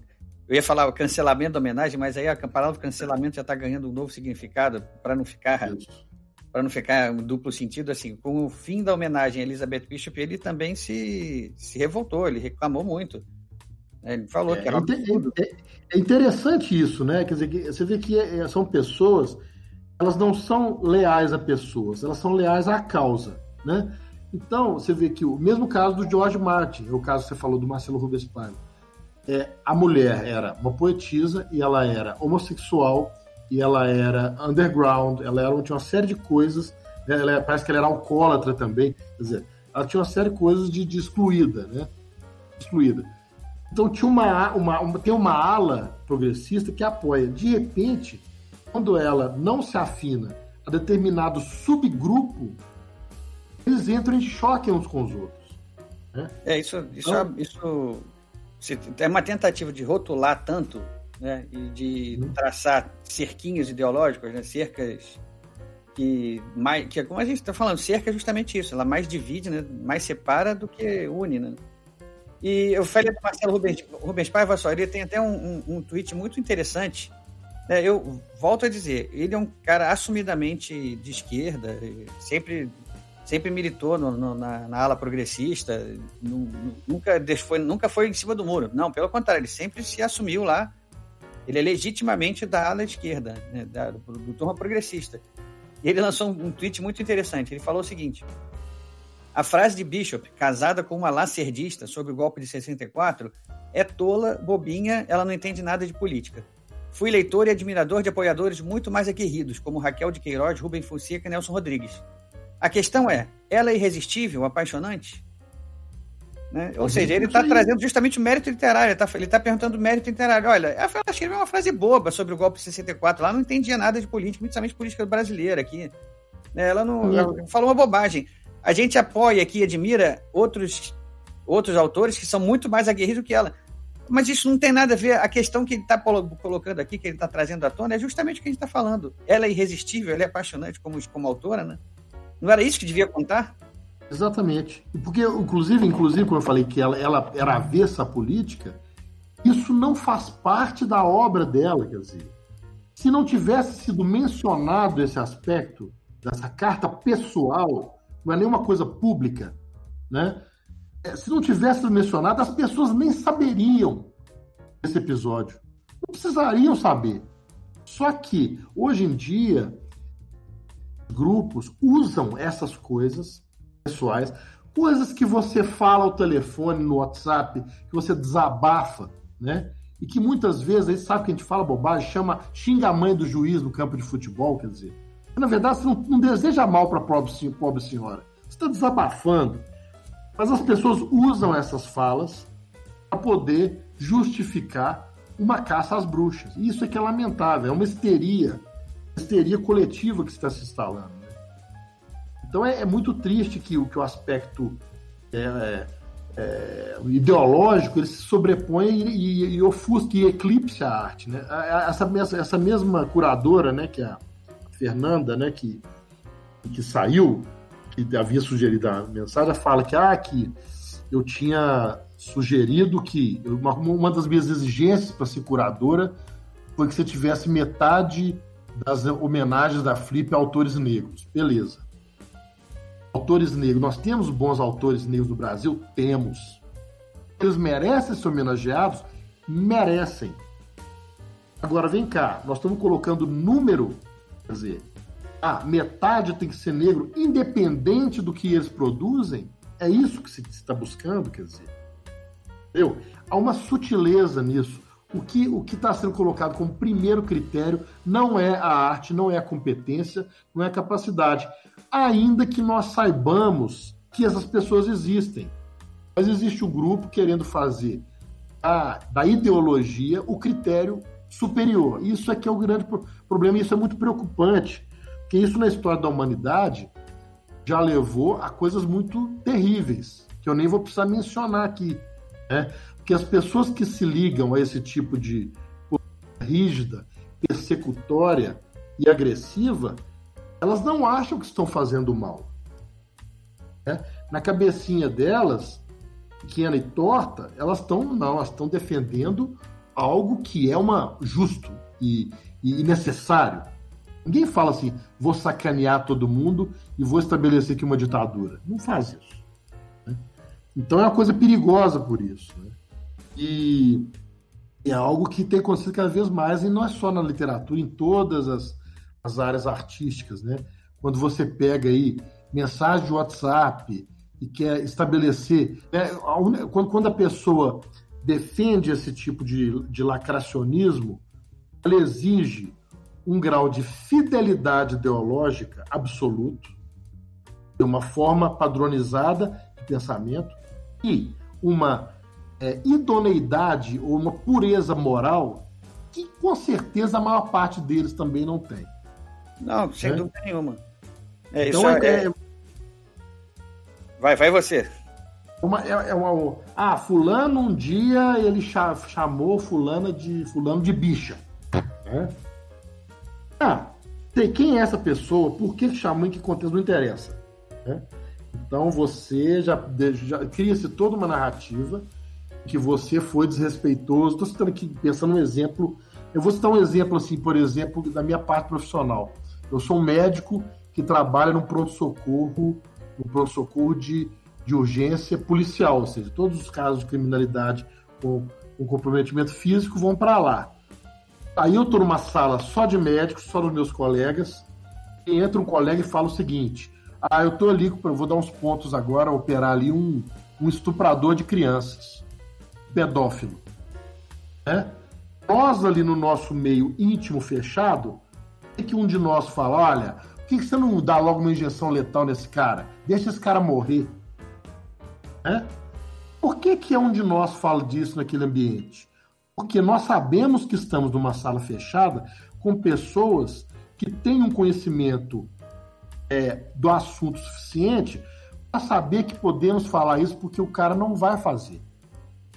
eu ia falar o cancelamento da homenagem, mas aí a palavra cancelamento já está ganhando um novo significado para não ficar para não ficar um duplo sentido assim. Com o fim da homenagem a Elizabeth Bishop, ele também se, se revoltou, ele reclamou muito. Ele falou é, que era é, é, interessante isso, né? Quer dizer, você vê que é, são pessoas, elas não são leais a pessoas, elas são leais à causa, né? Então, você vê que o mesmo caso do George Martin, é o caso que você falou do Marcelo Rubens Paiva. É, a mulher era uma poetisa e ela era homossexual e ela era underground, ela era, tinha uma série de coisas, né? ela, parece que ela era alcoólatra também, quer dizer, ela tinha uma série de coisas de, de excluída, né? Excluída. Então tinha uma, uma, uma, tem uma ala progressista que apoia. De repente, quando ela não se afina a determinado subgrupo, eles entram em choque uns com os outros. Né? É, isso, isso, então, é, isso é uma tentativa de rotular tanto né, e de uhum. traçar cerquinhos ideológicos, né, cercas que mais que como a gente está falando, cerca é justamente isso, ela mais divide, né, mais separa do que une, né? E eu falei do Marcelo Rubens, Rubens Paiva só, ele tem até um, um, um tweet muito interessante. Né, eu volto a dizer, ele é um cara assumidamente de esquerda, sempre sempre militou no, no, na, na, ala progressista, nunca foi, nunca foi em cima do muro. Não, pelo contrário, ele sempre se assumiu lá ele é legitimamente da ala esquerda, né, da, do, do turma progressista. E ele lançou um, um tweet muito interessante. Ele falou o seguinte: a frase de Bishop, casada com uma lacerdista sobre o golpe de 64, é tola, bobinha, ela não entende nada de política. Fui leitor e admirador de apoiadores muito mais aguerridos, como Raquel de Queiroz, Rubem Fonseca e Nelson Rodrigues. A questão é, ela é irresistível, apaixonante? Né? Ou seja, ele está trazendo justamente o mérito literário, ele está tá perguntando o mérito literário. Olha, ela escreveu uma frase boba sobre o golpe de 64, lá não entendia nada de política, principalmente política brasileira aqui. Né? Ela não ela falou uma bobagem. A gente apoia aqui, admira outros, outros autores que são muito mais aguerridos que ela. Mas isso não tem nada a ver. A questão que ele está colocando aqui, que ele está trazendo à tona, é justamente o que a gente está falando. Ela é irresistível, ela é apaixonante como, como autora, né? Não era isso que devia contar? Exatamente. Porque, inclusive, inclusive, como eu falei que ela, ela era avessa à política, isso não faz parte da obra dela, quer dizer. Se não tivesse sido mencionado esse aspecto dessa carta pessoal, não é nenhuma coisa pública, né? É, se não tivesse sido mencionado, as pessoas nem saberiam esse episódio. Não precisariam saber. Só que, hoje em dia, grupos usam essas coisas pessoais, coisas que você fala ao telefone, no WhatsApp, que você desabafa, né? E que muitas vezes, aí sabe que a gente fala bobagem, chama xinga a mãe do juiz no campo de futebol, quer dizer. Na verdade, você não, não deseja mal para a pobre, pobre senhora. Você está desabafando. Mas as pessoas usam essas falas para poder justificar uma caça às bruxas. E isso é que é lamentável, é uma histeria, histeria coletiva que está se instalando. Então é, é muito triste que, que o aspecto é, é, é ideológico ele se sobrepõe e, e, e ofusca e eclipse a arte. Né? Essa, essa mesma curadora, né, que é a Fernanda, né, que, que saiu, que havia sugerido a mensagem, fala que, ah, que eu tinha sugerido que uma, uma das minhas exigências para ser curadora foi que você tivesse metade das homenagens da Flip a autores negros. Beleza. Autores negros, nós temos bons autores negros no Brasil? Temos. Eles merecem ser homenageados? Merecem. Agora vem cá, nós estamos colocando número, quer dizer, a metade tem que ser negro, independente do que eles produzem. É isso que se está buscando, quer dizer. Entendeu? Há uma sutileza nisso. O que o está sendo colocado como primeiro critério não é a arte, não é a competência, não é a capacidade ainda que nós saibamos que essas pessoas existem. Mas existe um grupo querendo fazer a, da ideologia o critério superior. Isso é que é o grande problema, isso é muito preocupante, porque isso na história da humanidade já levou a coisas muito terríveis, que eu nem vou precisar mencionar aqui. Né? Porque as pessoas que se ligam a esse tipo de rígida, persecutória e agressiva, elas não acham que estão fazendo mal. Né? Na cabecinha delas, pequena e torta, elas estão não, elas estão defendendo algo que é uma justo e, e necessário. Ninguém fala assim, vou sacanear todo mundo e vou estabelecer aqui uma ditadura. Não faz isso. Né? Então é uma coisa perigosa por isso. Né? E é algo que tem acontecido cada vez mais, e não é só na literatura, em todas as, as áreas artísticas, né? Quando você pega aí mensagem de WhatsApp e quer estabelecer, né? quando, quando a pessoa defende esse tipo de, de lacracionismo, ela exige um grau de fidelidade ideológica absoluto, de uma forma padronizada de pensamento e uma é, idoneidade ou uma pureza moral que com certeza a maior parte deles também não tem. Não, sem é? dúvida nenhuma. É, então é, é, é, Vai, vai você. Uma, é, é uma, ah, fulano um dia ele chamou fulana de fulano de bicha. Né? Ah, quem é essa pessoa? Por que chamou em que contexto não interessa? Né? Então você já, já cria-se toda uma narrativa que você foi desrespeitoso. Estou citando aqui, pensando um exemplo. Eu vou citar um exemplo, assim, por exemplo, da minha parte profissional. Eu sou um médico que trabalha no pronto-socorro, no pronto-socorro de, de urgência policial, ou seja, todos os casos de criminalidade com, com comprometimento físico vão para lá. Aí eu estou numa sala só de médicos, só dos meus colegas, e entra um colega e fala o seguinte: Ah, eu estou ali, eu vou dar uns pontos agora, operar ali um, um estuprador de crianças, pedófilo. Né? Nós ali no nosso meio íntimo fechado, é que um de nós fala: Olha, por que você não dá logo uma injeção letal nesse cara? Deixa esse cara morrer. Né? Por que, que um de nós fala disso naquele ambiente? Porque nós sabemos que estamos numa sala fechada com pessoas que têm um conhecimento é, do assunto suficiente para saber que podemos falar isso porque o cara não vai fazer.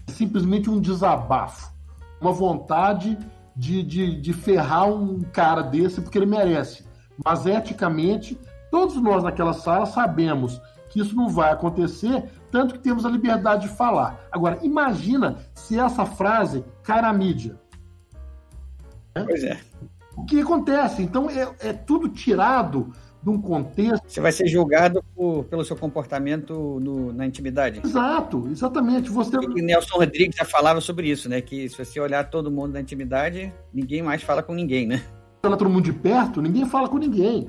Simplesmente um desabafo, uma vontade de, de, de ferrar um cara desse porque ele merece. Mas eticamente, todos nós naquela sala sabemos que isso não vai acontecer, tanto que temos a liberdade de falar. Agora, imagina se essa frase cai na mídia. Né? Pois é. O que acontece? Então, é, é tudo tirado de um contexto. Você vai ser julgado por, pelo seu comportamento no, na intimidade. Exato, exatamente. Você... E Nelson Rodrigues já falava sobre isso, né? Que se você olhar todo mundo na intimidade, ninguém mais fala com ninguém, né? Olha todo mundo de perto, ninguém fala com ninguém.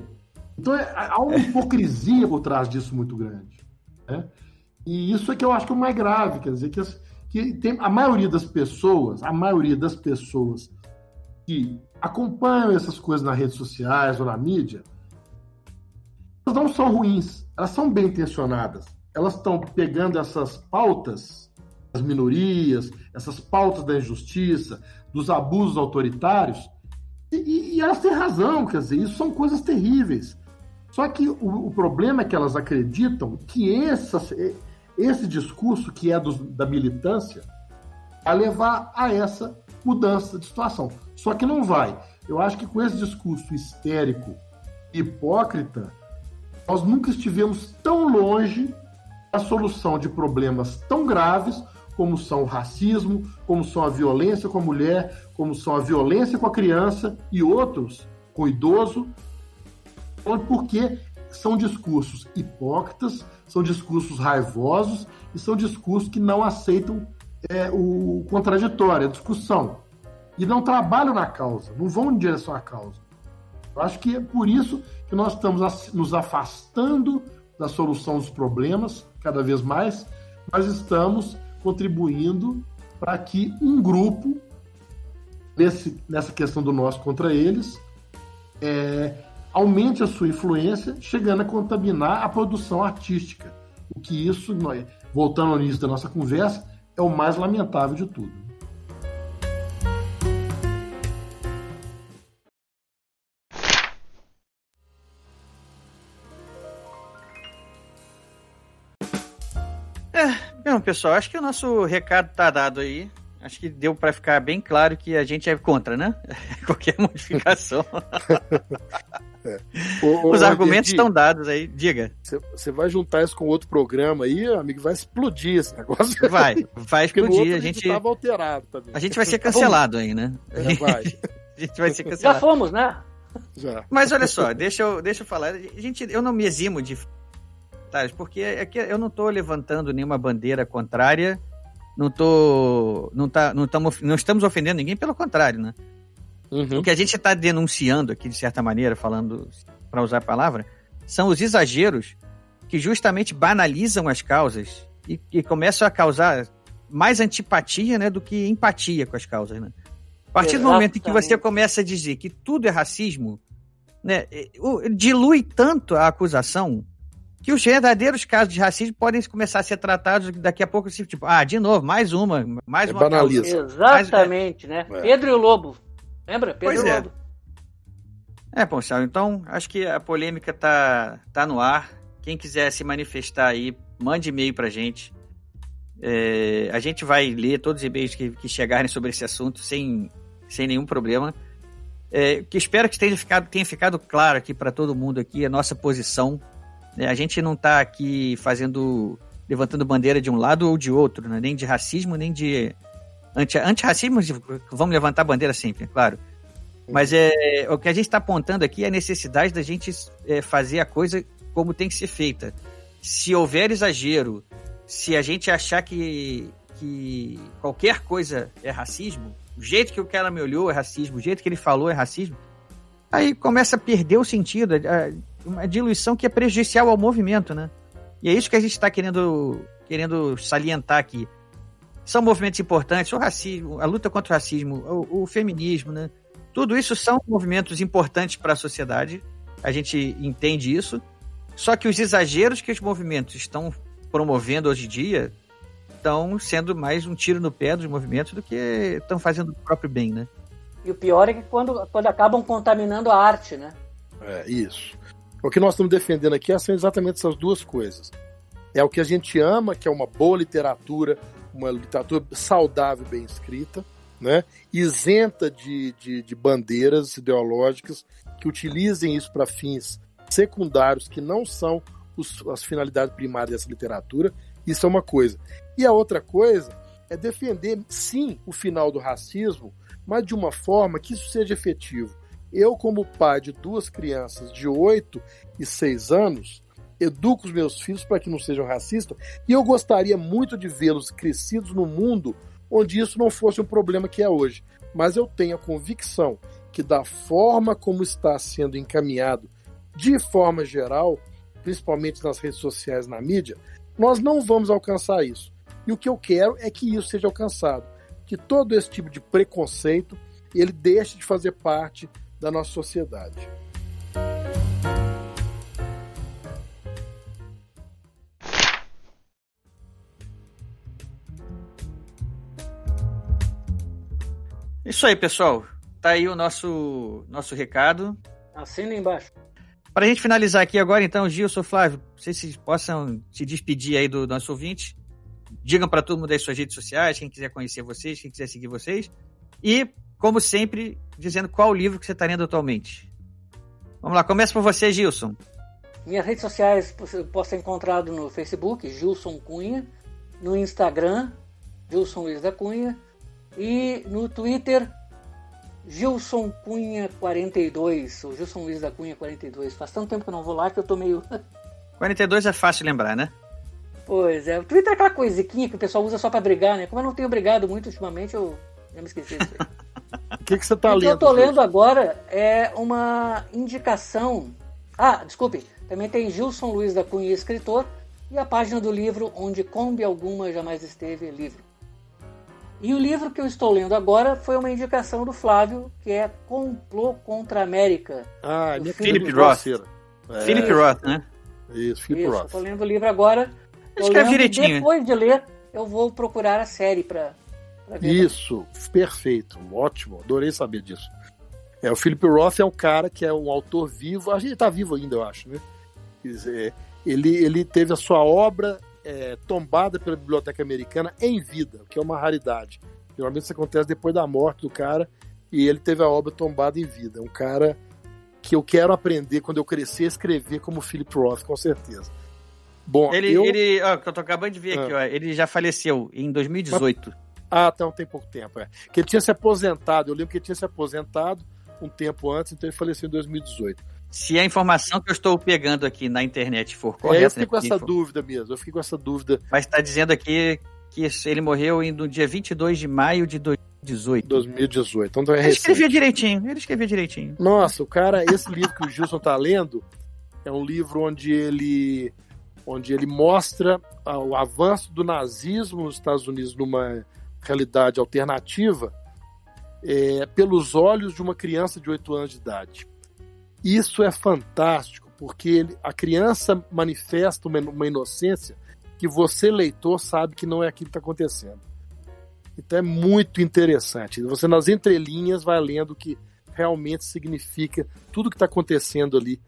Então é, há uma hipocrisia por trás disso muito grande. Né? E isso é que eu acho que é o mais grave, quer dizer, que, que tem, a maioria das pessoas, a maioria das pessoas que acompanham essas coisas nas redes sociais ou na mídia, elas não são ruins, elas são bem intencionadas. Elas estão pegando essas pautas das minorias, essas pautas da injustiça, dos abusos autoritários, e, e, elas têm razão, quer dizer, isso são coisas terríveis. Só que o, o problema é que elas acreditam que esse discurso, que é do, da militância, vai levar a essa mudança de situação. Só que não vai. Eu acho que com esse discurso histérico, hipócrita, nós nunca estivemos tão longe da solução de problemas tão graves como são o racismo, como são a violência com a mulher, como são a violência com a criança e outros com o idoso, porque são discursos hipócritas, são discursos raivosos e são discursos que não aceitam é, o contraditório, a discussão. E não trabalham na causa, não vão em direção à causa. Eu acho que é por isso que nós estamos nos afastando da solução dos problemas cada vez mais, mas estamos contribuindo para que um grupo, nesse, nessa questão do nós contra eles, é, aumente a sua influência, chegando a contaminar a produção artística. O que isso, voltando ao início da nossa conversa, é o mais lamentável de tudo. Pessoal, acho que o nosso recado está dado aí. Acho que deu para ficar bem claro que a gente é contra, né? Qualquer modificação. É. Os argumentos estão dados aí, diga. Você vai juntar isso com outro programa aí, amigo, vai explodir esse negócio. Vai, vai explodir. a gente estava alterado também. A gente vai ser cancelado aí, né? É, vai. a gente vai ser cancelado. Já fomos, né? Já. Mas olha só, deixa eu, deixa eu falar. Gente, eu não me eximo de porque aqui eu não estou levantando nenhuma bandeira contrária não tô. Não, tá, não, tamo, não estamos ofendendo ninguém, pelo contrário, né? Uhum. O que a gente está denunciando aqui, de certa maneira, falando, para usar a palavra, são os exageros que justamente banalizam as causas e, e começam a causar mais antipatia né, do que empatia com as causas. Né? A partir do momento em que você começa a dizer que tudo é racismo, né, dilui tanto a acusação que os verdadeiros casos de racismo podem começar a ser tratados daqui a pouco, assim, tipo, ah, de novo, mais uma, mais É uma. banaliza. Exatamente, né? É. Pedro e o Lobo. Lembra? Pedro Pois e o é. Lobo. É, Ponchal, então acho que a polêmica tá, tá no ar. Quem quiser se manifestar aí, mande e-mail pra gente. É, a gente vai ler todos os e-mails que, que chegarem sobre esse assunto sem, sem nenhum problema. É, que espero que tenha ficado, tenha ficado claro aqui para todo mundo aqui a nossa posição. Né? a gente não tá aqui fazendo levantando bandeira de um lado ou de outro, né? nem de racismo, nem de anti, antirracismo. Vamos levantar bandeira sempre, é claro. Mas é, o que a gente está apontando aqui é a necessidade da gente é, fazer a coisa como tem que ser feita. Se houver exagero, se a gente achar que, que qualquer coisa é racismo, o jeito que o cara me olhou é racismo, o jeito que ele falou é racismo, aí começa a perder o sentido, a- uma diluição que é prejudicial ao movimento, né? E é isso que a gente está querendo, querendo salientar aqui. São movimentos importantes, o racismo, a luta contra o racismo, o, o feminismo, né? Tudo isso são movimentos importantes para a sociedade, a gente entende isso. Só que os exageros que os movimentos estão promovendo hoje em dia estão sendo mais um tiro no pé dos movimentos do que estão fazendo o próprio bem, né? E o pior é que quando, quando acabam contaminando a arte, né? É, isso. O que nós estamos defendendo aqui são exatamente essas duas coisas. É o que a gente ama, que é uma boa literatura, uma literatura saudável, bem escrita, né? isenta de, de, de bandeiras ideológicas que utilizem isso para fins secundários que não são os- as finalidades primárias dessa literatura. Isso é uma coisa. E a outra coisa é defender, sim, o final do racismo, mas de uma forma que isso seja efetivo. Eu, como pai de duas crianças de 8 e 6 anos, educo os meus filhos para que não sejam racistas e eu gostaria muito de vê-los crescidos no mundo onde isso não fosse um problema que é hoje. Mas eu tenho a convicção que, da forma como está sendo encaminhado, de forma geral, principalmente nas redes sociais, na mídia, nós não vamos alcançar isso. E o que eu quero é que isso seja alcançado, que todo esse tipo de preconceito ele deixe de fazer parte da nossa sociedade. Isso aí, pessoal. Tá aí o nosso, nosso recado. Assina embaixo. Para a gente finalizar aqui agora, então, Gilson, Flávio, vocês se possam se despedir aí do nosso ouvinte. Digam para todo mundo aí suas redes sociais, quem quiser conhecer vocês, quem quiser seguir vocês. E, como sempre, dizendo qual o livro que você está lendo atualmente. Vamos lá, começa por você, Gilson. Minhas redes sociais você pode ser encontrado no Facebook, Gilson Cunha, no Instagram, Gilson Luiz da Cunha, e no Twitter, Gilson Cunha 42, ou Gilson Luiz da Cunha 42. Faz tanto tempo que eu não vou lá que eu tô meio. 42 é fácil lembrar, né? Pois é, o Twitter é aquela coisiquinha que o pessoal usa só pra brigar, né? Como eu não tenho brigado muito ultimamente, eu já me esqueci disso aí. O que, que você está o que lendo? eu tô Gilson? lendo agora é uma indicação. Ah, desculpe. Também tem Gilson Luiz da Cunha, escritor, e a página do livro Onde Kombi Alguma Jamais Esteve, livro. E o livro que eu estou lendo agora foi uma indicação do Flávio, que é Complô contra a América. Ah, minha Philip querida Roth. parceira. É, Philip Roth, né? Isso, Philip Roth. estou lendo o livro agora. Escreve lendo, direitinho. Depois de ler, eu vou procurar a série para. Isso, perfeito, ótimo, adorei saber disso. É, o Philip Roth é um cara que é um autor vivo, a gente está vivo ainda, eu acho, né? Quer dizer, Ele, ele teve a sua obra é, tombada pela Biblioteca Americana em vida, o que é uma raridade. Geralmente isso acontece depois da morte do cara e ele teve a obra tombada em vida. É um cara que eu quero aprender quando eu crescer a escrever como Philip Roth, com certeza. Bom, Ele, eu... ele ó, eu tô acabando de ver Ah. aqui, ó, ele já faleceu em 2018. Ah, então tem pouco tempo, é. Que ele tinha se aposentado, eu lembro que ele tinha se aposentado um tempo antes, então ele faleceu em 2018. Se a informação que eu estou pegando aqui na internet for é, eu correta, fiquei né, com essa porque dúvida mesmo, eu fiquei com essa dúvida mas está dizendo aqui que ele morreu no dia 22 de maio de 2018. em 2018, então é Ele escrevia direitinho, ele escrevia direitinho. Nossa, o cara, esse livro que o Gilson tá lendo é um livro onde ele onde ele mostra o avanço do nazismo nos Estados Unidos numa realidade alternativa é, pelos olhos de uma criança de 8 anos de idade. Isso é fantástico, porque ele, a criança manifesta uma, uma inocência que você, leitor, sabe que não é aquilo que está acontecendo. Então é muito interessante. Você, nas entrelinhas, vai lendo o que realmente significa tudo que está acontecendo ali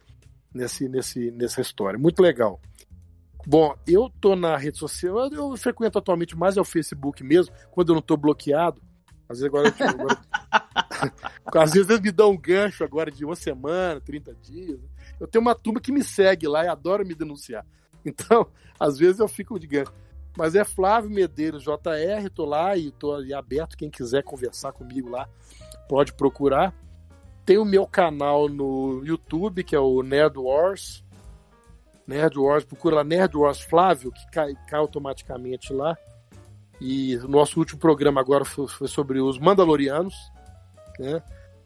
nesse, nesse, nessa história. Muito legal. Bom, eu tô na rede social, eu frequento atualmente mais é o Facebook mesmo, quando eu não tô bloqueado. Às vezes agora, eu, agora às vezes eles me dão um gancho agora de uma semana, 30 dias. Eu tenho uma turma que me segue lá e adora me denunciar. Então, às vezes eu fico de gancho. Mas é Flávio Medeiros JR, tô lá e tô ali aberto. Quem quiser conversar comigo lá, pode procurar. Tem o meu canal no YouTube, que é o Nerd Wars. Nerd Wars, procura lá Nerd Wars Flávio, que cai, cai automaticamente lá. E o nosso último programa agora foi, foi sobre os Mandalorianos. Né?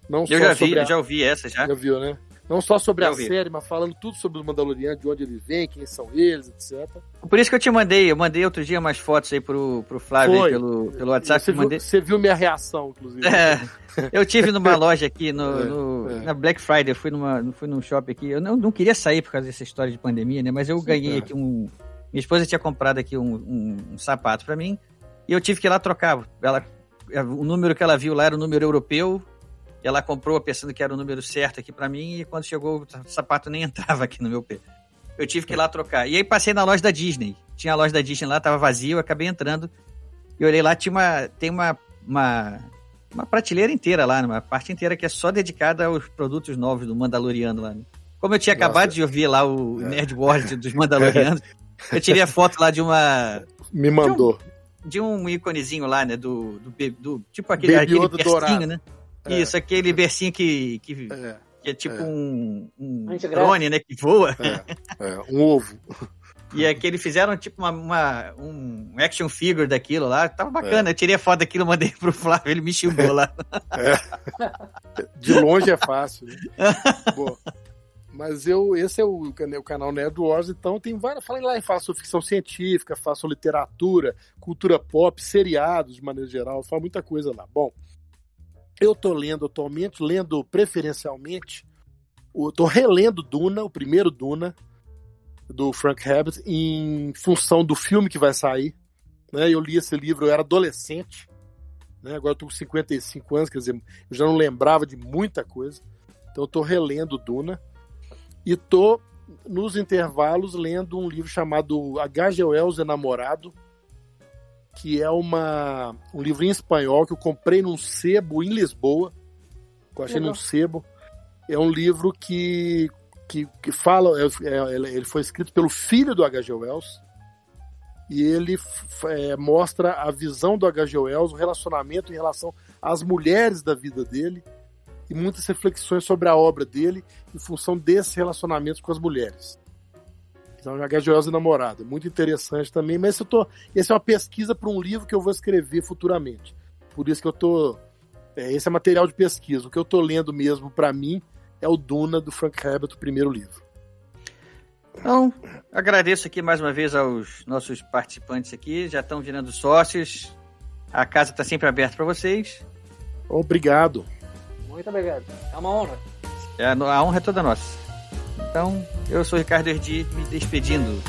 Não eu já vi, a... já ouvi essa já. Já viu, né? Não só sobre eu a vi. série, mas falando tudo sobre os Mandalorianos, de onde eles vêm, quem são eles, etc. Por isso que eu te mandei, eu mandei outro dia umas fotos aí pro, pro Flávio pelo, pelo WhatsApp. Você, mandei... viu, você viu minha reação, inclusive. É, eu tive numa loja aqui no, é, no é. na Black Friday, eu fui, numa, fui num shopping aqui. Eu não, não queria sair por causa dessa história de pandemia, né? Mas eu Sim, ganhei aqui um. Minha esposa tinha comprado aqui um, um, um sapato para mim e eu tive que ir lá trocar. Ela, o número que ela viu lá era o número europeu ela comprou pensando que era o número certo aqui para mim e quando chegou o sapato nem entrava aqui no meu pé. Eu tive que ir lá trocar. E aí passei na loja da Disney. Tinha a loja da Disney lá, tava vazio, acabei entrando. E olhei lá, tinha uma, tem uma, uma, uma prateleira inteira lá, uma parte inteira que é só dedicada aos produtos novos do Mandaloriano lá. Né? Como eu tinha Nossa. acabado de ouvir lá o é. Nerd World dos Mandalorianos, eu tirei a foto lá de uma. Me mandou. De um, de um íconezinho lá, né? Do, do, do tipo aquele, Baby aquele dourado. né? É. Isso, aquele bercinho que, que, é. que é tipo é. um, um drone, né? Que voa. É, é, um ovo. E aquele fizeram tipo uma, uma, um action figure daquilo lá. Tava bacana. É. Eu tirei a foto daquilo, mandei pro Flávio, ele me xingou lá. É. De longe é fácil. Né? Mas eu, esse é o, o canal Nerd Wars, então tem várias. Falei lá, faço ficção científica, faço literatura, cultura pop, seriados de maneira geral, faço muita coisa lá. Bom, eu estou lendo atualmente, lendo preferencialmente, estou relendo Duna, o primeiro Duna, do Frank Herbert, em função do filme que vai sair. Né? Eu li esse livro, eu era adolescente, né? agora estou com 55 anos, quer dizer, eu já não lembrava de muita coisa. Então estou relendo Duna e estou, nos intervalos, lendo um livro chamado H.G. Wells Enamorado, que é uma, um livro em espanhol que eu comprei num sebo em Lisboa. Que eu achei Legal. num sebo. É um livro que, que, que fala. É, é, ele foi escrito pelo filho do H.G. Wells. E ele é, mostra a visão do H.G. Wells, o relacionamento em relação às mulheres da vida dele e muitas reflexões sobre a obra dele em função desses relacionamentos com as mulheres. Então, H.G. e Namorada. Muito interessante também. Mas eu tô, essa é uma pesquisa para um livro que eu vou escrever futuramente. Por isso que eu tô. É, esse é material de pesquisa. O que eu tô lendo mesmo para mim é o Duna do Frank Herbert, o primeiro livro. Então, agradeço aqui mais uma vez aos nossos participantes aqui. Já estão virando sócios. A casa está sempre aberta para vocês. Obrigado. Muito obrigado. É uma honra. É, a honra é toda nossa. Então, eu sou Ricardo Erdi, me despedindo.